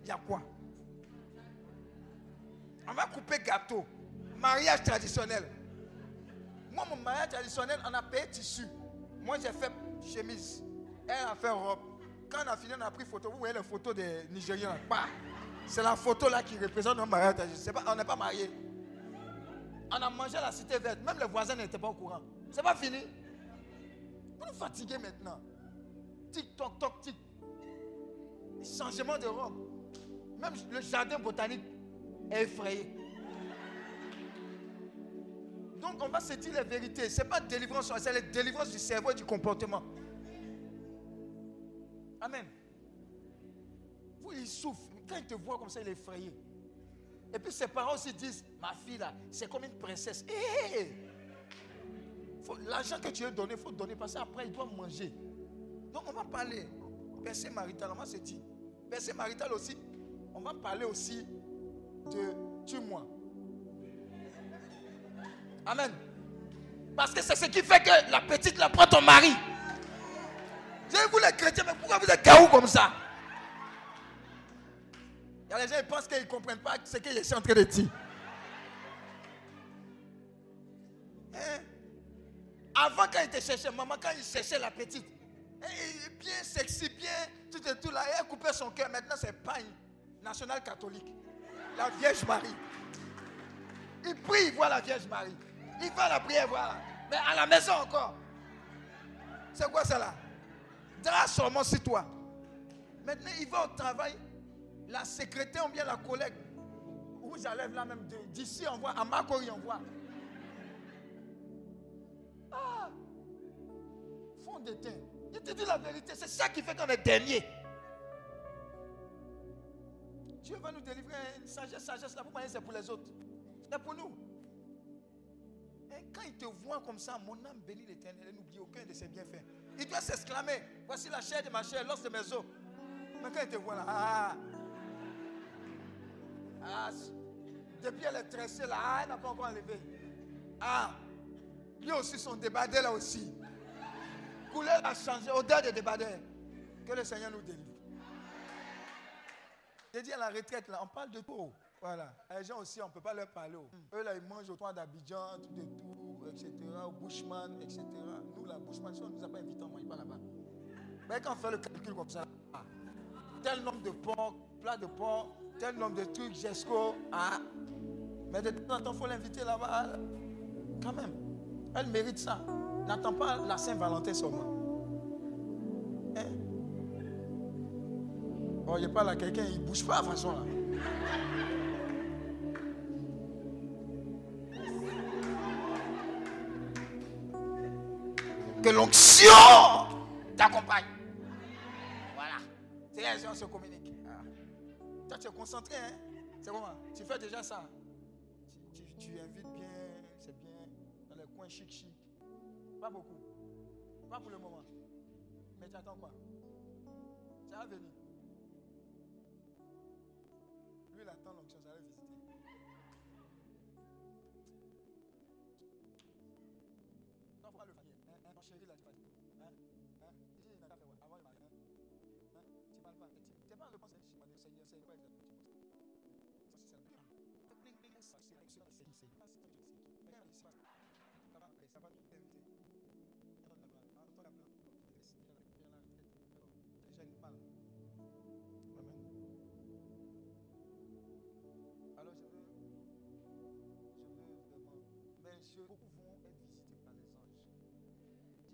Il y a quoi? On va couper gâteau. Mariage traditionnel. Moi, mon mariage traditionnel, on a payé tissu. Moi, j'ai fait chemise. Elle a fait robe. Quand on a fini, on a pris photo. Vous voyez les photos des Nigériens. C'est la photo là qui représente notre mariage. Pas, on n'est pas mariés. On a mangé à la cité verte. Même les voisins n'étaient pas au courant. C'est pas fini. Vous nous fatiguez maintenant. Tic, toc, toc, tic. Changement de robe. Même le jardin botanique effrayé. Donc on va se dire la vérité. Ce n'est pas délivrance, c'est la délivrance du cerveau et du comportement. Amen. Vous, il souffre. Quand il te voit comme ça, il est effrayé. Et puis ses parents aussi disent, ma fille là, c'est comme une princesse. Hé L'argent que tu veux donner, il faut donner parce qu'après, il doit manger. Donc on va parler. Percée marital, on va se dire. Percée marital aussi, on va parler aussi tue-moi. Amen. Parce que c'est ce qui fait que la petite la prend ton mari. Je vous les chrétiens, mais pourquoi vous êtes gaou comme ça? Il y a des gens qui pensent qu'ils ne comprennent pas ce que je suis en train de dire. Hein? Avant, quand il te cherchait, maman, quand il cherchait la petite, hein, bien sexy, bien, tout et tout là, il a coupé son cœur. Maintenant, c'est pagne national catholique. La Vierge Marie. Il prie, il voit la Vierge Marie. Il va la prière, voilà. Mais à la maison encore. C'est quoi ça là? Drap seulement sur toi. Maintenant, il va au travail, la secrétaire ou bien la collègue, où j'enlève là même, d'ici on voit, à Makori on voit. Ah, fond de teint. Je te dis la vérité, c'est ça qui fait qu'on est dernier. Dieu va nous délivrer une sagesse, sagesse là, vous voyez, c'est pour les autres? C'est pour nous. Quand il te voit comme ça, mon âme bénit l'éternel, n'oublie aucun de ses bienfaits. Il doit s'exclamer, voici la chair de ma chair, l'os de mes os. Mais quand il te voit là, ah, ah, depuis elle est tressée là, ah, elle n'a pas encore enlevé. Ah, lui aussi son débardeur là aussi. Couleur a changé, odeur de débardeur. Que le Seigneur nous délivre. J'ai dit à la retraite là, on parle de tout. Voilà. Les gens aussi, on ne peut pas leur parler. Eux là, ils mangent autour d'Abidjan, tout et tout, etc. Au Bushman, etc. Nous, la Bushman, si on ne nous a pas invités, on ne mange pas là-bas. Mais quand on fait le calcul comme ça, tel nombre de porc, plat de porc, tel nombre de trucs, Jesco. Ah. Mais de temps en temps, il faut l'inviter là-bas. Quand même. Elle mérite ça. N'attends pas la Saint-Valentin seulement. Oh, il pas là quelqu'un, il ne bouge pas de façon là. Que l'onction t'accompagne. Voilà. C'est là on se communique. Toi, tu es concentré, hein? C'est comment? Tu fais déjà ça. Tu, invites bien, c'est bien, dans les coins chic chic. Pas beaucoup. Pas pour le moment. Mais tu attends quoi? Ça va venir. Lui, il attend l'onction, va visiter. Non, pas le faire. Hein, hein, chéri là, tu vas dire. Hein, hein. Faire ouais, avant le mariage. Hein, hein. Tu parles pas. Tu pas réponse. hein. Je demande, Seigneur, c'est quoi exactement tu penses Ça, c'est c'est c'est- c'est- c'est- c'est- c'est- c'est- Beaucoup vont être visités par les anges.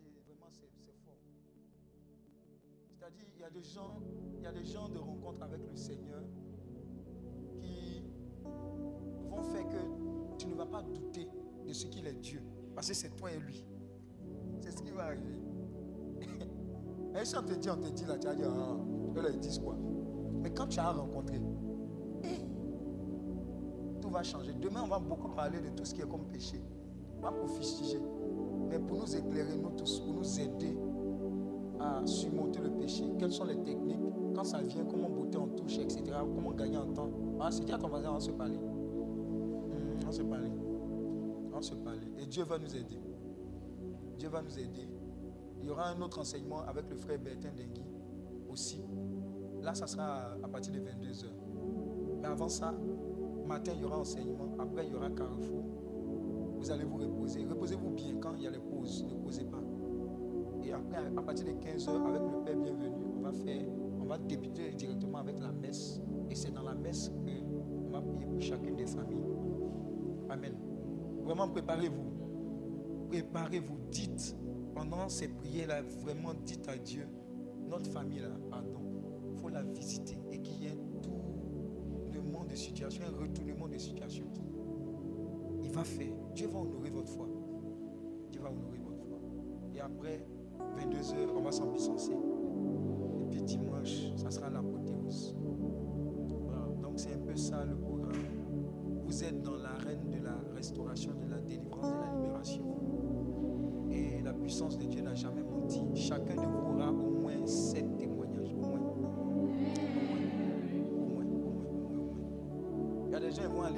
Dieu, vraiment, c'est fort. C'est-à-dire, il y a des gens, il y a des gens de rencontre avec le Seigneur qui vont faire que tu ne vas pas douter de ce qu'il est Dieu. Parce que c'est toi et lui. C'est ce qui va arriver. [LAUGHS] Et si on te dit, on te dit là, tu vas dire, ah, ils disent quoi Mais quand tu as rencontré, eh, tout va changer. Demain, on va beaucoup parler de tout ce qui est comme péché. Pas pour fustiger, mais pour nous éclairer, nous tous, pour nous aider à surmonter le péché. Quelles sont les techniques? Quand ça vient, comment botter en touche, etc. Comment gagner en temps? Ah, c'est dit à ton on va se parler. Hmm, on se parler. On se parler. Et Dieu va nous aider. Dieu va nous aider. Il y aura un autre enseignement avec le frère Bertin Dengui aussi. Là, ça sera à partir de 22h. Mais avant ça, matin, il y aura enseignement. Après, il y aura carrefour. Vous allez vous reposer. Reposez-vous bien quand il y a les pauses. Ne posez pas. Et après, à partir de 15h, avec le Père bienvenu, on va faire, on va débuter directement avec la messe. Et c'est dans la messe qu'on va prier pour chacune des familles. Amen. Vraiment, préparez-vous. Préparez-vous. Dites, pendant ces prières-là, vraiment dites à Dieu, notre famille là, pardon, il faut la visiter et qu'il y ait tournement de situation, un retournement de situation. Va faire. Dieu va honorer votre foi. Dieu va honorer votre foi. Et après, 22h, on va s'ambicencer. Et puis dimanche, ça sera l'apothéose.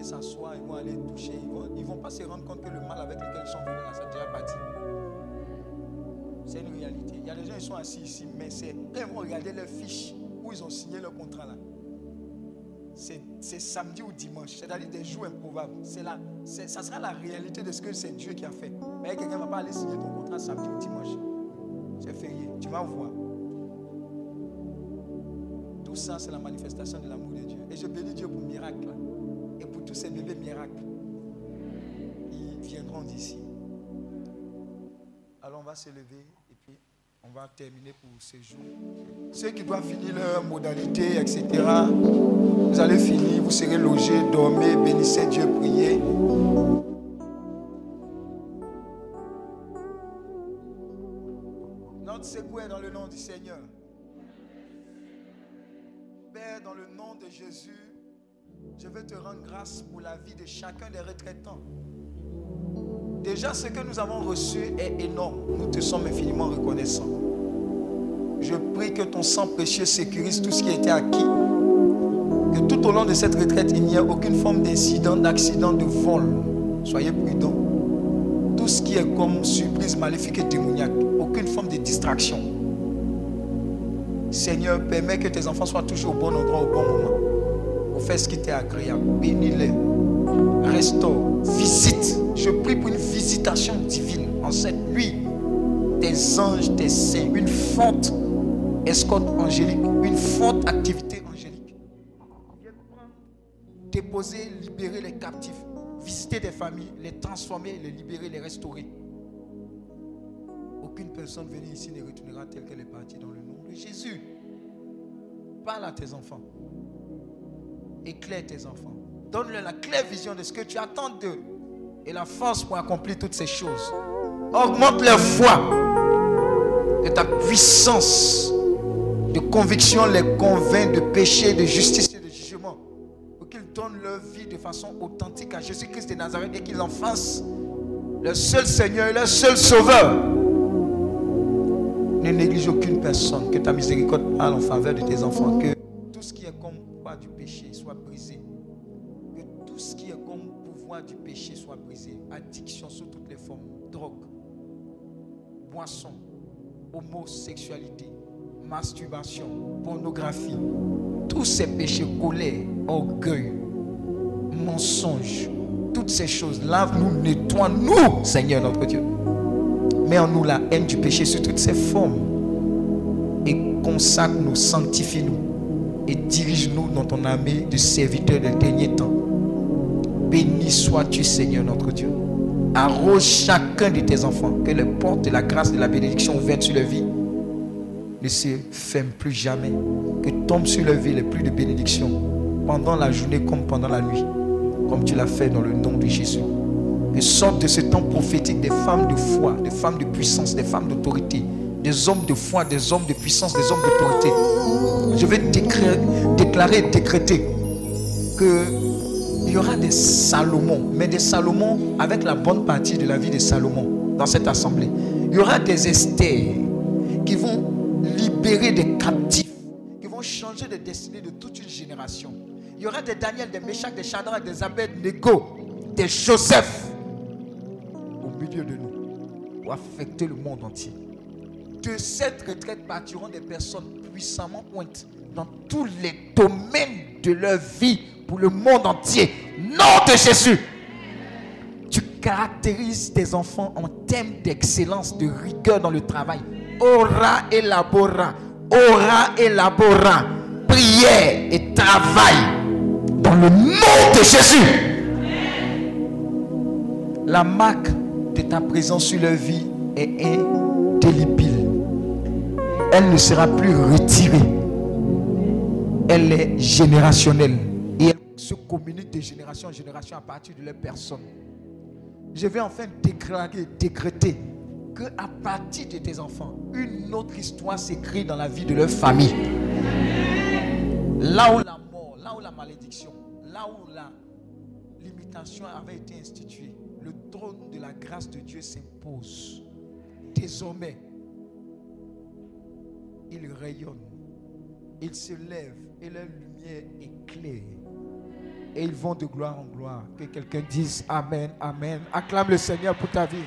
S'asseoir, ils vont aller toucher. Ils vont, ils vont pas se rendre compte que le mal avec lequel ils sont venus là, ça a déjà parti. C'est une réalité. Il y a des gens qui sont assis ici, mais c'est quand ils vont regarder leurs fiches où ils ont signé leur contrat là. C'est samedi ou dimanche, c'est-à-dire des jours improbables. Là, ça sera la réalité de ce que c'est Dieu qui a fait. Mais quelqu'un ne va pas aller signer ton contrat samedi ou dimanche. C'est férié. Tu vas voir. Tout ça, c'est la manifestation de l'amour de Dieu. Et je bénis Dieu pour miracle. Tous ces bébés miracles. Ils viendront d'ici. Alors on va se lever et puis on va terminer pour ce jour. Ceux qui doivent finir leur modalité, etc., vous allez finir, vous serez logés, dormez, bénissez Dieu, priez. Notre secours est dans le nom du Seigneur. Père, dans le nom de Jésus, je veux te rendre grâce pour la vie de chacun des retraitants. Déjà, ce que nous avons reçu est énorme. Nous te sommes infiniment reconnaissants. Je prie que ton sang précieux sécurise tout ce qui a été acquis. Que tout au long de cette retraite, il n'y ait aucune forme d'incident, d'accident, de vol. Soyez prudents. Tout ce qui est comme surprise maléfique et démoniaque. Aucune forme de distraction. Seigneur, permets que tes enfants soient toujours au bon endroit au bon moment. Pour faire ce qui t'est agréable. Bénis-les. Restaure. Visite. Je prie pour une visitation divine en cette nuit. Tes anges, tes saints. Une forte escorte angélique. Une forte activité angélique. Déposer, libérer les captifs. Visiter des familles, les transformer, les libérer, les restaurer. Aucune personne venue ici ne retournera telle qu'elle est partie dans le nom de Jésus. Parle à tes enfants. Éclaire tes enfants. Donne-leur la claire vision de ce que tu attends d'eux et la force pour accomplir toutes ces choses. Augmente leur foi de ta puissance de conviction les convainc de péché, de justice et de jugement. Pour qu'ils donnent leur vie de façon authentique à Jésus-Christ de Nazareth et qu'ils en fassent leur seul Seigneur et leur seul Sauveur. Ne néglige aucune personne. Que ta miséricorde parle en faveur de tes enfants. Que tout ce qui est comme pouvoir du péché du péché soit brisé. Addiction sous toutes les formes. Drogue, boisson, homosexualité, masturbation, pornographie. Tous ces péchés, colère, orgueil, mensonge, toutes ces choses, lave-nous, nettoie-nous, Seigneur notre Dieu. Mets en nous la haine du péché sous toutes ses formes. Et consacre-nous, sanctifie-nous. Et dirige-nous dans ton armée de serviteurs des derniers temps. Béni sois-tu, Seigneur notre Dieu. Arrose chacun de tes enfants. Que les portes de la grâce, de la bénédiction ouvertes sur leur vie ne se ferment plus jamais. Que tombe sur leur vie les plus de bénédictions. Pendant la journée comme pendant la nuit. Comme tu l'as fait dans le nom de Jésus. Que sortent de ce temps prophétique des femmes de foi, des femmes de puissance, des femmes d'autorité, des hommes de foi, des hommes de puissance, des hommes d'autorité. Je vais déclarer, déclarer, décréter que y aura des Salomon, mais des Salomon avec la bonne partie de la vie de Salomon dans cette assemblée. Il y aura des Esther qui vont libérer des captifs, qui vont changer les destinées de toute une génération. Il y aura des Daniel, des Meshach, des Shadrach, des Abed-Nego, des Joseph au milieu de nous pour affecter le monde entier. De cette retraite partiront des personnes puissamment pointes dans tous les domaines de leur vie pour le monde entier. Nom de Jésus. Tu caractérises tes enfants en termes d'excellence, de rigueur dans le travail. Ora elabora, ora elabora, prière et travail dans le nom de Jésus. La marque de ta présence sur leur vie est indélébile. Elle ne sera plus retirée. Elle est générationnelle. Et se communique de génération en génération à partir de leur personne. Je vais enfin déclarer, décréter que à partir de tes enfants, une autre histoire s'écrit dans la vie de leur famille. Là où la mort, là où la malédiction, là où la limitation avait été instituée, le trône de la grâce de Dieu s'impose. Désormais, il rayonne, il se lève et leur lumière éclaire. Et ils vont de gloire en gloire. Que quelqu'un dise Amen, Amen. Acclame le Seigneur pour ta vie.